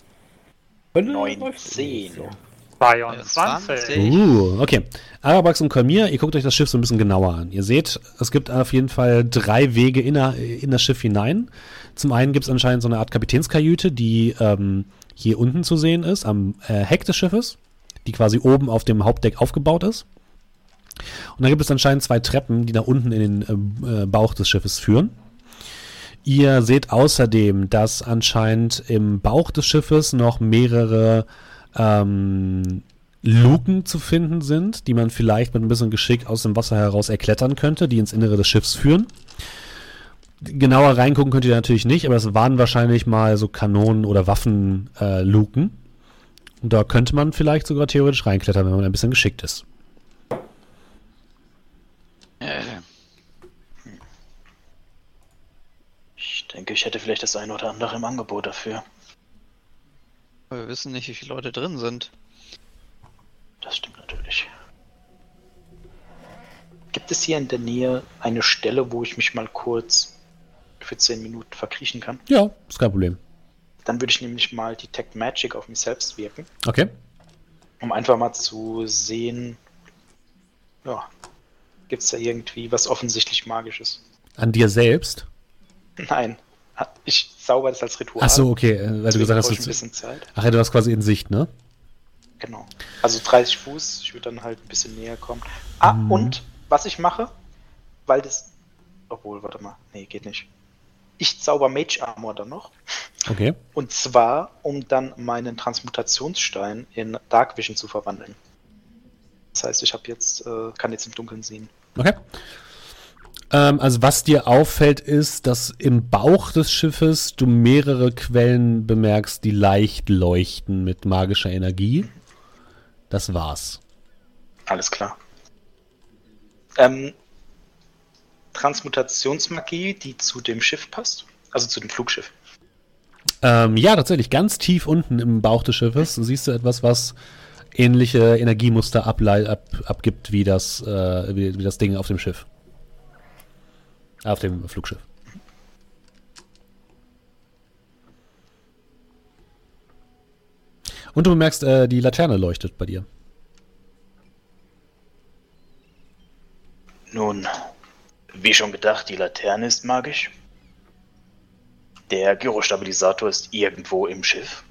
Neun, läuft zehn. so. 22. Uh, okay. Arabax und Kalmir, ihr guckt euch das Schiff so ein bisschen genauer an. Ihr seht, es gibt auf jeden Fall drei Wege in, der- in das Schiff hinein. Zum einen gibt es anscheinend so eine Art Kapitänskajüte, die ähm, hier unten zu sehen ist, am äh, Heck des Schiffes, die quasi oben auf dem Hauptdeck aufgebaut ist. Und dann gibt es anscheinend zwei Treppen, die nach unten in den äh, äh, Bauch des Schiffes führen. Ihr seht außerdem, dass anscheinend im Bauch des Schiffes noch mehrere ähm, Luken zu finden sind, die man vielleicht mit ein bisschen Geschick aus dem Wasser heraus erklettern könnte, die ins Innere des Schiffs führen. Genauer reingucken könnt ihr natürlich nicht, aber es waren wahrscheinlich mal so Kanonen- oder Waffenluken. Äh, da könnte man vielleicht sogar theoretisch reinklettern, wenn man ein bisschen geschickt ist. Denke, ich hätte vielleicht das eine oder andere im Angebot dafür. wir wissen nicht, wie viele Leute drin sind. Das stimmt natürlich. Gibt es hier in der Nähe eine Stelle, wo ich mich mal kurz für 10 Minuten verkriechen kann? Ja, ist kein Problem. Dann würde ich nämlich mal Detect Magic auf mich selbst wirken, Okay. um einfach mal zu sehen, ja, gibt es da irgendwie was offensichtlich Magisches? An dir selbst? Nein, ich zauber das als Ritual. Ach so, okay, äh, weil du gesagt hast, ich ein du, bisschen Zeit. ach ja, du hast quasi in Sicht, ne? Genau. Also 30 Fuß, ich würde dann halt ein bisschen näher kommen. Ah, Mhm. und was ich mache, weil das. Obwohl, warte mal. Nee, geht nicht. Ich zauber Mage Armor dann noch. Okay. Und zwar, um dann meinen Transmutationsstein in Dark Vision zu verwandeln. Das heißt, ich habe jetzt, äh, kann jetzt im Dunkeln sehen. Okay. Ähm, also was dir auffällt, ist, dass im Bauch des Schiffes du mehrere Quellen bemerkst, die leicht leuchten mit magischer Energie. Das war's. Alles klar. Ähm, Transmutationsmagie, die zu dem Schiff passt? Also zu dem Flugschiff. Ähm, ja, tatsächlich, ganz tief unten im Bauch des Schiffes siehst du etwas, was ähnliche Energiemuster ab, abgibt wie das, äh, wie, wie das Ding auf dem Schiff. Auf dem Flugschiff. Und du bemerkst, äh, die Laterne leuchtet bei dir. Nun, wie schon gedacht, die Laterne ist magisch. Der Gyrostabilisator ist irgendwo im Schiff.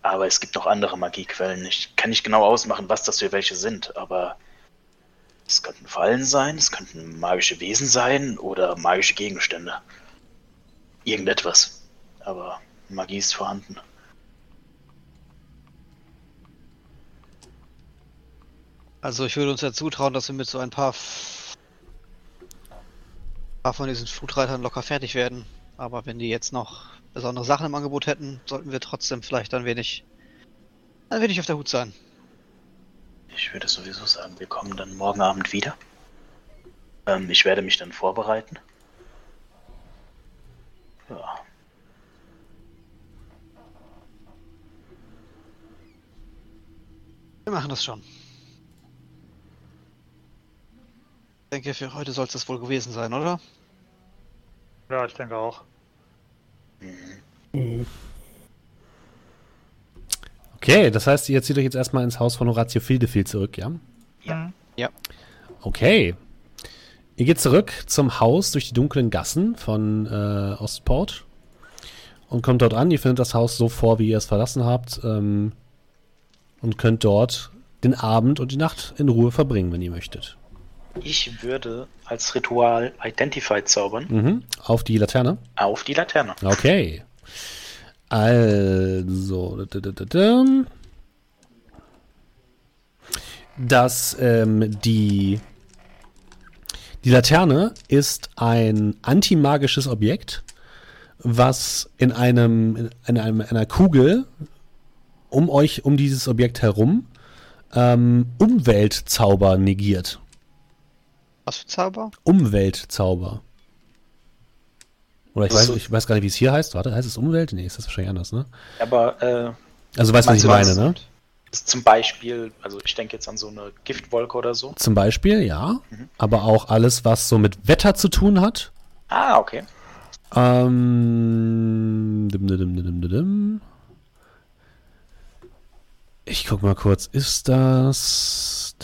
Aber es gibt noch andere Magiequellen. Ich kann nicht genau ausmachen, was das für welche sind, aber es könnten Fallen sein, es könnten magische Wesen sein oder magische Gegenstände. Irgendetwas. Aber Magie ist vorhanden. Also ich würde uns ja zutrauen, dass wir mit so ein paar, paar von diesen Flutreitern locker fertig werden. Aber wenn die jetzt noch besondere Sachen im Angebot hätten, sollten wir trotzdem vielleicht ein wenig, ein wenig auf der Hut sein. Ich würde sowieso sagen, wir kommen dann morgen Abend wieder. Ähm, ich werde mich dann vorbereiten. Ja. Wir machen das schon. Ich denke, für heute soll es das wohl gewesen sein, oder? Ja, ich denke auch. Mhm. Okay, das heißt, ihr zieht euch jetzt erstmal ins Haus von Horatio Fildefield zurück, ja? Ja. Mhm. Okay. Ihr geht zurück zum Haus durch die dunklen Gassen von äh, Ostport und kommt dort an. Ihr findet das Haus so vor, wie ihr es verlassen habt ähm, und könnt dort den Abend und die Nacht in Ruhe verbringen, wenn ihr möchtet. Ich würde als Ritual Identify zaubern Mhm. Auf die Laterne. auf die Laterne. Okay. Also. da, da, da, da. Das, ähm, die, die Laterne ist ein antimagisches Objekt, was in einem, in einem, einer Kugel um euch, um dieses Objekt herum, ähm, Umweltzauber negiert. Was für Zauber? Umweltzauber. Oder ich weiß, ich weiß gar nicht, wie es hier heißt. Warte, heißt es Umwelt? Nee, ist das wahrscheinlich anders, ne? Aber äh, Also weißt du, was ich meine, ne? zum Beispiel, also ich denke jetzt an so eine Giftwolke oder so. Zum Beispiel, ja. Mhm. Aber auch alles, was so mit Wetter zu tun hat. Ah, okay. Ähm, dim, dim, dim. Ich guck mal kurz, ist das.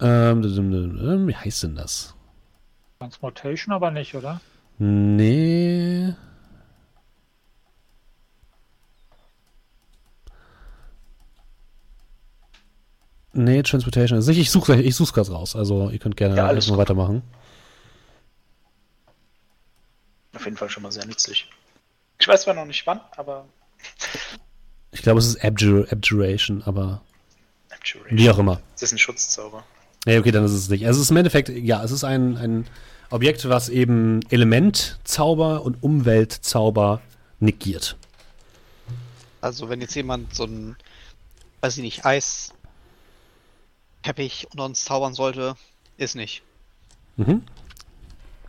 Ähm, wie heißt denn das? Transmutation aber nicht, oder? Nee. Nee, Transportation ist nicht. Ich suche ich such's gerade raus. Also ihr könnt gerne Ja, alles erstmal weitermachen. Auf jeden Fall schon mal sehr nützlich. Ich weiß zwar noch nicht wann, aber Ich glaube, es ist Abjur Abjuration, aber Abjuration. wie auch immer. Das ist ein Schutzzauber. Nee, okay, dann ist es nicht. Also es ist im Endeffekt, ja, es ist ein, ein Objekt, was eben Elementzauber und Umweltzauber negiert. Also wenn jetzt jemand so ein, weiß ich nicht, Eis Teppich unter uns zaubern sollte, ist nicht. Mhm.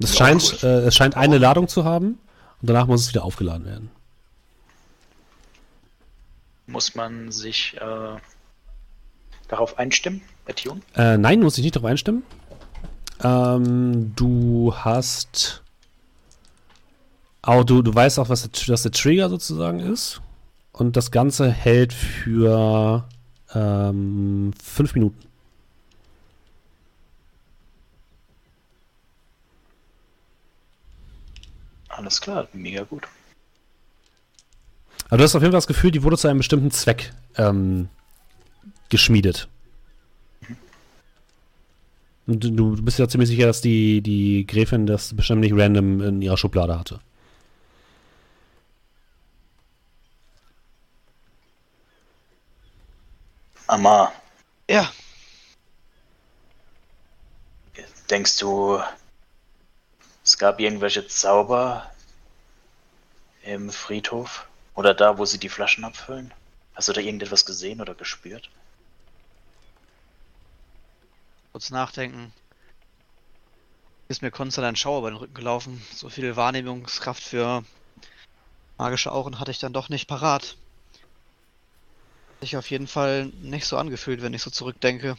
Es Ja, scheint, äh, es scheint eine Ladung zu haben und danach muss es wieder aufgeladen werden. Muss man sich äh, darauf einstimmen, Atune? Äh, nein, muss ich nicht darauf einstimmen. Ähm, du hast. Oh, du, du weißt auch, was der, was der Trigger sozusagen ist. Und das Ganze hält für ähm, fünf Minuten. Alles klar, mega gut. Aber du hast auf jeden Fall das Gefühl, die wurde zu einem bestimmten Zweck ähm, geschmiedet. Und du, bist ja ziemlich sicher, dass die, die Gräfin das bestimmt nicht random in ihrer Schublade hatte. Amma, Ja, denkst du, es gab irgendwelche Zauber im Friedhof? Oder da, wo sie die Flaschen abfüllen? Hast du da irgendetwas gesehen oder gespürt? Kurz nachdenken. Ist mir konstant ein Schauer über den Rücken gelaufen. So viel Wahrnehmungskraft für magische Augen hatte ich dann doch nicht parat. Sich auf jeden Fall nicht so angefühlt, wenn ich so zurückdenke.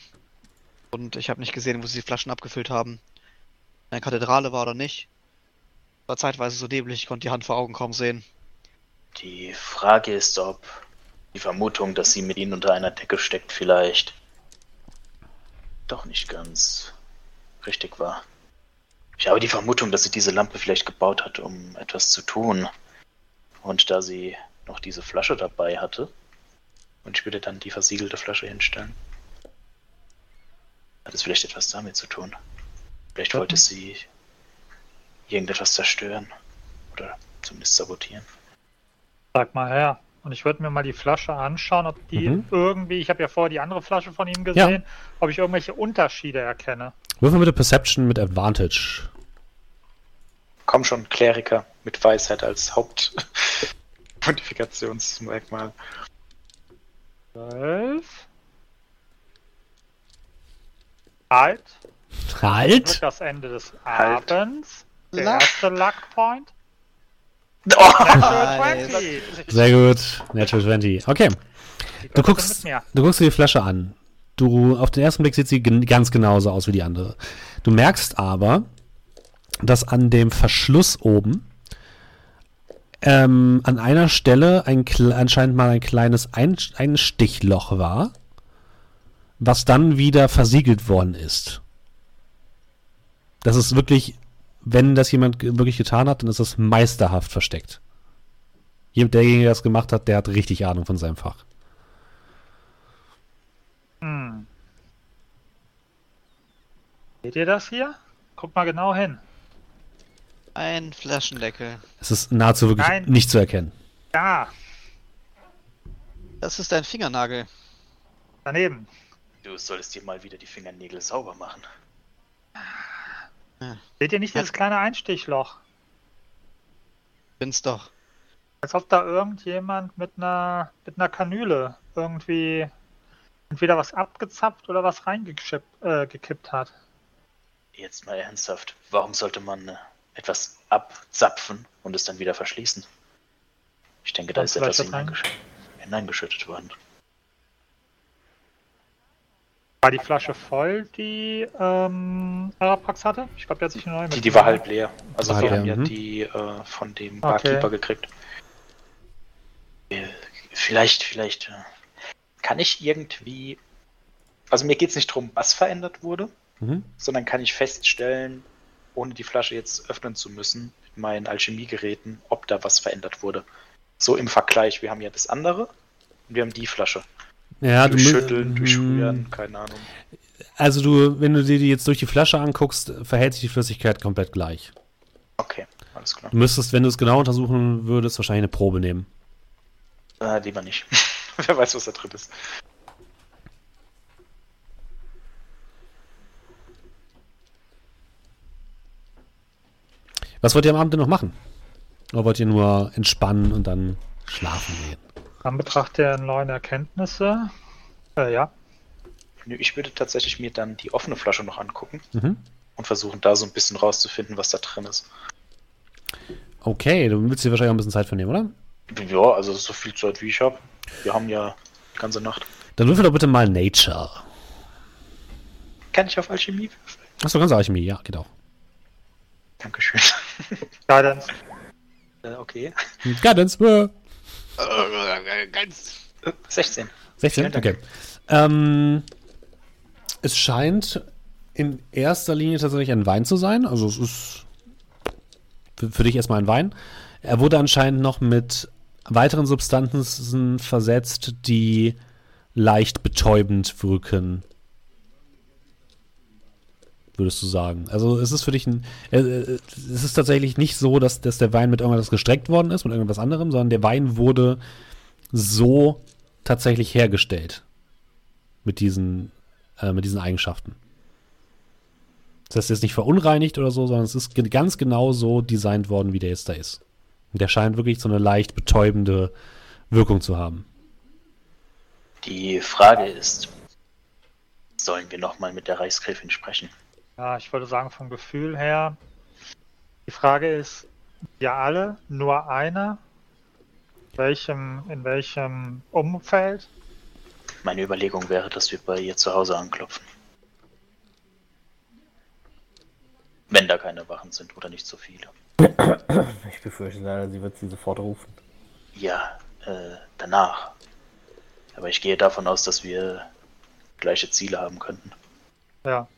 Und ich habe nicht gesehen, wo sie die Flaschen abgefüllt haben. In der Kathedrale war oder nicht. War zeitweise so neblig, ich konnte die Hand vor Augen kaum sehen. Die Frage ist, ob die Vermutung, dass sie mit ihnen unter einer Decke steckt, vielleicht doch nicht ganz richtig war. Ich habe die Vermutung, dass sie diese Lampe vielleicht gebaut hat, um etwas zu tun. Und da sie noch diese Flasche dabei hatte, und ich würde dann die versiegelte Flasche hinstellen, hat es vielleicht etwas damit zu tun. Vielleicht wollte sie irgendetwas zerstören oder zumindest sabotieren. Sag mal her. Und ich würde mir mal die Flasche anschauen, ob die Mhm. irgendwie, ich habe ja vorher die andere Flasche von ihm gesehen, ob ich irgendwelche Unterschiede erkenne. Würfel bitte Perception mit Advantage. Komm schon, Kleriker mit Weisheit als Hauptmodifikationsmerkmal. 12. Halt. Halt! das Ende des Halt. Abends. Der erste Luck Point. Oh, Natural Nice. 20. Sehr gut. Natural 20. Okay. Du guckst, du guckst dir die Flasche an. Du, auf den ersten Blick sieht sie ganz genauso aus wie die andere. Du merkst aber, dass an dem Verschluss oben ähm, an einer Stelle ein, anscheinend mal ein kleines ein Einstichloch war, was dann wieder versiegelt worden ist. Das ist wirklich, wenn das jemand wirklich getan hat, dann ist das meisterhaft versteckt. Jemand, derjenige, der das gemacht hat, der hat richtig Ahnung von seinem Fach. Hm. Seht ihr das hier? Guckt mal genau hin. Ein Flaschendeckel. Es ist nahezu wirklich Nein. nicht zu erkennen. Da, Das ist ein Fingernagel. daneben. du solltest dir mal wieder die Fingernägel sauber machen. Seht ihr nicht dieses kleine Einstichloch? Bin's doch. Als ob da irgendjemand mit einer mit einer Kanüle irgendwie entweder was abgezapft oder was reingekippt äh, gekippt hat. Jetzt mal ernsthaft, warum sollte man äh, etwas abzapfen und es dann wieder verschließen? Ich denke, da ist etwas hineingeschüttet worden. War die Flasche voll, die ähm, Arapax hatte? Ich glaube, der hat sich eine neue Die, die war halb leer. Also War wir haben ja mhm. die äh, von dem Okay. Barkeeper gekriegt. Äh, Vielleicht, vielleicht äh, kann ich irgendwie. Also mir geht es nicht darum, was verändert wurde, Mhm. sondern kann ich feststellen, ohne die Flasche jetzt öffnen zu müssen, mit meinen Alchemiegeräten, ob da was verändert wurde. So im Vergleich, wir haben ja das andere und wir haben die Flasche. Ja, du mu- Durchschütteln, Mm, keine Ahnung. Also du, wenn du dir die jetzt durch die Flasche anguckst, verhält sich die Flüssigkeit komplett gleich. Okay, alles klar. Du müsstest, wenn du es genau untersuchen würdest, wahrscheinlich eine Probe nehmen. Äh, lieber nicht. Wer weiß, was da drin ist. Was wollt ihr am Abend denn noch machen? Oder wollt ihr nur entspannen und dann schlafen gehen? An Betracht der neuen Erkenntnisse. Äh, ja. Ich würde tatsächlich mir dann die offene Flasche noch angucken Mhm. und versuchen, da so ein bisschen rauszufinden, was da drin ist. Okay, du willst dir wahrscheinlich auch ein bisschen Zeit für nehmen, oder? Ja, also so viel Zeit wie ich habe. Wir haben ja die ganze Nacht. Dann würfel doch bitte mal Nature. Kann ich auf Alchemie würfeln? Achso, ganz Alchemie, ja, geht auch. Dankeschön. Guidance. äh, okay. Guidance, Ganz. Äh, 16. 16, Vielen Dank. okay. Ähm, es scheint in erster Linie tatsächlich ein Wein zu sein. Also es ist für, für dich erstmal ein Wein. Er wurde anscheinend noch mit weiteren Substanzen versetzt, die leicht betäubend wirken. Würdest du sagen? Also es ist für dich ein, äh, äh, es ist tatsächlich nicht so, dass, dass der Wein mit irgendwas gestreckt worden ist, mit irgendwas anderem, sondern der Wein wurde so tatsächlich hergestellt mit diesen, äh, mit diesen Eigenschaften. Das heißt, ist nicht verunreinigt oder so, sondern es ist ganz genau so designt worden, wie der jetzt da ist. Und der scheint wirklich so eine leicht betäubende Wirkung zu haben. Die Frage ist, sollen wir nochmal mit der Reichsgräfin sprechen? Ja, ich würde sagen, vom Gefühl her. Die Frage ist, wir alle, nur einer? Welchem, in welchem Umfeld? Meine Überlegung wäre, dass wir bei ihr zu Hause anklopfen. Wenn da keine Wachen sind oder nicht so viele. Ich befürchte leider, sie wird sie sofort rufen. Ja, äh, danach. Aber ich gehe davon aus, dass wir gleiche Ziele haben könnten. Ja.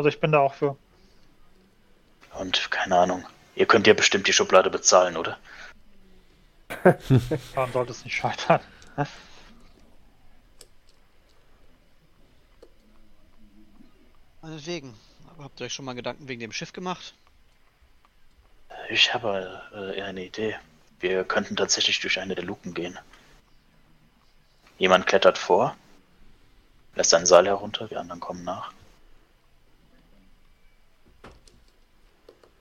Also ich bin da auch für. Und keine Ahnung. Ihr könnt ja bestimmt die Schublade bezahlen, oder? Daran sollte es nicht scheitern. Meinetwegen. Aber habt ihr euch schon mal Gedanken wegen dem Schiff gemacht? Ich habe äh, eher eine Idee. Wir könnten tatsächlich durch eine der Luken gehen. Jemand klettert vor, lässt einen Seil herunter, wir anderen kommen nach.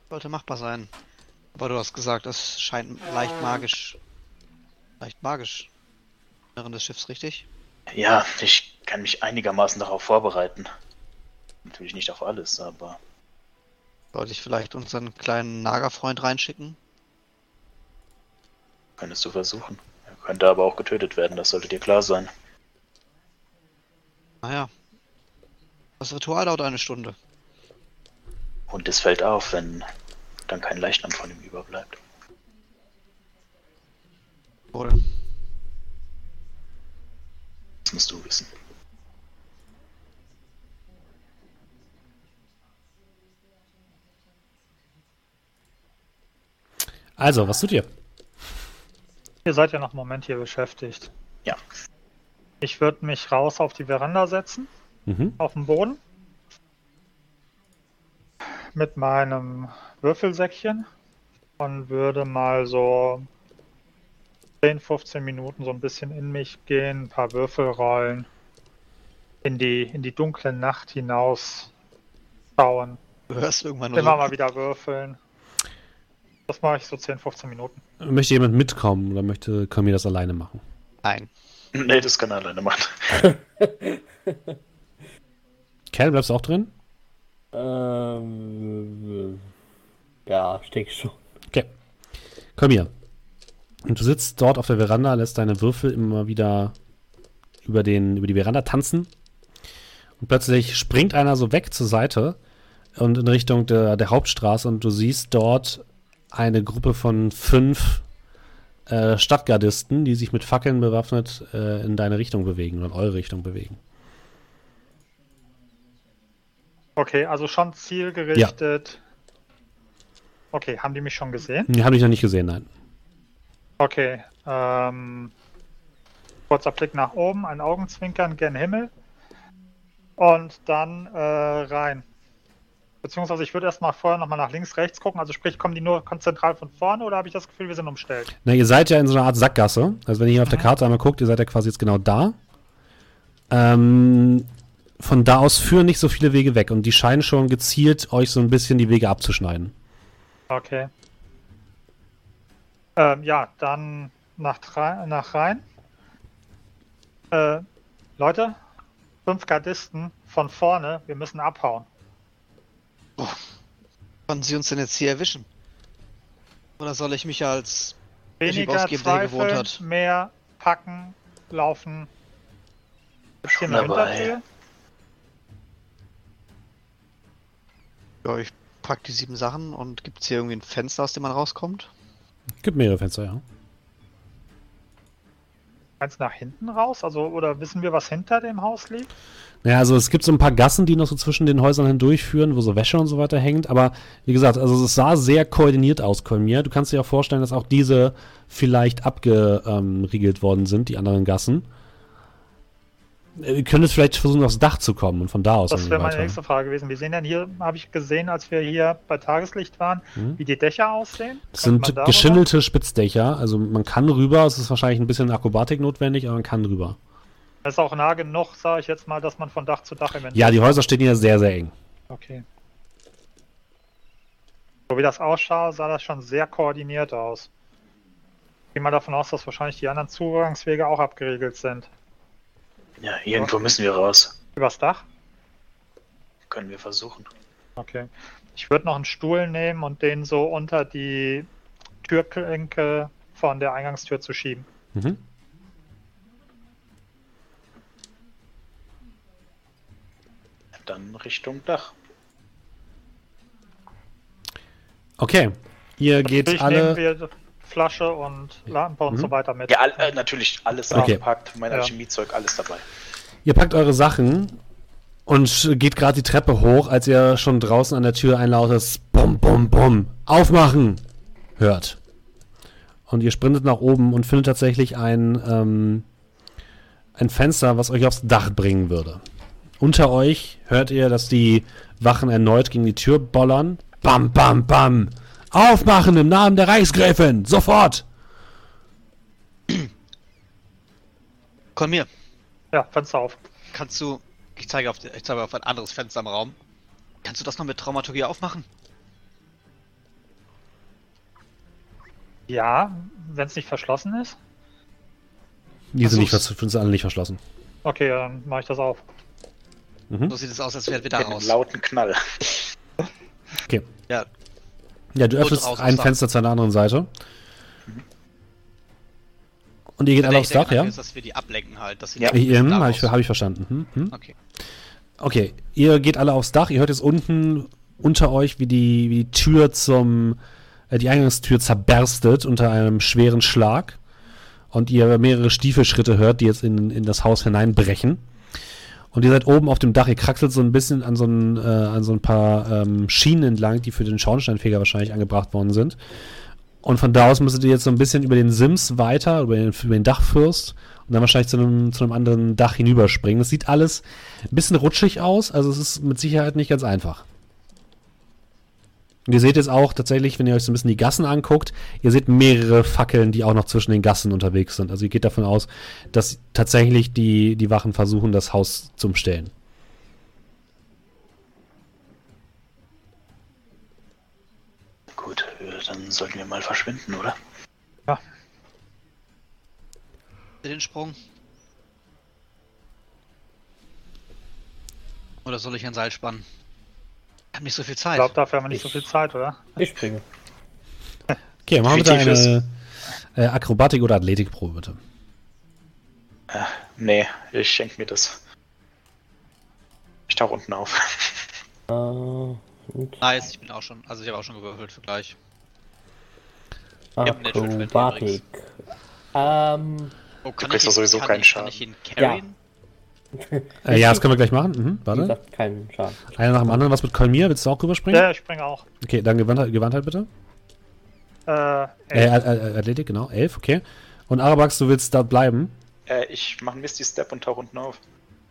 Sollte machbar sein. Aber du hast gesagt, das scheint leicht magisch. Leicht magisch. Inneren des Schiffs, richtig? Ja, ich kann mich einigermaßen darauf vorbereiten. Natürlich nicht auf alles, aber Sollte ich vielleicht unseren kleinen Nagerfreund reinschicken? könntest du versuchen. Er könnte aber auch getötet werden, das sollte dir klar sein. Naja. Das Ritual dauert eine Stunde. Und es fällt auf, wenn dann kein Leichnam von ihm überbleibt. Wohl. Das musst du wissen. Also, was tut ihr? Ihr seid ja noch einen Moment hier beschäftigt. Ja. Ich würde mich raus auf die Veranda setzen, Mhm. auf den Boden. Mit meinem Würfelsäckchen und würde mal so 10, 15 Minuten so ein bisschen in mich gehen, ein paar Würfel rollen, in die, in die dunkle Nacht hinaus schauen, Du hörst irgendwann immer so, mal wieder würfeln. Das mache ich so 10, 15 Minuten. Möchte jemand mitkommen oder möchte Kami das alleine machen? Nein. Nee, das kann er alleine machen. Cal, bleibst du auch drin? Ähm, ja, ich denke schon. Okay. Komm hier. Und du sitzt dort auf der Veranda, lässt deine Würfel immer wieder über, den, über die Veranda tanzen. Und plötzlich springt einer so weg zur Seite und in Richtung der, der Hauptstraße und du siehst dort eine Gruppe von fünf äh, Stadtgardisten, die sich mit Fackeln bewaffnet äh, in deine Richtung bewegen oder in eure Richtung bewegen. Okay, also schon zielgerichtet. Okay, haben die mich schon gesehen? Die habe ich noch nicht gesehen, nein. Okay, ähm, kurzer Blick nach oben, ein Augenzwinkern gen Himmel und dann äh, rein. Beziehungsweise ich würde erstmal vorher nochmal nach links, rechts gucken. Also sprich, kommen die nur konzentral von vorne oder habe ich das Gefühl, wir sind umstellt? Na, ihr seid ja in so einer Art Sackgasse. Also wenn ihr hier auf der Karte einmal guckt, ihr seid ja quasi jetzt genau da. Ähm, von da aus führen nicht so viele Wege weg und die scheinen schon gezielt euch so ein bisschen die Wege abzuschneiden. Okay. Ähm, ja, dann nach, nach rein. Äh, Leute, fünf Gardisten von vorne, wir müssen abhauen. Wann sie uns denn jetzt hier erwischen? Oder soll ich mich als Weniger ausgeben, der hier gewohnt hat. mehr packen, laufen. Hier Schon dabei. Hintertür? Ja, ich pack die sieben Sachen und gibt's hier irgendwie ein Fenster, aus dem man rauskommt? Gibt mehrere Fenster, ja. Eins nach hinten raus? Also, oder wissen wir, was hinter dem Haus liegt? Naja, also es gibt so ein paar Gassen, die noch so zwischen den Häusern hindurchführen, wo so Wäsche und so weiter hängt. Aber wie gesagt, also es sah sehr koordiniert aus, Kolmir. Du kannst dir auch vorstellen, dass auch diese vielleicht abgeriegelt worden sind, die anderen Gassen. Äh, ihr könnt vielleicht versuchen, aufs Dach zu kommen und von da aus Das wäre meine nächste Frage gewesen. Wir sehen denn hier, habe ich gesehen, als wir hier bei Tageslicht waren, Mhm. wie die Dächer aussehen? Das man sind geschindelte Spitzdächer, also man kann rüber, es ist wahrscheinlich ein bisschen Akrobatik notwendig, aber man kann rüber. Das ist auch nah genug, sage ich jetzt mal, dass man von Dach zu Dach eventuell. Ja, die Häuser stehen hier sehr, sehr eng. Okay. So wie das aussah, sah das schon sehr koordiniert aus. Ich gehe mal davon aus, dass wahrscheinlich die anderen Zugangswege auch abgeriegelt sind. Ja, irgendwo müssen wir raus. Übers Dach? Können wir versuchen. Okay. Ich würde noch einen Stuhl nehmen und den so unter die Türklinke von der Eingangstür zu schieben. Mhm. Dann Richtung Dach. Okay, ihr geht Natürlich nehmen alle. Flasche und Lampe und Mhm. so weiter mit. Ja, all, äh, natürlich alles Okay. eingepackt, mein Ja. Alchemiezeug, alles dabei. Ihr packt eure Sachen und geht gerade die Treppe hoch, als ihr schon draußen an der Tür ein lautes Bum, Bum, Bum, aufmachen hört. Und ihr sprintet nach oben und findet tatsächlich ein, ähm, ein Fenster, was euch aufs Dach bringen würde. Unter euch hört ihr, dass die Wachen erneut gegen die Tür bollern. Bam, bam, bam. Aufmachen im Namen der Reichsgräfin. Sofort. Komm mir, Ja, Fenster auf. kannst du. Ich zeige, auf, ich zeige auf ein anderes Fenster im Raum. Kannst du das noch mit Traumaturgie aufmachen? Ja, wenn es nicht verschlossen ist. Die sind, nicht, sind alle nicht verschlossen. Okay, dann mache ich das auf. Mhm. So sieht es aus, als wären wir da Mit einem raus. lauten Knall. Okay. Ja, Ja, du öffnest ein Dach. Fenster zu einer anderen Seite. Und ihr geht alle aufs Dach, ja? ist, dass wir die ablenken halt. Dass sie Ja. da habe ich, hab ich verstanden. Hm, hm. Okay. Okay, ihr geht alle aufs Dach. Ihr hört jetzt unten unter euch, wie die, wie die Tür zum, äh, die Eingangstür zerberstet unter einem schweren Schlag. Und ihr mehrere Stiefelschritte hört, die jetzt in, in das Haus hineinbrechen. Und ihr seid oben auf dem Dach. Ihr kraxelt so ein bisschen an so ein, äh, an so ein paar ähm, Schienen entlang, die für den Schornsteinfeger wahrscheinlich angebracht worden sind. Und von da aus müsstet ihr jetzt so ein bisschen über den Sims weiter, über den, über den Dachfürst und dann wahrscheinlich zu einem, zu einem anderen Dach hinüberspringen. Das sieht alles ein bisschen rutschig aus, also es ist mit Sicherheit nicht ganz einfach. Und ihr seht jetzt auch tatsächlich, wenn ihr euch so ein bisschen die Gassen anguckt, ihr seht mehrere Fackeln, die auch noch zwischen den Gassen unterwegs sind. Also ihr geht davon aus, dass tatsächlich die, die Wachen versuchen, das Haus zu umstellen. Gut, äh, dann sollten wir mal verschwinden, oder? Den Sprung. Oder soll ich ein Seil spannen? Ich hab nicht so viel Ich Zeit. glaube, dafür haben wir nicht so viel Zeit, oder? Ich springe. Okay, machen wir ist- eine äh, Akrobatik- oder Athletikprobe, bitte. Äh, nee, ich schenke mir das. Ich tauche unten auf. Äh, und Nice, ich bin auch schon. Also ich habe auch schon gewürfelt für gleich. hab Natural 20 Akrobatik. Ähm, Oh, kann kriegst ich doch sowieso kann keinen ich, Kann Schaden. ich ihn carryen? Äh, ja, das können wir gleich machen. Mhm, warte. gesagt, keinen Schaden. Einer nach dem anderen. Was mit Kolmir? Willst du auch rüberspringen? Ja, ich springe auch. Okay, dann Gewandtheit, Gewandtheit bitte. Äh, Äh, Athletik, genau. Elf, okay. Und Arabax, du willst da bleiben? äh, ich mache einen Misty Step und tauche unten auf.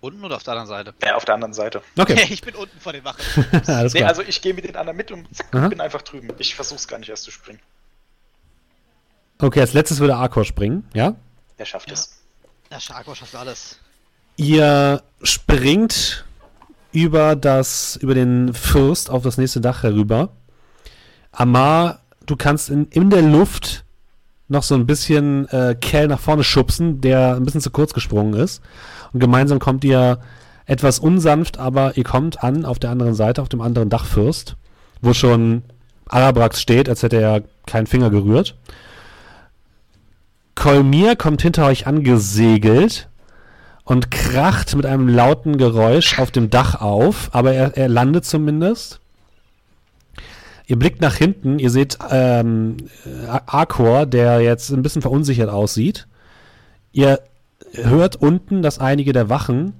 Unten oder auf der anderen Seite? Äh, auf der anderen Seite. Okay, ich bin unten vor den Wachen. alles Nee, klar. also ich gehe mit den anderen mit und zack, Aha. bin einfach drüben. Ich versuch's gar nicht erst zu springen. Okay, als letztes würde Arkor springen, ja? Er schafft Ja. es. Der Sharko schafft alles. Ihr springt über das, über den Fürst auf das nächste Dach herüber. Amar, du kannst in, in der Luft noch so ein bisschen äh, Kel nach vorne schubsen, der ein bisschen zu kurz gesprungen ist. Und gemeinsam kommt ihr etwas unsanft, aber ihr kommt an auf der anderen Seite, auf dem anderen Dachfürst, wo schon Arabrax steht, als hätte er keinen Finger gerührt. Kolmir kommt hinter euch angesegelt und kracht mit einem lauten Geräusch auf dem Dach auf, aber er, er landet zumindest. Ihr blickt nach hinten, ihr seht ähm, äh, Arkor, der jetzt ein bisschen verunsichert aussieht. Ihr hört unten, dass einige der Wachen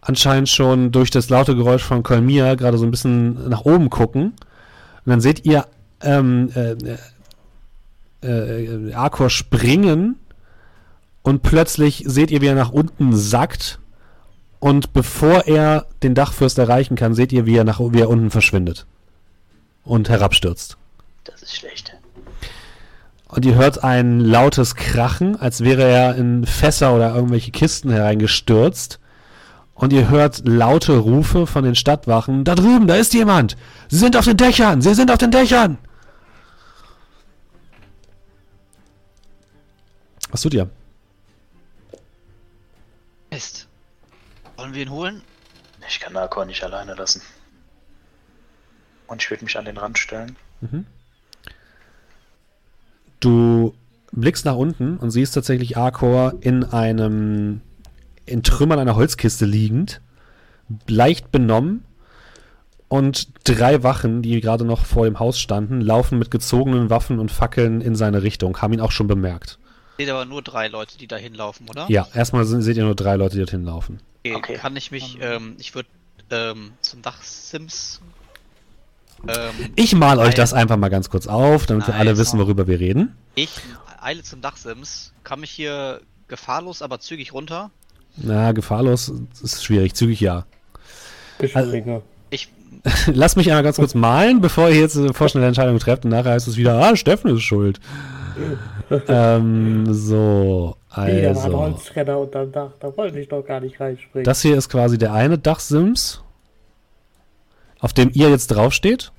anscheinend schon durch das laute Geräusch von Kolmir gerade so ein bisschen nach oben gucken. Und dann seht ihr ähm, äh, äh, äh, Arkor springen und plötzlich seht ihr, wie er nach unten sackt Und bevor er den Dachfürst erreichen kann, seht ihr, wie er, nach, wie er unten verschwindet. Und herabstürzt. Das ist schlecht. Und ihr hört ein lautes Krachen, als wäre er in Fässer oder irgendwelche Kisten hereingestürzt. Und ihr hört laute Rufe von den Stadtwachen. Da drüben, da ist jemand! Sie sind auf den Dächern! Sie sind auf den Dächern! Was tut ihr? Wollen wir ihn holen? Ich kann Narkor nicht alleine lassen. Und ich würde mich an den Rand stellen. Du blickst nach unten und siehst tatsächlich Arkor in einem in Trümmern einer Holzkiste liegend, leicht benommen und drei Wachen, die gerade noch vor dem Haus standen, laufen mit gezogenen Waffen und Fackeln in seine Richtung, haben ihn auch schon bemerkt. Seht aber nur drei Leute, die da hinlaufen, oder? Ja, erstmal sind, seht ihr nur drei Leute, die dorthin laufen. Okay, Okay. Kann ich mich, ähm, ich würde ähm, zum Dachsims. Ähm, Ich mal euch das einfach mal ganz kurz auf, damit wir Nein, alle wissen, worüber wir reden. ich eile zum Dachsims, kann mich hier gefahrlos, aber zügig runter. Na, gefahrlos ist schwierig, zügig ja. Beschwinge. Ich, Lass mich einmal ganz kurz malen, bevor ihr jetzt eine vorschnelle Entscheidung trefft und nachher heißt es wieder, ah, Steffen ist schuld. ähm, so, Nee, da war ein also. Holztrenner unterm Dach, da wollte ich doch gar nicht reinspringen. Das hier ist quasi der eine Dachsims, auf dem ihr jetzt draufsteht.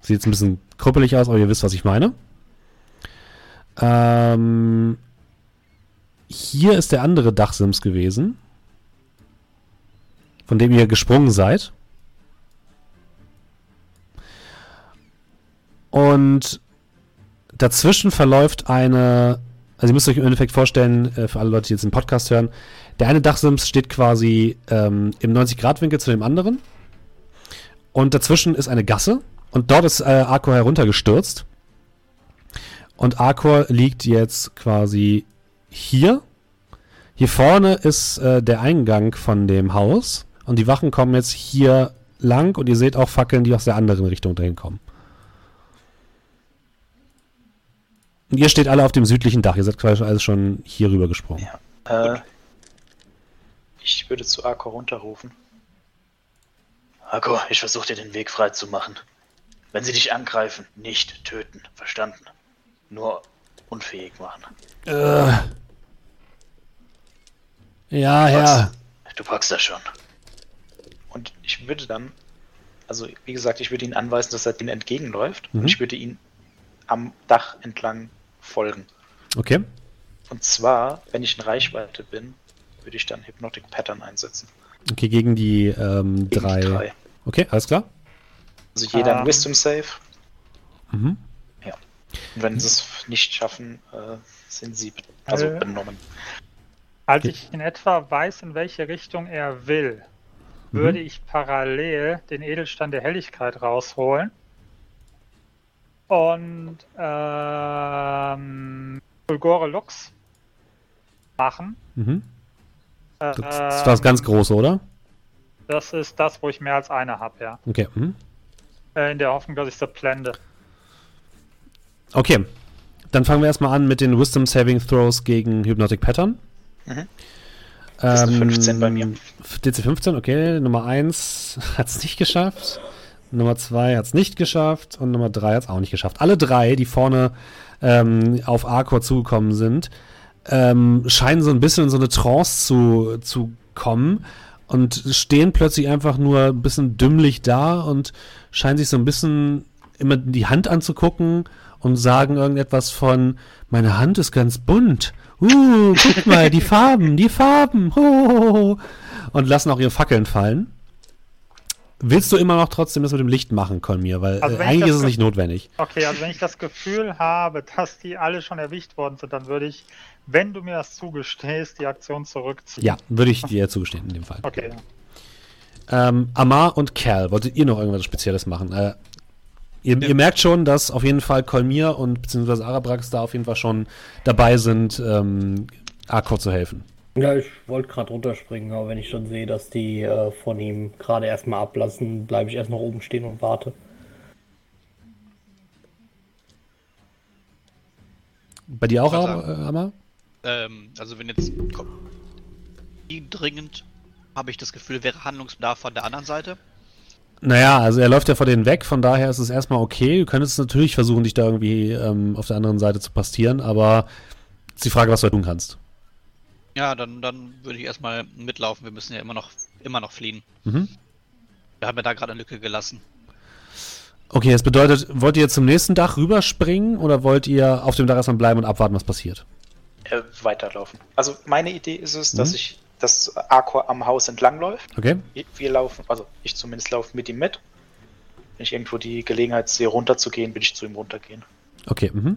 Sieht jetzt ein bisschen krüppelig aus, aber ihr wisst, was ich meine. Ähm, hier ist der andere Dachsims gewesen, von dem ihr gesprungen seid. Und dazwischen verläuft eine, also ihr müsst euch im Endeffekt vorstellen, äh, für alle Leute, die jetzt den Podcast hören, der eine Dachsims steht quasi ähm, im 90-Grad-Winkel zu dem anderen. Und dazwischen ist eine Gasse. Und dort ist äh, Arcor heruntergestürzt. Und Arcor liegt jetzt quasi hier. Hier vorne ist äh, der Eingang von dem Haus. Und die Wachen kommen jetzt hier lang. Und ihr seht auch Fackeln, die aus der anderen Richtung dahin kommen. Und ihr steht alle auf dem südlichen Dach. Ihr seid quasi alles schon hier rüber gesprungen. Ja. Äh, ich würde zu Akko runterrufen. Akko, ich versuche dir den Weg frei zu machen. Wenn sie dich angreifen, nicht töten. Verstanden? Nur unfähig machen. Äh. Ja, Du ja. packst- Du packst das schon. Und ich würde dann, also wie gesagt, ich würde ihn anweisen, dass er den entgegenläuft. Mhm. Und ich würde ihn am Dach entlang folgen. Okay. Und zwar, wenn ich in Reichweite bin, würde ich dann Hypnotic Pattern einsetzen. Okay, gegen die ähm, Gegen die drei. drei. Okay, alles klar. Also jeder Ähm. ein Wisdom Save. Mhm. Und wenn sie es nicht schaffen, äh, sind sie be- also Äh. benommen. Als ich in etwa weiß, in welche Richtung er will, würde ich parallel den Edelstein der Helligkeit rausholen und ähm, Fulgore Lux machen. Mhm. Das, Ähm, das ganz große, oder? Das ist das, wo ich mehr als eine habe, ja. Okay. Mhm. Äh, in der Hoffnung, dass ich sie blende. Okay. Dann fangen wir erstmal an mit den Wisdom Saving Throws gegen Hypnotic Pattern. Mhm. Das ist eine 15 bei mir. DC 15, okay. Nummer 1 hat es nicht geschafft. Nummer 2 hat es nicht geschafft. Und Nummer 3 hat es auch nicht geschafft. Alle drei, die vorne ähm, auf Arcor zugekommen sind, ähm, scheinen so ein bisschen in so eine Trance zu, zu kommen und stehen plötzlich einfach nur ein bisschen dümmlich da und scheinen sich so ein bisschen immer die Hand anzugucken und sagen irgendetwas von, meine Hand ist ganz bunt. Uh, guck mal, die Farben, die Farben. Ho. Und lassen auch ihre Fackeln fallen. Willst du immer noch trotzdem das mit dem Licht machen, Kolmir? Weil Also äh, eigentlich ist es nicht notwendig. Okay, also wenn ich das Gefühl habe, dass die alle schon erwischt worden sind, dann würde ich, wenn du mir das zugestehst, die Aktion zurückziehen. Ja, würde ich dir zugestehen in dem Fall. Okay. Ähm, Amar und Cal, wolltet ihr noch irgendwas Spezielles machen? Äh, ihr, ihr merkt schon, dass auf jeden Fall Kolmir und beziehungsweise Arabrax da auf jeden Fall schon dabei sind, ähm, Arkor zu helfen. Ja, ich wollte gerade runterspringen, aber wenn ich schon sehe, dass die äh, von ihm gerade erstmal ablassen, bleibe ich erst noch oben stehen und warte. Bei dir auch, Amar? Ähm, also wenn jetzt. Komm. Wie dringend habe ich das Gefühl, wäre Handlungsbedarf von der anderen Seite? Naja, also er läuft ja vor denen weg, von daher ist es erstmal okay. Du könntest natürlich versuchen, dich da irgendwie ähm, auf der anderen Seite zu pastieren, aber ist die Frage, was du tun kannst. Ja, dann, dann würde ich erstmal mitlaufen. Wir müssen ja immer noch, immer noch fliehen. Mhm. Wir haben ja da gerade eine Lücke gelassen. Okay, das bedeutet, wollt ihr zum nächsten Dach rüberspringen oder wollt ihr auf dem Dach erstmal bleiben und abwarten, was passiert? Äh, weiterlaufen. Also meine Idee ist es, Mhm. dass ich das Arcor am Haus entlang läuft. Okay? Wir laufen, also ich zumindest laufe mit ihm mit. Wenn ich irgendwo die Gelegenheit sehe, runterzugehen, will ich zu ihm runtergehen. Okay, mhm.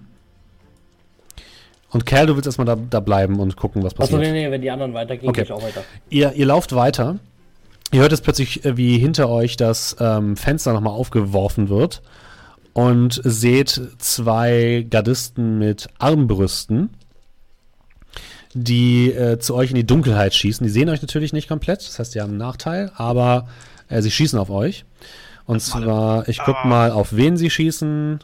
Und Kerl, du willst erstmal da, da bleiben und gucken, was Achso, passiert. nee, nee, wenn die anderen weitergehen, Okay. gehe ich auch weiter. Ihr, ihr lauft weiter. Ihr hört es plötzlich, äh, wie hinter euch das ähm, Fenster nochmal aufgeworfen wird. Und seht zwei Gardisten mit Armbrüsten, die äh, zu euch in die Dunkelheit schießen. Die sehen euch natürlich nicht komplett, das heißt, die haben einen Nachteil, aber äh, sie schießen auf euch. Und zwar, ich guck mal, auf wen sie schießen.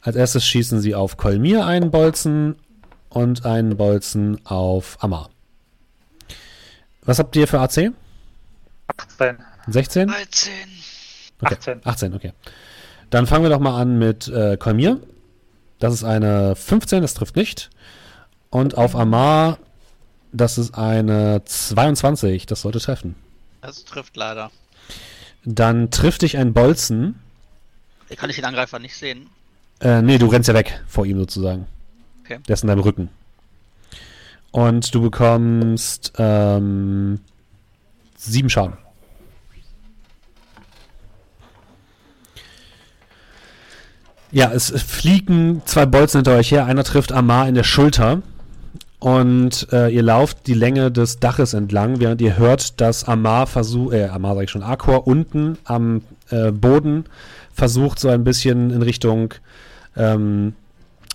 Als erstes schießen sie auf Kolmir einen Bolzen und einen Bolzen auf Amar. Was habt ihr für AC? 18. 16? 13. Okay. 18. 18, okay. Dann fangen wir doch mal an mit äh, Kolmir. Das ist eine 15, das trifft nicht. Und auf Amar, das ist eine 22, das sollte treffen. Das trifft leider. Dann trifft dich ein Bolzen. Kann ich den Angreifer nicht sehen. Äh, nee, du rennst ja weg vor ihm sozusagen. Okay. Der ist in deinem Rücken. Und du bekommst ähm, sieben Schaden. Ja, es fliegen zwei Bolzen hinter euch her. Einer trifft Amar in der Schulter. Und äh, ihr lauft die Länge des Daches entlang, während ihr hört, dass Amar versucht, äh, Amar sag ich schon, Akor unten am äh, Boden versucht, so ein bisschen in Richtung, ähm,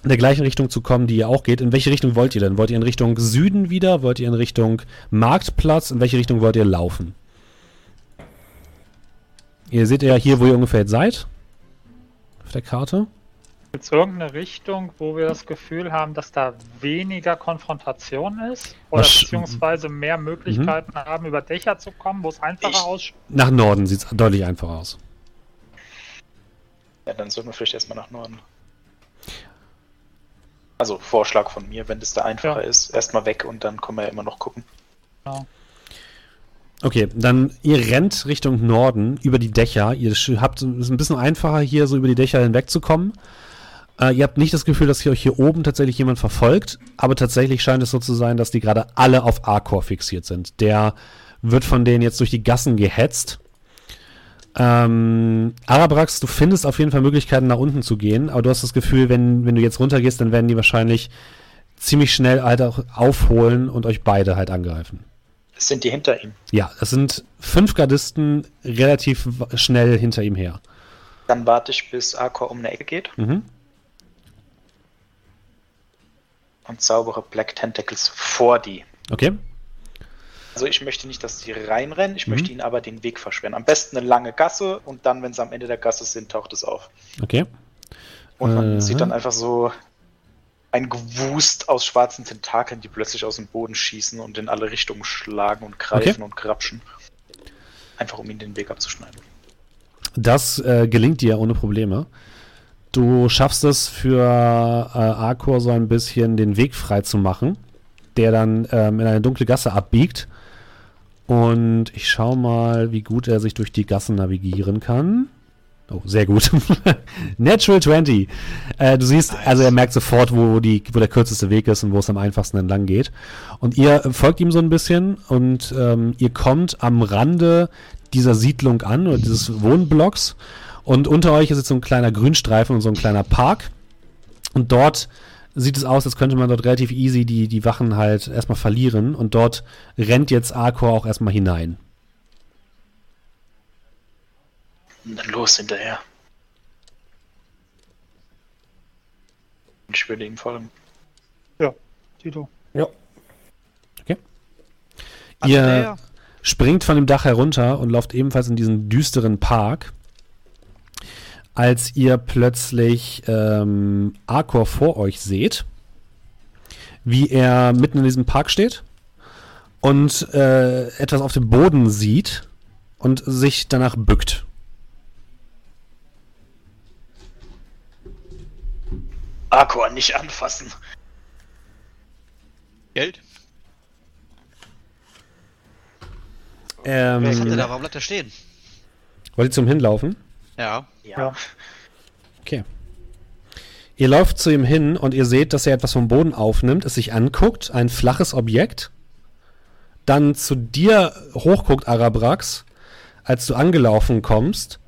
in der gleichen Richtung zu kommen, die ihr auch geht. In welche Richtung wollt ihr denn? Wollt ihr in Richtung Süden wieder? Wollt ihr in Richtung Marktplatz? In welche Richtung wollt ihr laufen? Ihr seht ja hier, wo ihr ungefähr jetzt seid. Auf der Karte. Gibt es irgendeine Richtung, wo wir das Gefühl haben, dass da weniger Konfrontation ist? Oder Was- beziehungsweise mehr Möglichkeiten haben, über Dächer zu kommen, wo es einfacher Ich- ausschaut? Nach Norden sieht es deutlich einfacher aus. Ja, dann sollten wir vielleicht erstmal nach Norden. Also Vorschlag von mir, wenn das da einfacher Ja. ist, erstmal weg und dann können wir ja immer noch gucken. Okay, dann ihr rennt Richtung Norden über die Dächer. Ihr habt es ist ein bisschen einfacher hier so über die Dächer hinwegzukommen. Äh, ihr habt nicht das Gefühl, dass hier euch hier oben tatsächlich jemand verfolgt, aber tatsächlich scheint es so zu sein, dass die gerade alle auf Arcor fixiert sind. Der wird von denen jetzt durch die Gassen gehetzt. Ähm, Arabrax, du findest auf jeden Fall Möglichkeiten nach unten zu gehen, aber du hast das Gefühl, wenn, wenn du jetzt runtergehst, dann werden die wahrscheinlich ziemlich schnell halt auch aufholen und euch beide halt angreifen. Sind die hinter ihm? Ja, es sind fünf Gardisten relativ schnell hinter ihm her. Dann warte ich, bis Arcor um eine Ecke geht Mhm. und zaubere Black Tentacles vor die. Okay. Also ich möchte nicht, dass die reinrennen, ich Mhm. möchte ihnen aber den Weg versperren. Am besten eine lange Gasse und dann, wenn sie am Ende der Gasse sind, taucht es auf. Okay. Und man Aha. sieht dann einfach so ein Gewust aus schwarzen Tentakeln, die plötzlich aus dem Boden schießen und in alle Richtungen schlagen und greifen Okay. und krapschen. Einfach um ihnen den Weg abzuschneiden. Das äh, gelingt dir ohne Probleme. Du schaffst es für äh, Arcor so ein bisschen den Weg frei zu machen, der dann ähm, in eine dunkle Gasse abbiegt. Und ich schau mal, wie gut er sich durch die Gassen navigieren kann. Oh, sehr gut. Natural 20. Äh, du siehst, also er merkt sofort, wo, die, wo der kürzeste Weg ist und wo es am einfachsten entlang geht. Und ihr folgt ihm so ein bisschen und ähm, ihr kommt am Rande dieser Siedlung an oder dieses Wohnblocks. Und unter euch ist jetzt so ein kleiner Grünstreifen und so ein kleiner Park. Und dort sieht es aus, als könnte man dort relativ easy die, die Wachen halt erstmal verlieren. Und dort rennt jetzt Arcor auch erstmal hinein. Und dann los hinterher. Ich würde ihm folgen. Tito. Ja. Ihr Andrea, springt von dem Dach herunter und lauft ebenfalls in diesen düsteren Park, als ihr plötzlich ähm, Arcor vor euch seht, wie er mitten in diesem Park steht und äh, etwas auf dem Boden sieht und sich danach bückt. Arkor nicht anfassen. Geld? Was hat Ähm, da? Warum bleibt er stehen? wollt ihr zum Hinlaufen? Ja. Ja. Ja. Okay. Ihr lauft zu ihm hin und ihr seht, dass er etwas vom Boden aufnimmt, es sich anguckt, ein flaches Objekt, dann zu dir hochguckt, Arabrax, als du angelaufen kommst,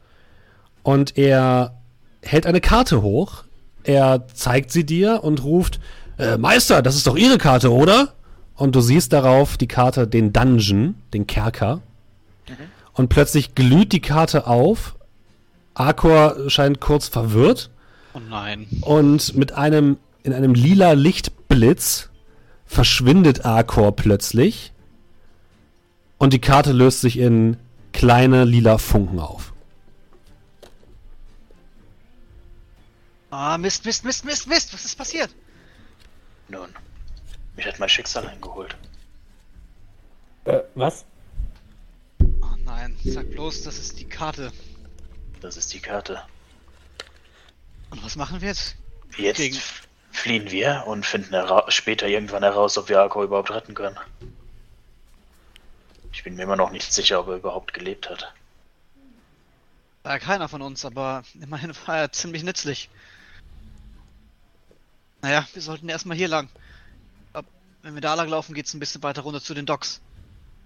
und er hält eine Karte hoch, er zeigt sie dir und ruft, äh, Meister, das ist doch Ihre Karte, oder? Und du siehst darauf die Karte, den Dungeon, den Kerker, und plötzlich glüht die Karte auf, Arkor scheint kurz verwirrt, Oh nein. und mit einem, in einem lila Lichtblitz verschwindet Arkor plötzlich. Und die Karte löst sich in kleine lila Funken auf. Ah, Mist, Mist, Mist, Mist, Mist. Was ist passiert? Nun, mich hat mein Schicksal eingeholt. Äh, was? Oh nein, sag bloß, das ist die Karte. Das ist die Karte. Und was machen wir jetzt? Jetzt Gegen- fliehen wir und finden später irgendwann heraus, ob wir Arkor überhaupt retten können. Ich bin mir immer noch nicht sicher, ob er überhaupt gelebt hat. War ja keiner von uns, aber immerhin war er ziemlich nützlich. Naja, wir sollten erstmal hier lang. Wenn wir da lang laufen, geht's ein bisschen weiter runter zu den Docks.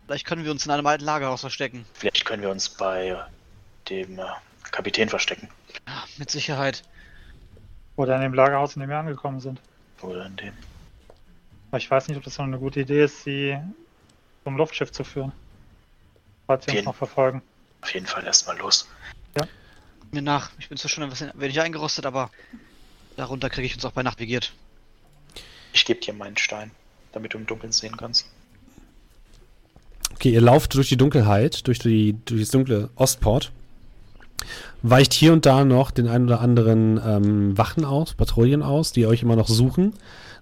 Vielleicht können wir uns in einem alten Lagerhaus verstecken. Vielleicht können wir uns bei dem äh, Kapitän verstecken. Ja, mit Sicherheit. Oder in dem Lagerhaus, in dem wir angekommen sind. Oder in dem. Aber ich weiß nicht, ob das so eine gute Idee ist, sie zum Luftschiff zu führen. Falls sie uns noch verfolgen. Auf jeden Fall erstmal los. Mir nach. Ich bin zwar schon ein bisschen wenig eingerostet, aber darunter kriege ich uns auch bei Nacht vigiert. Ich gebe dir meinen Stein, damit du im Dunkeln sehen kannst. Okay, ihr lauft durch die Dunkelheit, durch, die, durch das dunkle Ostport. Weicht hier und da noch den ein oder anderen ähm, Wachen aus, Patrouillen aus, die euch immer noch suchen.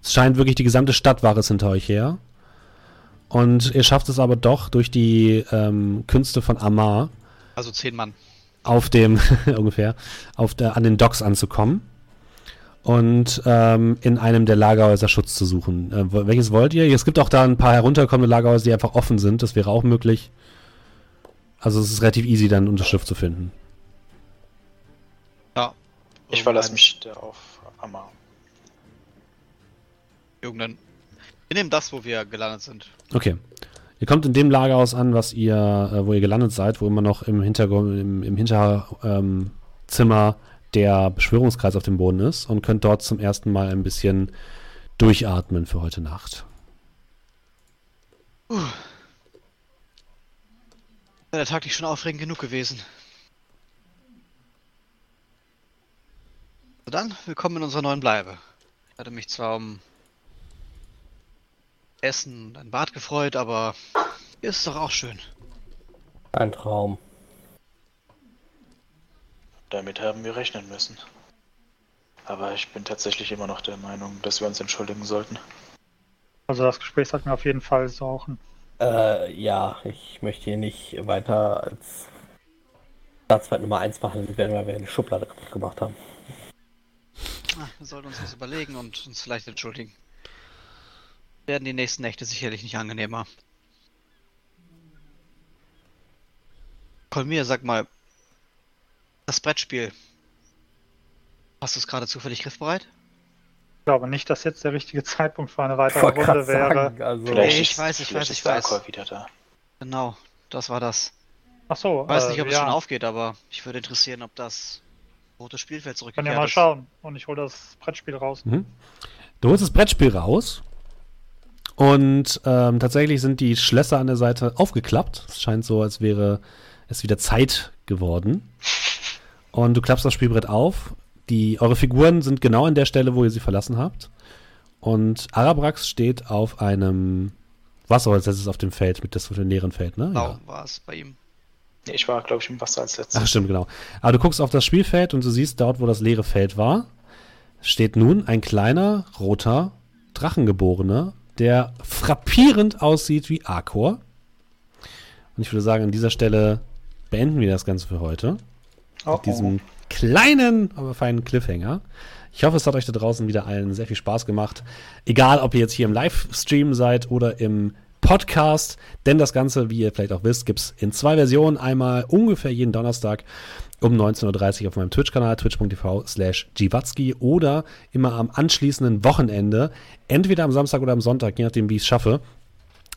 Es scheint wirklich die gesamte Stadt war es hinter euch her. Und ihr schafft es aber doch durch die ähm, Künste von Amar Also zehn Mann. auf dem, ungefähr, auf der, an den Docks anzukommen und ähm, in einem der Lagerhäuser Schutz zu suchen. Äh, welches wollt ihr? Es gibt auch da ein paar herunterkommende Lagerhäuser, die einfach offen sind. Das wäre auch möglich. Also es ist relativ easy, dann unter Schiff zu finden. Ich verlasse mich da auf Amar. Irgendein. Wir nehmen das, wo wir gelandet sind. Okay. Ihr kommt in dem Lagerhaus an, was ihr, äh, wo ihr gelandet seid, wo immer noch im Hintergrund, im, im Hinterzimmer ähm, der Beschwörungskreis auf dem Boden ist und könnt dort zum ersten Mal ein bisschen durchatmen für heute Nacht. Wäre der Tag nicht schon aufregend genug gewesen. So dann, willkommen in unserer neuen Bleibe. Ich hatte mich zwar um Essen und ein Bad gefreut, aber hier ist es doch auch schön. Ein Traum. Damit haben wir rechnen müssen. Aber ich bin tatsächlich immer noch der Meinung, dass wir uns entschuldigen sollten. Also das Gespräch sollten wir auf jeden Fall suchen. Äh, ja, ich möchte hier nicht weiter als Staatsfeind Nummer 1 behandelt werden, weil wir eine Schublade kaputt gemacht haben. Wir sollten uns was überlegen und uns vielleicht entschuldigen. Werden die nächsten Nächte sicherlich nicht angenehmer. Kolmir, sag mal, das Brettspiel. Hast du es gerade zufällig griffbereit? Ich glaube nicht, dass jetzt der richtige Zeitpunkt für eine weitere Runde wäre. sagen, also, Vielleicht ich weiß, ich weiß, ich weiß. Wieder da. Genau, das war das. Ach so, Ich weiß äh, nicht, ob es ja. schon aufgeht, aber ich würde interessieren, ob das rote Spielfeld Können zurückgekehrt ja mal ist. schauen. Und ich hole das Brettspiel raus. Mhm. Du holst das Brettspiel raus und ähm, tatsächlich sind die Schlösser an der Seite aufgeklappt. Es scheint so, als wäre es wieder Zeit geworden. Und du klappst das Spielbrett auf. Die, eure Figuren sind genau an der Stelle, wo ihr sie verlassen habt. Und Arabrax steht auf einem Wasser, als letztes auf dem Feld, mit das dem leeren Feld, ne? Genau, war es bei ihm. Nee, ich war, glaube ich, im Wasser als letztes. Ach, stimmt, genau. Aber du guckst auf das Spielfeld und du siehst dort, wo das leere Feld war, steht nun ein kleiner, roter Drachengeborener, der frappierend aussieht wie Arcor. Und ich würde sagen, an dieser Stelle beenden wir das Ganze für heute. Oh, Mit diesem kleinen, aber feinen Cliffhanger. Ich hoffe, es hat euch da draußen wieder allen sehr viel Spaß gemacht. Egal, ob ihr jetzt hier im Livestream seid oder im Podcast. Denn das Ganze, wie ihr vielleicht auch wisst, gibt es in zwei Versionen. Einmal ungefähr jeden Donnerstag um 19.30 Uhr auf meinem Twitch-Kanal, twitch.tv slash Giwatzki oder immer am anschließenden Wochenende, entweder am Samstag oder am Sonntag, je nachdem, wie ich es schaffe,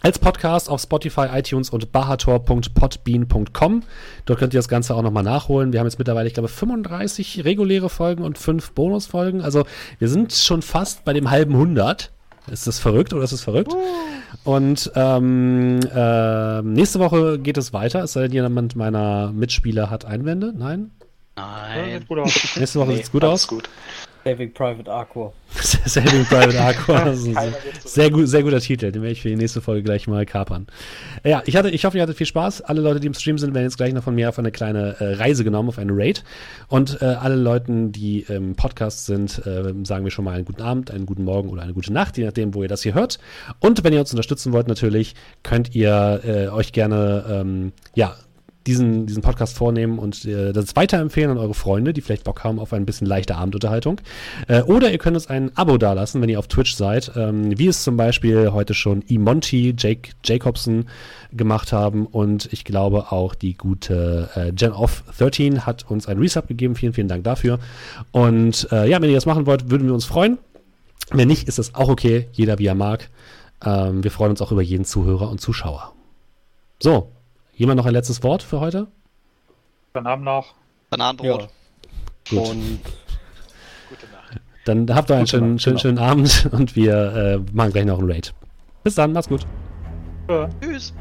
als Podcast auf Spotify, iTunes und bahator.podbean.com. Dort könnt ihr das Ganze auch nochmal nachholen. Wir haben jetzt mittlerweile, ich glaube, 35 reguläre Folgen und 5 Bonusfolgen. Also wir sind schon fast bei dem halben 100. Ist das verrückt oder ist das verrückt? Und ähm, äh, nächste Woche geht es weiter. Es sei denn, jemand meiner Mitspieler hat Einwände. Nein? Ja, Nein. sieht gut aus. Nächste Woche Nee, sieht's gut alles aus. gut. Saving Private Arcor. Saving Private Aqua. Keiner sehr, wird so- sehr, gut, sehr guter Titel. Den werde ich für die nächste Folge gleich mal kapern. Ja, ich, hatte, ich hoffe, ihr hattet viel Spaß. Alle Leute, die im Stream sind, werden jetzt gleich noch von mir auf eine kleine äh, Reise genommen, auf eine Raid. Und äh, alle Leuten, die im Podcast sind, äh, sagen wir schon mal einen guten Abend, einen guten Morgen oder eine gute Nacht, je nachdem, wo ihr das hier hört. Und wenn ihr uns unterstützen wollt, natürlich, könnt ihr äh, euch gerne, ähm, ja, diesen, diesen Podcast vornehmen und äh, das weiterempfehlen an eure Freunde, die vielleicht Bock haben auf ein bisschen leichte Abendunterhaltung. Äh, oder ihr könnt uns ein Abo dalassen, wenn ihr auf Twitch seid, ähm, wie es zum Beispiel heute schon Imonti, Jake Jacobson gemacht haben und ich glaube auch die gute äh, Gen of 13 hat uns ein Resub gegeben. Vielen, vielen Dank dafür. Und äh, ja, wenn ihr das machen wollt, würden wir uns freuen. Wenn nicht, ist das auch okay. Jeder wie er mag. Ähm, wir freuen uns auch über jeden Zuhörer und Zuschauer. So, jemand noch ein letztes Wort für heute? Dann haben noch. Bananenbrot. Ja. Gut. Und Gute Nacht. Dann habt ihr einen Gute schönen, Nacht, schönen, genau. schönen Abend und wir äh, machen gleich noch einen Raid. Bis dann, macht's gut. Äh, Tschüss.